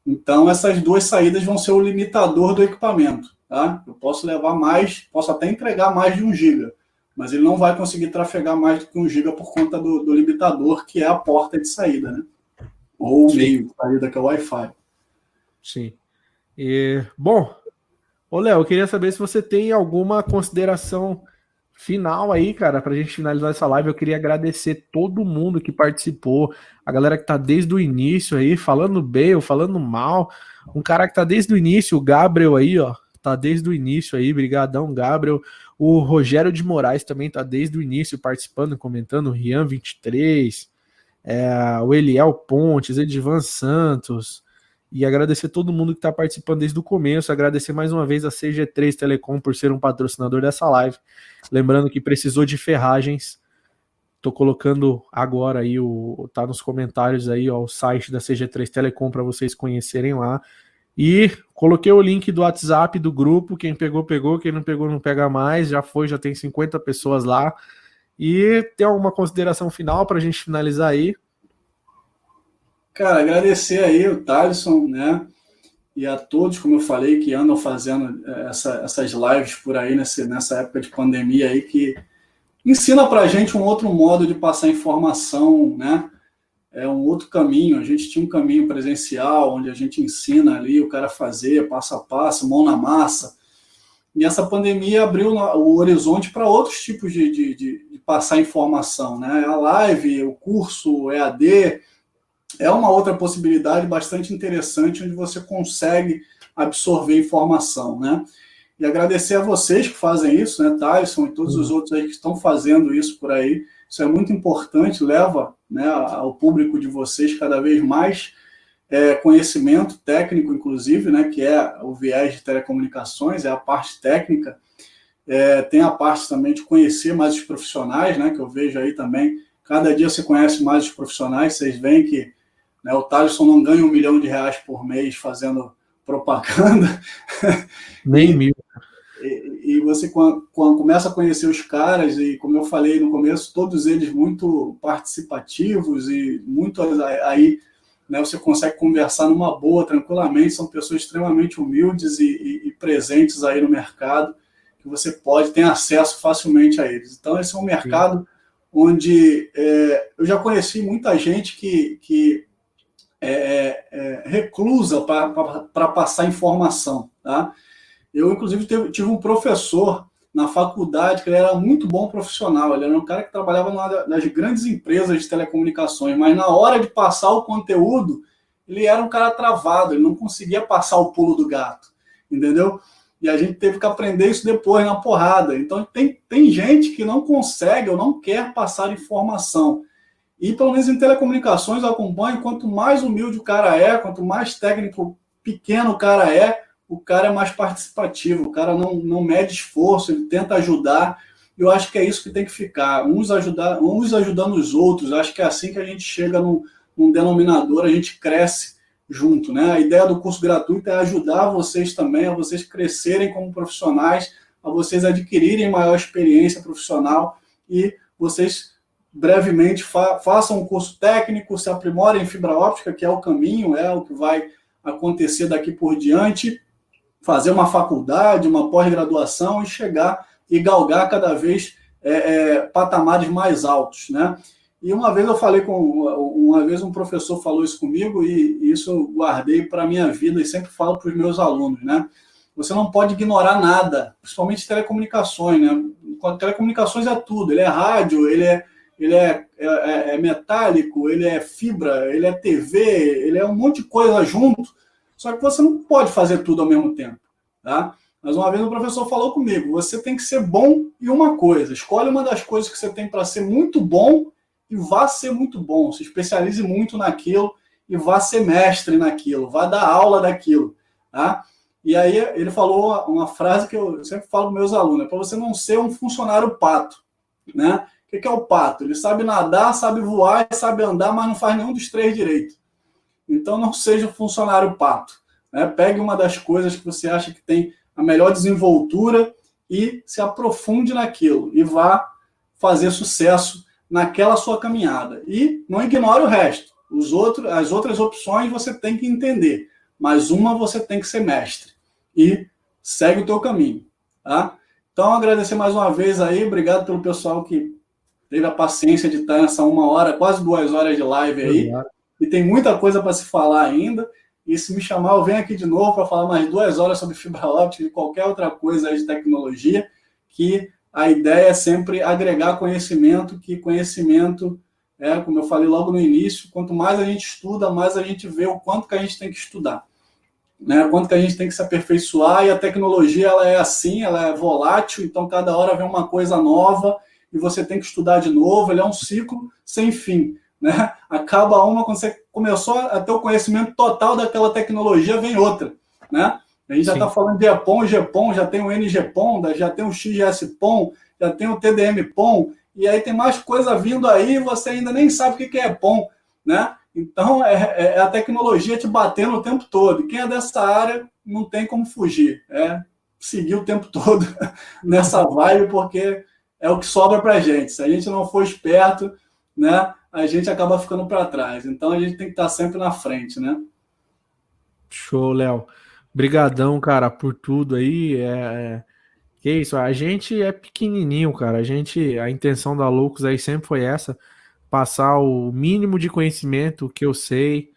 Então, essas duas saídas vão ser o limitador do equipamento. Tá? Eu posso levar mais, posso até entregar mais de um giga, mas ele não vai conseguir trafegar mais do que um giga por conta do, do limitador, que é a porta de saída, né? Ou o meio de saída, que é o Wi-Fi. Sim. E, bom, ô Léo, eu queria saber se você tem alguma consideração final aí, cara, pra gente finalizar essa live, eu queria agradecer todo mundo que participou, a galera que tá desde o início aí, falando bem ou falando mal, um cara que tá desde o início, o Gabriel aí, ó, tá desde o início aí, brigadão, Gabriel, o Rogério de Moraes também tá desde o início participando, comentando, o Rian23, é, o Eliel Pontes, Edivan Santos, e agradecer todo mundo que está participando desde o começo, agradecer mais uma vez a CG3 Telecom por ser um patrocinador dessa live. Lembrando que precisou de ferragens. Tô colocando agora aí o tá nos comentários aí ó, o site da CG3 Telecom para vocês conhecerem lá. E coloquei o link do WhatsApp do grupo, quem pegou pegou, quem não pegou não pega mais, já foi, já tem 50 pessoas lá. E tem alguma consideração final para a gente finalizar aí? Cara, agradecer aí o Thaleson, né? E a todos, como eu falei, que andam fazendo eh, essa, essas lives por aí nessa, nessa época de pandemia aí, que ensina para a gente um outro modo de passar informação, né? É um outro caminho. A gente tinha um caminho presencial, onde a gente ensina ali o cara fazer, passo a passo, mão na massa. E essa pandemia abriu o horizonte para outros tipos de, de, de, passar informação, né? A live, o curso, o EAD, é uma outra possibilidade bastante interessante onde você consegue absorver informação, né? E agradecer a vocês que fazem isso, né, Tyson e todos os uhum. outros aí que estão fazendo isso por aí. Isso é muito importante, leva né, ao público de vocês cada vez mais é, conhecimento técnico, inclusive, né, que é o viés de telecomunicações, é a parte técnica. É, tem a parte também de conhecer mais os profissionais, né, que eu vejo aí também. Cada dia você conhece mais os profissionais, vocês veem que né, o Thaleson não ganha um milhão de reais por mês fazendo propaganda. Nem mil. E, e você, quando, quando, começa a conhecer os caras, e como eu falei no começo, todos eles muito participativos e muito aí, né, você consegue conversar numa boa, tranquilamente, são pessoas extremamente humildes e, e, e presentes aí no mercado, que você pode ter acesso facilmente a eles. Então, esse é um mercado Sim. onde é, eu já conheci muita gente que, que é, é, é, reclusa para passar informação. Tá? Eu, inclusive, teve, tive um professor na faculdade que ele era muito bom profissional, ele era um cara que trabalhava das grandes empresas de telecomunicações, mas na hora de passar o conteúdo, ele era um cara travado, ele não conseguia passar o pulo do gato, entendeu? E a gente teve que aprender isso depois na porrada. Então, tem, tem gente que não consegue ou não quer passar informação. E pelo menos em telecomunicações eu acompanho, quanto mais humilde o cara é, quanto mais técnico pequeno o cara é, o cara é mais participativo, o cara não, não mede esforço, ele tenta ajudar. Eu acho que é isso que tem que ficar, uns, ajudar, uns ajudando os outros. Acho que é assim que a gente chega num, num denominador, a gente cresce junto. Né? A ideia do curso gratuito é ajudar vocês também, a vocês crescerem como profissionais, a vocês adquirirem maior experiência profissional e vocês brevemente fa façam um curso técnico, se aprimorem em fibra óptica, que é o caminho, é o que vai acontecer daqui por diante, fazer uma faculdade, uma pós-graduação e chegar e galgar cada vez é, é, patamares mais altos, né? E uma vez eu falei com uma vez um professor falou isso comigo e isso eu guardei para minha vida e sempre falo para os meus alunos, né? Você não pode ignorar nada, principalmente telecomunicações, né? Telecomunicações é tudo, ele é rádio, ele é ele é, é, é, é, metálico, ele é fibra, ele é TV, ele é um monte de coisa junto, só que você não pode fazer tudo ao mesmo tempo, tá? Mas uma vez o professor falou comigo, você tem que ser bom em uma coisa, escolhe uma das coisas que você tem para ser muito bom e vá ser muito bom, se especialize muito naquilo e vá ser mestre naquilo, vá dar aula daquilo, tá? E aí ele falou uma frase que eu sempre falo para meus alunos, é para você não ser um funcionário pato, né? O que é o pato? Ele sabe nadar, sabe voar, sabe andar, mas não faz nenhum dos três direito. Então não seja funcionário pato. Né? Pegue uma das coisas que você acha que tem a melhor desenvoltura e se aprofunde naquilo e vá fazer sucesso naquela sua caminhada. E não ignore o resto. Os outros, as outras opções você tem que entender, mas uma você tem que ser mestre. E segue o teu caminho. Tá? Então, agradecer mais uma vez aí, obrigado pelo pessoal que teve a paciência de estar nessa uma hora, quase duas horas de live aí. E tem muita coisa para se falar ainda. E se me chamar, eu venho aqui de novo para falar mais duas horas sobre fibra óptica e qualquer outra coisa de tecnologia, que a ideia é sempre agregar conhecimento, que conhecimento, é, como eu falei logo no início, quanto mais a gente estuda, mais a gente vê o quanto que a gente tem que estudar. Né, quanto que a gente tem que se aperfeiçoar, e a tecnologia ela é assim, ela é volátil, então cada hora vem uma coisa nova, e você tem que estudar de novo, ele é um ciclo sem fim. Né? Acaba uma, quando você começou a ter o conhecimento total daquela tecnologia, vem outra. Né? A gente já está falando de EPOM, GPOM, já tem o NGPOM, já tem o XGSPOM, já tem o TDMPOM, e aí tem mais coisa vindo aí e você ainda nem sabe o que é EPOM. Né? Então, é, é, é a tecnologia te batendo o tempo todo. E quem é dessa área não tem como fugir. É seguir o tempo todo nessa vibe, porque é o que sobra para a gente. Se a gente não for esperto, né, a gente acaba ficando para trás. Então a gente tem que estar tá sempre na frente, né? Show, Léo. Brigadão, cara, por tudo aí. É, é, que isso, a gente é pequenininho, cara. A gente, a intenção da Loucos aí sempre foi essa, passar o mínimo de conhecimento que eu sei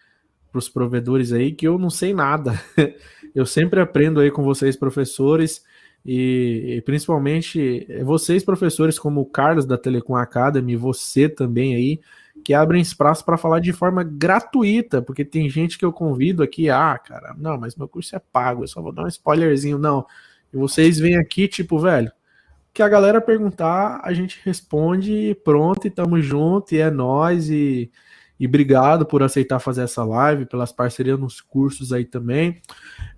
para os provedores aí, que eu não sei nada. eu sempre aprendo aí com vocês, professores. E, e, principalmente vocês, professores, como o Carlos da Telecom Academy, você também aí, que abrem espaço para falar de forma gratuita, porque tem gente que eu convido aqui, ah, cara, não, mas meu curso é pago, eu só vou dar um spoilerzinho, não. E vocês vêm aqui, tipo, velho, que a galera perguntar, a gente responde, pronto, e tamo junto, e é nós e, e obrigado por aceitar fazer essa live, pelas parcerias nos cursos aí também.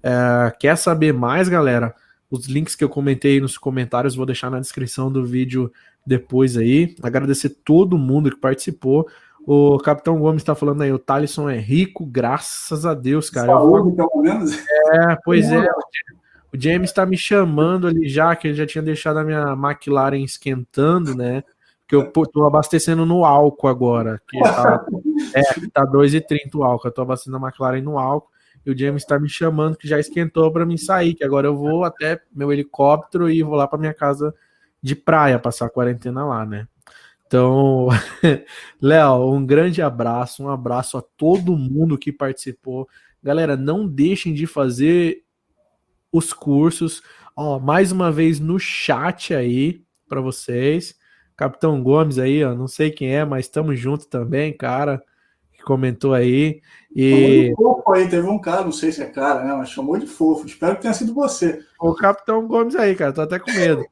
É, quer saber mais, galera? Os links que eu comentei nos comentários vou deixar na descrição do vídeo depois aí. Agradecer todo mundo que participou. O Capitão Gomes está falando aí, o Thalisson é rico, graças a Deus, cara. Saúde, vou... pelo menos. É, pois é. O James está me chamando ali já, que ele já tinha deixado a minha McLaren esquentando, né? Que eu tô abastecendo no álcool agora. Que tá, é, tá 2,30 o álcool. Eu tô abastecendo a McLaren no álcool. E o James está me chamando, que já esquentou para mim sair, que agora eu vou até meu helicóptero e vou lá para minha casa de praia, passar a quarentena lá, né? Então, Léo, um grande abraço, um abraço a todo mundo que participou. Galera, não deixem de fazer os cursos. Ó, mais uma vez no chat aí para vocês. Capitão Gomes aí, ó, não sei quem é, mas estamos junto também, cara, que comentou aí. E fofo aí, teve um cara, não sei se é cara, né, mas chamou de fofo. Espero que tenha sido você. O Capitão Gomes aí, cara, tô até com medo.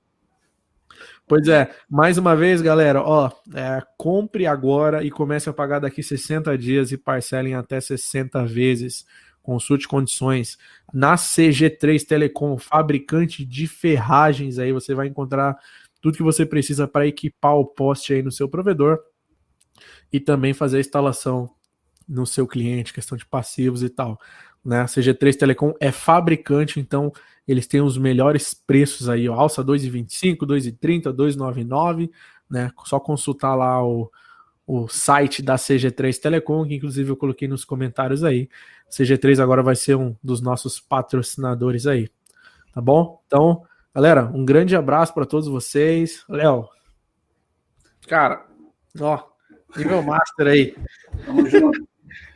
Pois é, mais uma vez, galera, ó, é, compre agora e comece a pagar daqui 60 dias e parcelem até 60 vezes. Consulte condições na CG3 Telecom, fabricante de ferragens aí, você vai encontrar tudo que você precisa para equipar o poste aí no seu provedor e também fazer a instalação no seu cliente, questão de passivos e tal. Né? A CG3 Telecom é fabricante, então eles têm os melhores preços aí, ó, alça 2,25, 2,30, 2,99, né? Só consultar lá o, o site da CG3 Telecom, que inclusive eu coloquei nos comentários aí. CG3 agora vai ser um dos nossos patrocinadores aí. Tá bom? Então, galera, um grande abraço para todos vocês. Léo, cara, ó, nível master aí. Tamo junto.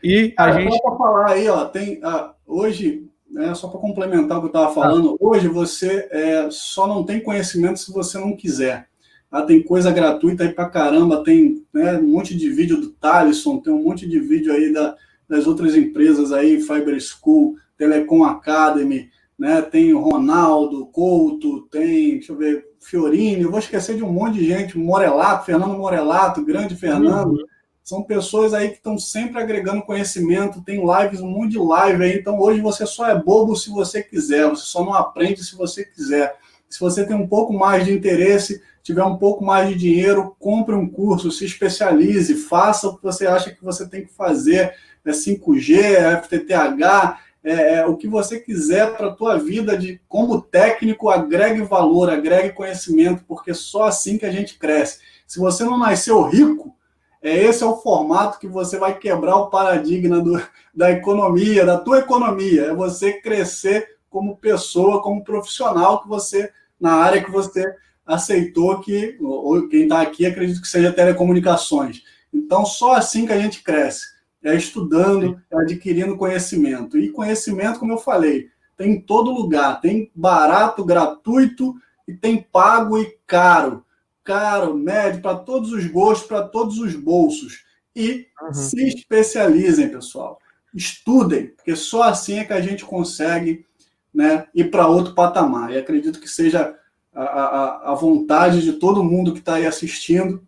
E a gente. Só para falar aí, ó, tem uh, hoje, né, só para complementar o que eu estava falando, ah. hoje você é, só não tem conhecimento se você não quiser. Ah, tem coisa gratuita aí pra caramba, tem né, um monte de vídeo do Thaleson, tem um monte de vídeo aí da, das outras empresas aí, Fiber School, Telecom Academy, né, tem Ronaldo, Couto, tem, deixa eu ver, Fiorini, eu vou esquecer de um monte de gente, Morelato, Fernando Morelato, grande Fernando, uhum. São pessoas aí que estão sempre agregando conhecimento, tem lives, um monte de live aí, então hoje você só é bobo se você quiser, você só não aprende se você quiser. Se você tem um pouco mais de interesse, tiver um pouco mais de dinheiro, compre um curso, se especialize, faça o que você acha que você tem que fazer, é 5G, é FTTH, é, é, o que você quiser para a tua vida de como técnico, agregue valor, agregue conhecimento, porque só assim que a gente cresce. Se você não nasceu rico, é esse é o formato que você vai quebrar o paradigma do, da economia, da tua economia, é você crescer como pessoa, como profissional que você na área que você aceitou que, ou quem está aqui, acredito que seja telecomunicações. Então, só assim que a gente cresce. É estudando, é adquirindo conhecimento. E conhecimento, como eu falei, tem em todo lugar. Tem barato, gratuito e tem pago e caro. Caro, médio, para todos os gostos, para todos os bolsos. E uhum. se especializem, pessoal. Estudem, porque só assim é que a gente consegue né, ir para outro patamar. E acredito que seja a, a, a vontade de todo mundo que está aí assistindo.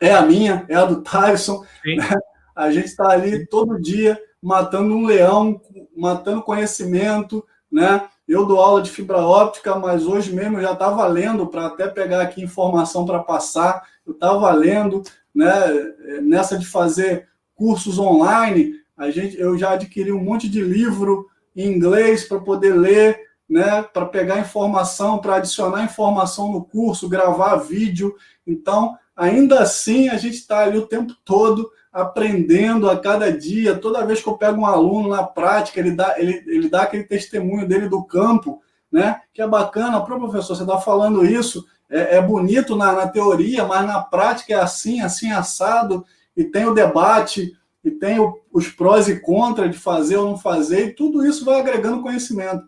É a minha, é a do Tyson. Né? A gente está ali todo dia matando um leão, matando conhecimento, né? Eu dou aula de fibra óptica, mas hoje mesmo já estava lendo para até pegar aqui informação para passar. Eu estava lendo, né? Nessa de fazer cursos online, a gente, eu já adquiri um monte de livro em inglês para poder ler, né, para pegar informação, para adicionar informação no curso, gravar vídeo. Então, ainda assim, a gente está ali o tempo todo aprendendo a cada dia. Toda vez que eu pego um aluno na prática, ele dá, ele, ele dá aquele testemunho dele do campo, né? Que é bacana. Pô, professor, você está falando isso, é, é bonito na, na, teoria, mas na prática é assim, assim, assado, e tem o debate, e tem o, os prós e contras de fazer ou não fazer, e tudo isso vai agregando conhecimento.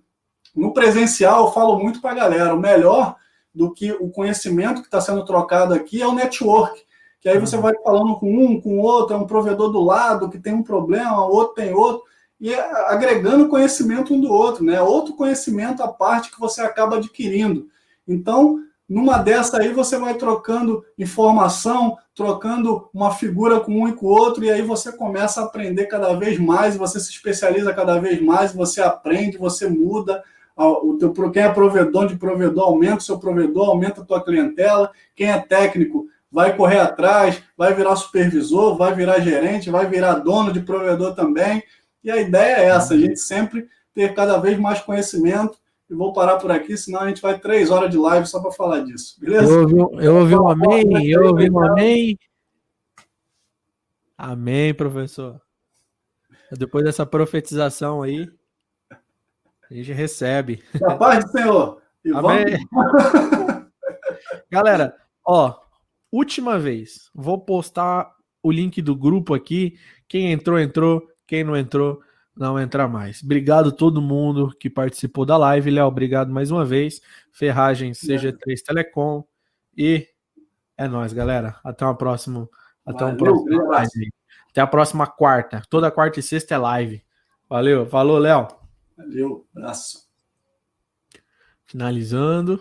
no presencial eu falo muito para a galera, o melhor do que o conhecimento que está sendo trocado aqui é o network. Que aí você uhum. vai falando com um, com outro, é um provedor do lado que tem um problema, outro tem outro, e é agregando conhecimento um do outro, né? Outro conhecimento à parte que você acaba adquirindo. Então, numa dessa aí, você vai trocando informação, trocando uma figura com um e com o outro, e aí você começa a aprender cada vez mais, você se especializa cada vez mais, você aprende, você muda. O teu, quem é provedor de provedor aumenta o seu provedor, aumenta a tua clientela. Quem é técnico vai correr atrás, vai virar supervisor, vai virar gerente, vai virar dono de provedor também. E a ideia é essa, a gente sempre ter cada vez mais conhecimento e vou parar por aqui, senão a gente vai três horas de live só para falar disso. Beleza? Eu ouvi, eu ouvi um amém, eu ouvi um amém. Amém, professor. Depois dessa profetização aí, a gente recebe. A paz do Senhor. E amém. Galera, ó, última vez, vou postar o link do grupo aqui. Quem entrou, entrou. Quem não entrou, não entrar mais. Obrigado a todo mundo que participou da live. Léo, obrigado mais uma vez. Ferragem CG3 Telecom. E é nóis, galera. Até uma próxima. Até uma próxima live. Até a próxima quarta. Toda quarta e sexta é live. Valeu. Falou, Léo. Valeu. Abraço. Finalizando.